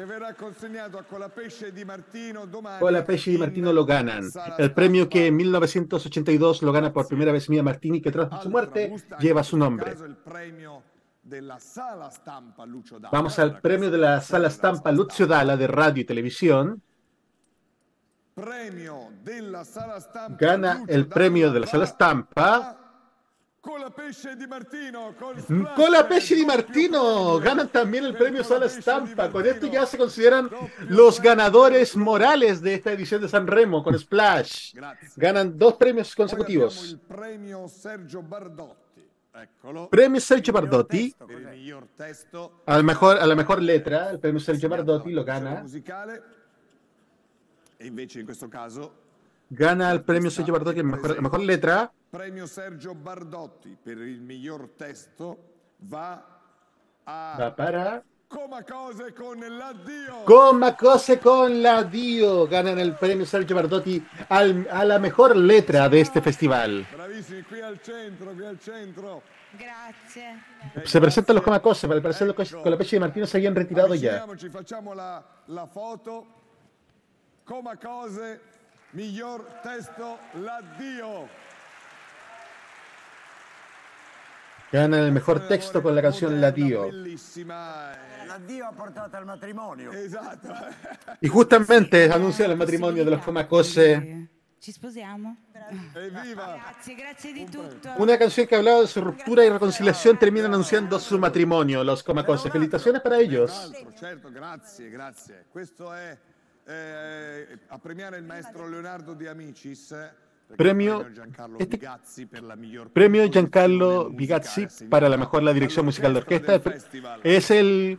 che verrà consegnato a Colapesce di Martino domani. Colapesce Di Martino lo ganan. El premio que en 1982 lo gana por primera vez Mia Martini, que tras su muerte lleva su nombre. Vamos al premio de la sala stampa Lucio Dalla de radio y televisión. Gana el premio de la sala stampa. Colapesce di Martino Colapesce di Martino ganan también el premio Sala Stampa. Con esto ya se consideran los ganadores morales de esta edición de San Remo con Splash. Ganan dos premios consecutivos. premio Sergio Bardotti. Premio Sergio Bardotti a la mejor, a la mejor letra. El premio Sergio Bardotti lo gana. E invece in questo caso Gana el premio Sergio Bardotti a la mejor, la mejor letra. premio Sergio Bardotti per il miglior testo va a Va para. Coma cose con l'addio. Coma cose con la Dio. Ganan el premio Sergio Bardotti al- a la mejor letra de este festival. Bravissimi, qui al centro, qui al centro. Grazie. Se presentan los Coma Cose. Para parecer los Colapesce y Martino se habían retirado ya. Facciamo la, la foto. Coma cose, miglior testo, l'addio. Ganan el mejor texto con la canción La Dio. Bellissima. eh, L'addio ha portato al matrimonio. Esatto. Y justamente anuncia el matrimonio de los Coma Cose. Ci sposiamo? Evviva! Grazie, grazie di tutto. Una canción que hablaba de su ruptura y reconciliación termina anunciando su matrimonio, los Coma Cose. Felicitaciones para ellos. Certo, grazie, grazie. Questo è eh, a premiare il maestro Leonardo Di Amicis. perché Premio- este- Premio Giancarlo Bigazzi para la mejor la dirección musical de orquesta. Es el,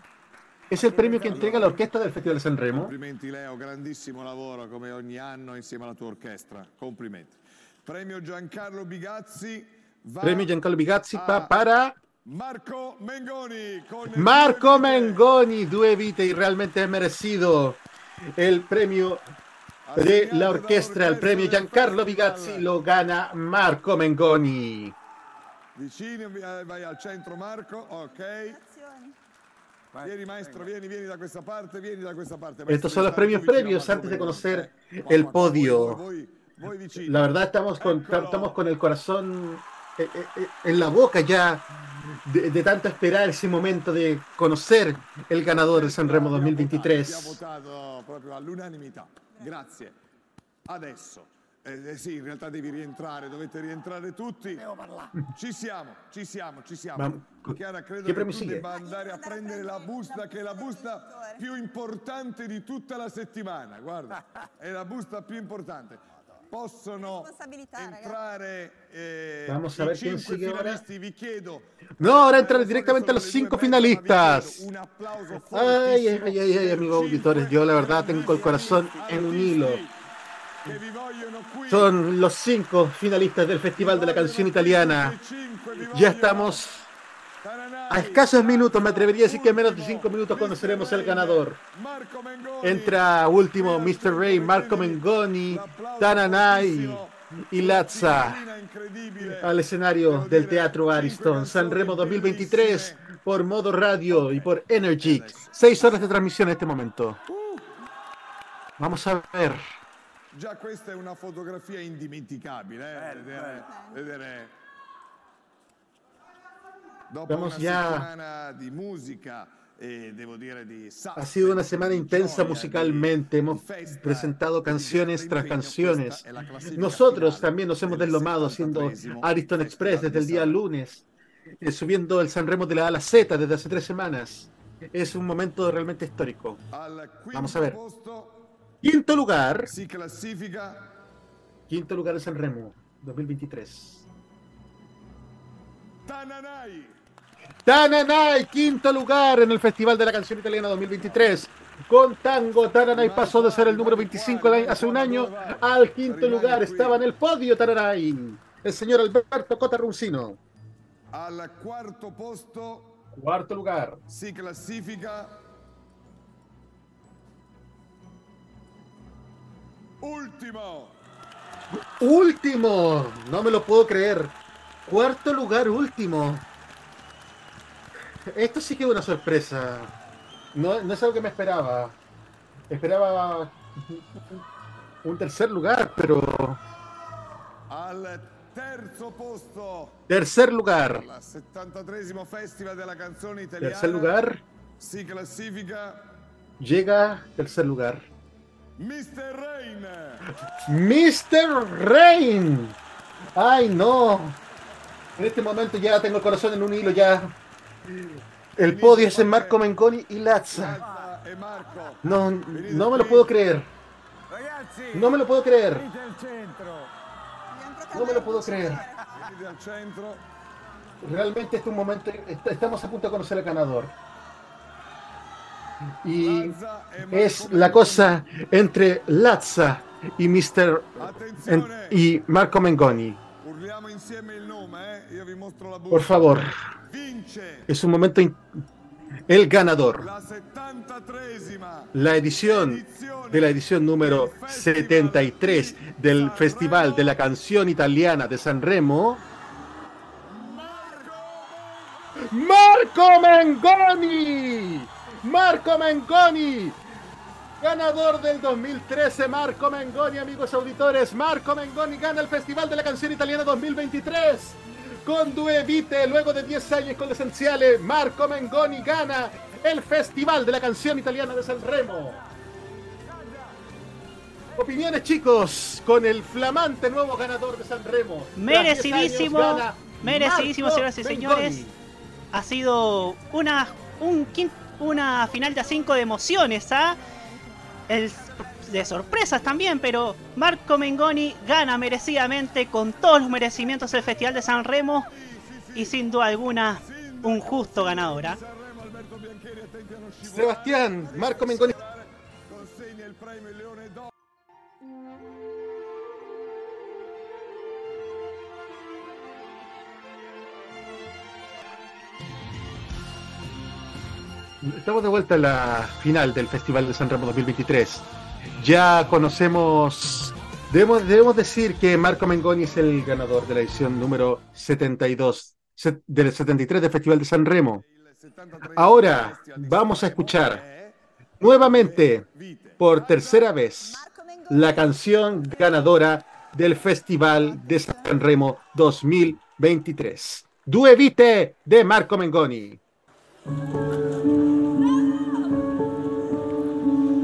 es el premio que entrega la orquesta del Festival de San Remo. Complimenti Leo, grandissimo lavoro come ogni anno insieme alla tua orchestra. Complimenti. Premio Giancarlo Bigazzi va Premio Giancarlo Bigazzi a pa- para Marco Mengoni Marco Mengoni, Due Vite, y realmente es merecido el premio de la orquesta. El premio Giancarlo Bigazzi lo gana Marco Mengoni. Vicino, vai al centro Marco, ok. Vieni maestro, vieni, vieni da questa parte, vieni da questa parte. maestro, Estos son los premios previos antes de conocer el podio. La verdad estamos con, estamos con el corazón eh, eh, eh, en la boca ya de, de tanto esperar ese momento de conocer el ganador del Sanremo Abbiamo 2023. votato proprio all'unanimità. Grazie. Adesso, eh, eh, sì, in realtà devi rientrare, dovete rientrare tutti. Ci siamo, ci siamo, ci siamo. Ma- Chiara, credo che tu sigue? debba andare a prendere la busta, che è la busta più importante di tutta la settimana. Guarda, è la busta più importante. Possono entrare eh, Vamos a ver quién sigue ahora. finalisti, vi chiedo No, ahora entran directamente los cinco finalistas. Ay, ay, ay, ay, ay, amigos auditores, yo la verdad tengo el corazón en un hilo. Son los cinco finalistas del Festival de la Canción Italiana. Ya estamos a escasos minutos, me atrevería a decir que en menos de cinco minutos conoceremos el ganador. Entra último Mr. Ray, Marco Mengoni, Tananay y Lazza al escenario del Teatro Ariston. Sanremo 2023 por Modo Radio y por Energy. Seis horas de transmisión en este momento. Vamos a ver. Già questa è una fotografia indimenticabile, eh? vedere, vedere- Dopo una ya. settimana di musica e devo dire di Ha sido una semana intensa musicalmente. Hemos presentado canciones tras canciones. Nosotros también nos hemos deslomado haciendo Ariston Express desde el día lunes, eh, subiendo el Sanremo de la A la Z desde hace tres semanas. Es un momento realmente histórico. Vamos a ver. Quinto lugar. Quinto lugar en Sanremo 2023. Tananai. Tananay, quinto lugar en el Festival de la Canción Italiana 2023. Con Tango, Tananay pasó de ser el número 25 el año- hace un año al quinto lugar. Estaba en el podio Tananay. El señor Alberto Cotarruncino. Al quarto posto Cuarto lugar. si classifica ultimo. Último. No me lo puedo creer. Cuarto lugar, último. Esto sí que es una sorpresa. No, no es algo que me esperaba. Esperaba un tercer lugar, pero Al terzo posto Tercer lugar. al 73 Festival della Canzone Italiana. Tercer lugar. Si classifica Llega tercer lugar. Mr. Rain. Mr. Rain. Ay, no. En este momento ya tengo el corazón en un hilo ya. El podio es en Marco Mengoni y Lazza. No, no me lo puedo creer. No me lo puedo creer. No me lo puedo creer. Realmente este es un momento. est- Estamos a punto de conocer al ganador. Y es la cosa entre Lazza y Mr. en- y Marco Mengoni. Eh? Por favor. Es un momento. El ganador. la 73esima La edición de la edición número 73 del Festival de la Canción Italiana de Sanremo. Marco Mengoni. Marco Mengoni. Ganador del 2013, Marco Mengoni, amigos auditores. Marco Mengoni gana el Festival de la Canción Italiana 2023. Con Due Vite, luego de 10 años con L'essenziale, Marco Mengoni gana el Festival de la Canción Italiana de Sanremo. Opiniones, chicos, con el flamante nuevo ganador de 10 años Merecidísimo, merecidísimo, Marco señoras y Mengoni. señores. Ha sido una, un, una final de a 5 de emociones, ¿ah? El- de sorpresas también, pero Marco Mengoni gana merecidamente con todos los merecimientos del Festival de San Remo y sin duda alguna un justo ganador. ¿ah? Sebastián, Marco Mengoni. Estamos de vuelta en la final del Festival de San Remo 2023. Ya conocemos, debemos, decir que Marco Mengoni es el ganador de la edición número 72 se- del 73 del Festival de San Remo. Ahora vamos a escuchar nuevamente, por tercera vez, la canción ganadora del Festival de San Remo 2023. Due vite de Marco Mengoni.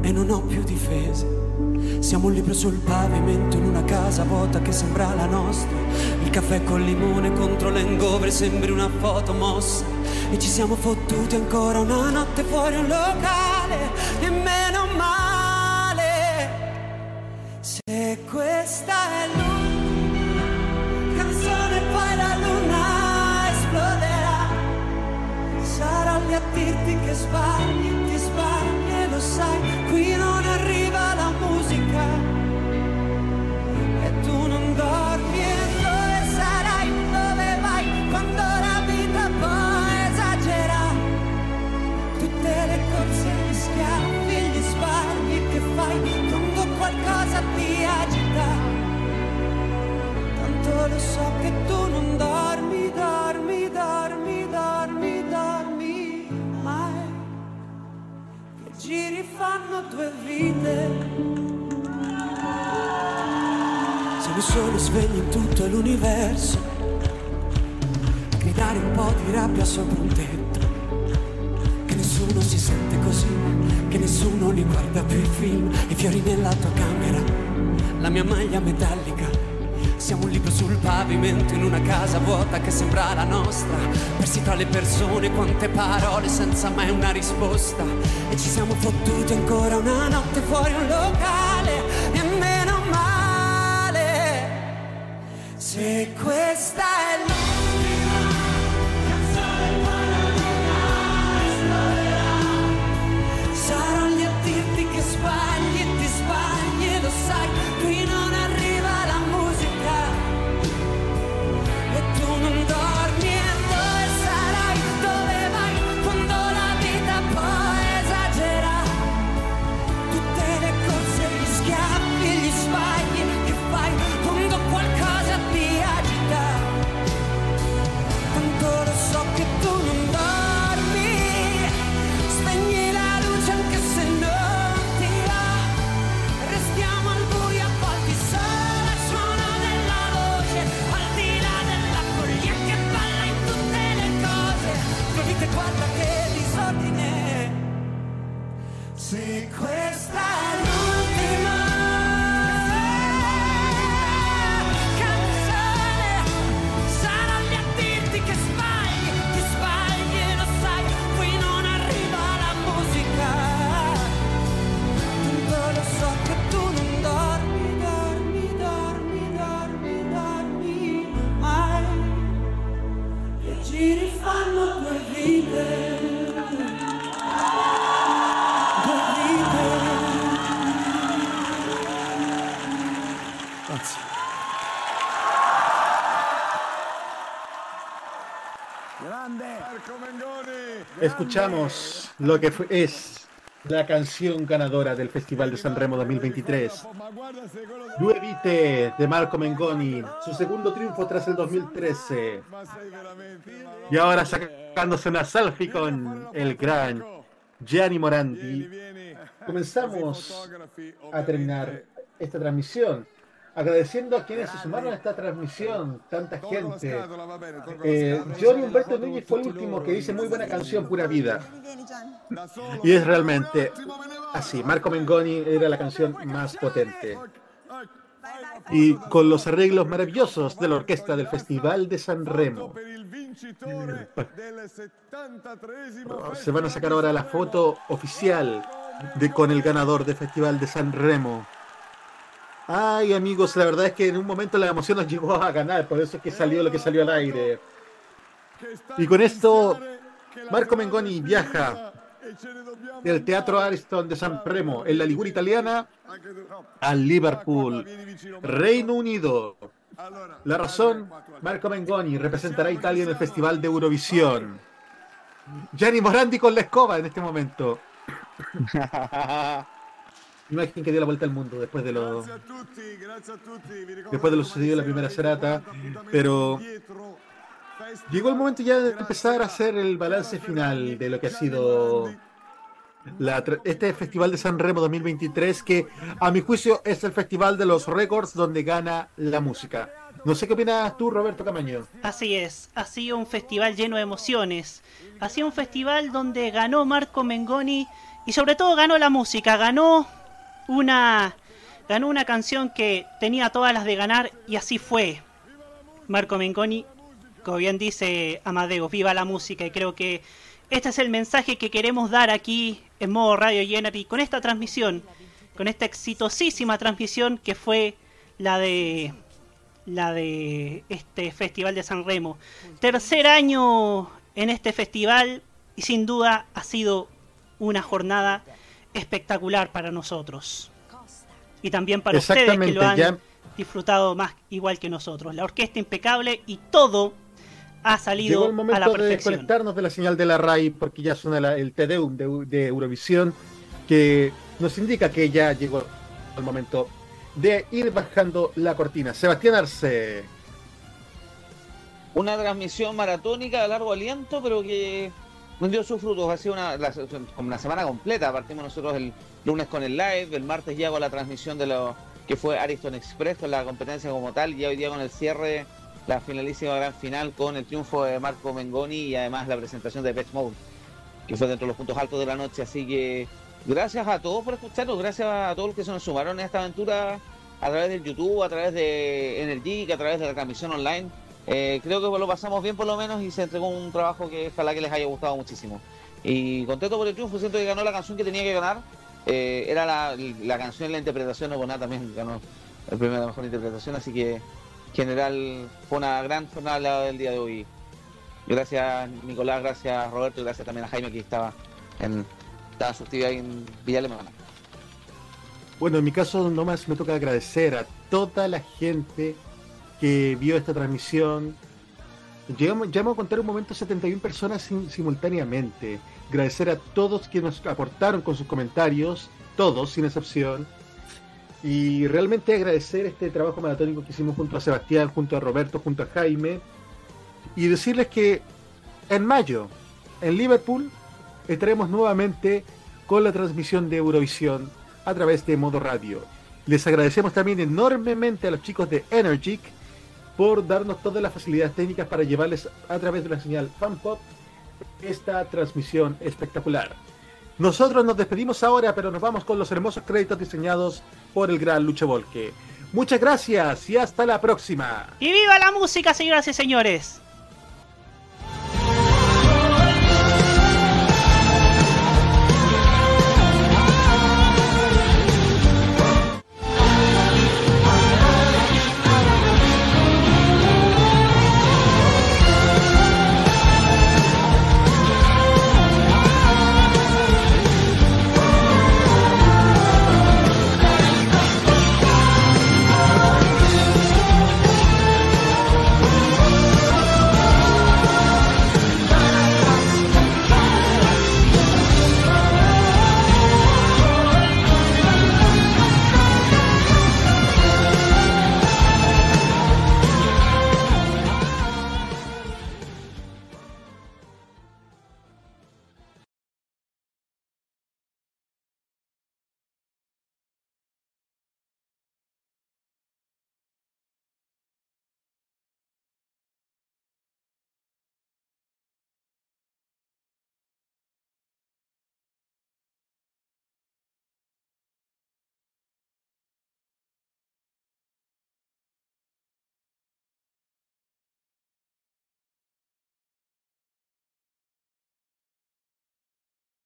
e non ho più difese. Siamo un libro sul pavimento in una casa vuota che sembra la nostra. Il caffè col limone contro l'engovre sembri una foto mossa. E ci siamo fottuti ancora una notte fuori un locale. E meno male. Se questa è l'ultima canzone, poi la luna esploderà. Sarò lì a dirti che sbagli, lo sai, qui non arriva la musica. E tu non dormi e dove sarai, dove vai, quando la vita poi esagera, tutte le corse, gli schiaffi, gli sbagli che fai, quando qualcosa ti agita. Tanto lo so che tu non dormi, fanno due vite. Siamo i soli svegli in tutto l'universo. Gridare un po' di rabbia sopra un tetto. Che nessuno si sente così, che nessuno li guarda più il film. I fiori nella tua camera, la mia maglia metallica. Siamo un libro sul pavimento in una casa vuota che sembra la nostra. Persi tra le persone, quante parole senza mai una risposta. E ci siamo fottuti ancora una notte fuori un locale. E meno male. Se questa è Escuchamos lo que es la canción ganadora del Festival de Sanremo 2023. Due vite de Marco Mengoni, su segundo triunfo tras el 2013. Y ahora sacándose una selfie con el gran Gianni Morandi. Comenzamos a terminar esta transmisión. Agradeciendo a quienes se sumaron a esta transmisión, tanta gente. Eh, Johnny Humberto Núñez fue el último que dice muy buena canción, pura vida. Y es realmente así. Marco Mengoni era la canción más potente. Y con los arreglos maravillosos de la orquesta del Festival de San Remo. Se van a sacar ahora la foto oficial de con el ganador del Festival de San Remo. Ay, amigos, la verdad es que en un momento la emoción nos llegó a ganar, por eso es que salió lo que salió al aire. Y con esto, Marco Mengoni viaja del Teatro Ariston de San Remo, en la Liguria italiana, al Liverpool, Reino Unido. La razón, Marco Mengoni representará a Italia en el Festival de Eurovisión. Gianni Morandi con la escoba en este momento. Imagen que dio la vuelta al mundo después de lo después de lo sucedido en la primera serata, pero llegó el momento ya de empezar a hacer el balance final de lo que ha sido la este Festival de San Remo 2023, que a mi juicio es el festival de los récords donde gana la música. No sé qué opinas tú, Roberto Camaño. Así es, ha sido un festival lleno de emociones. Ha sido un festival donde ganó Marco Mengoni y sobre todo ganó la música, ganó una ganó una canción que tenía todas las de ganar y así fue. Marco Mengoni, como bien dice Amadeo, viva la música y creo que este es el mensaje que queremos dar aquí en modo Radio Generty con esta transmisión, con esta exitosísima transmisión que fue la de la de este festival de San Remo. Tercer año en este festival y sin duda ha sido una jornada espectacular para nosotros. Y también para ustedes que lo han ya- disfrutado más igual que nosotros. La orquesta impecable y todo ha Llegó salido el a la momento de perfección. desconectarnos de la señal de la RAI porque ya suena la- el TDUM de, de Eurovisión que nos indica que ya llegó el momento de ir bajando la cortina. Sebastián Arce. Una transmisión maratónica de largo aliento, pero que dio sus frutos. Ha sido una, como una semana completa. Partimos nosotros el lunes con el live, el martes ya con la transmisión de lo que fue Ariston Express, con la competencia como tal, y hoy día con el cierre, la finalísima gran final con el triunfo de Marco Mengoni y además la presentación de Pet Mode, que fue dentro de los puntos altos de la noche. Así que gracias a todos por escucharnos, gracias a todos los que se nos sumaron en esta aventura a través del YouTube, a través de Energy, a través de la transmisión online. Eh, creo que lo pasamos bien por lo menos y se entregó un trabajo que ojalá que les haya gustado muchísimo. Y contento por el triunfo, siento que ganó la canción que tenía que ganar. Eh, era la, la canción la interpretación, nada también ganó el premio de la mejor interpretación, así que en general fue una gran jornada del día de hoy. Gracias Nicolás, gracias Roberto y gracias también a Jaime que estaba en, estaba su actividad. Bueno, en mi caso nomás me toca agradecer a toda la gente que vio esta transmisión. Llegamos, a contar un momento 71 personas sim- simultáneamente. Agradecer a todos quienes nos aportaron con sus comentarios, todos sin excepción. Y realmente agradecer este trabajo maratónico que hicimos junto a Sebastián, junto a Roberto, junto a Jaime. Y decirles que en mayo, en Liverpool, estaremos nuevamente con la transmisión de Eurovisión a través de Modo Radio. Les agradecemos también enormemente a los chicos de Energic por darnos todas las facilidades técnicas para llevarles a través de la señal FanPop esta transmisión espectacular. Nosotros nos despedimos ahora, pero nos vamos con los hermosos créditos diseñados por el gran Lucho Volque. Muchas gracias y hasta la próxima. ¡Y viva la música, señoras y señores!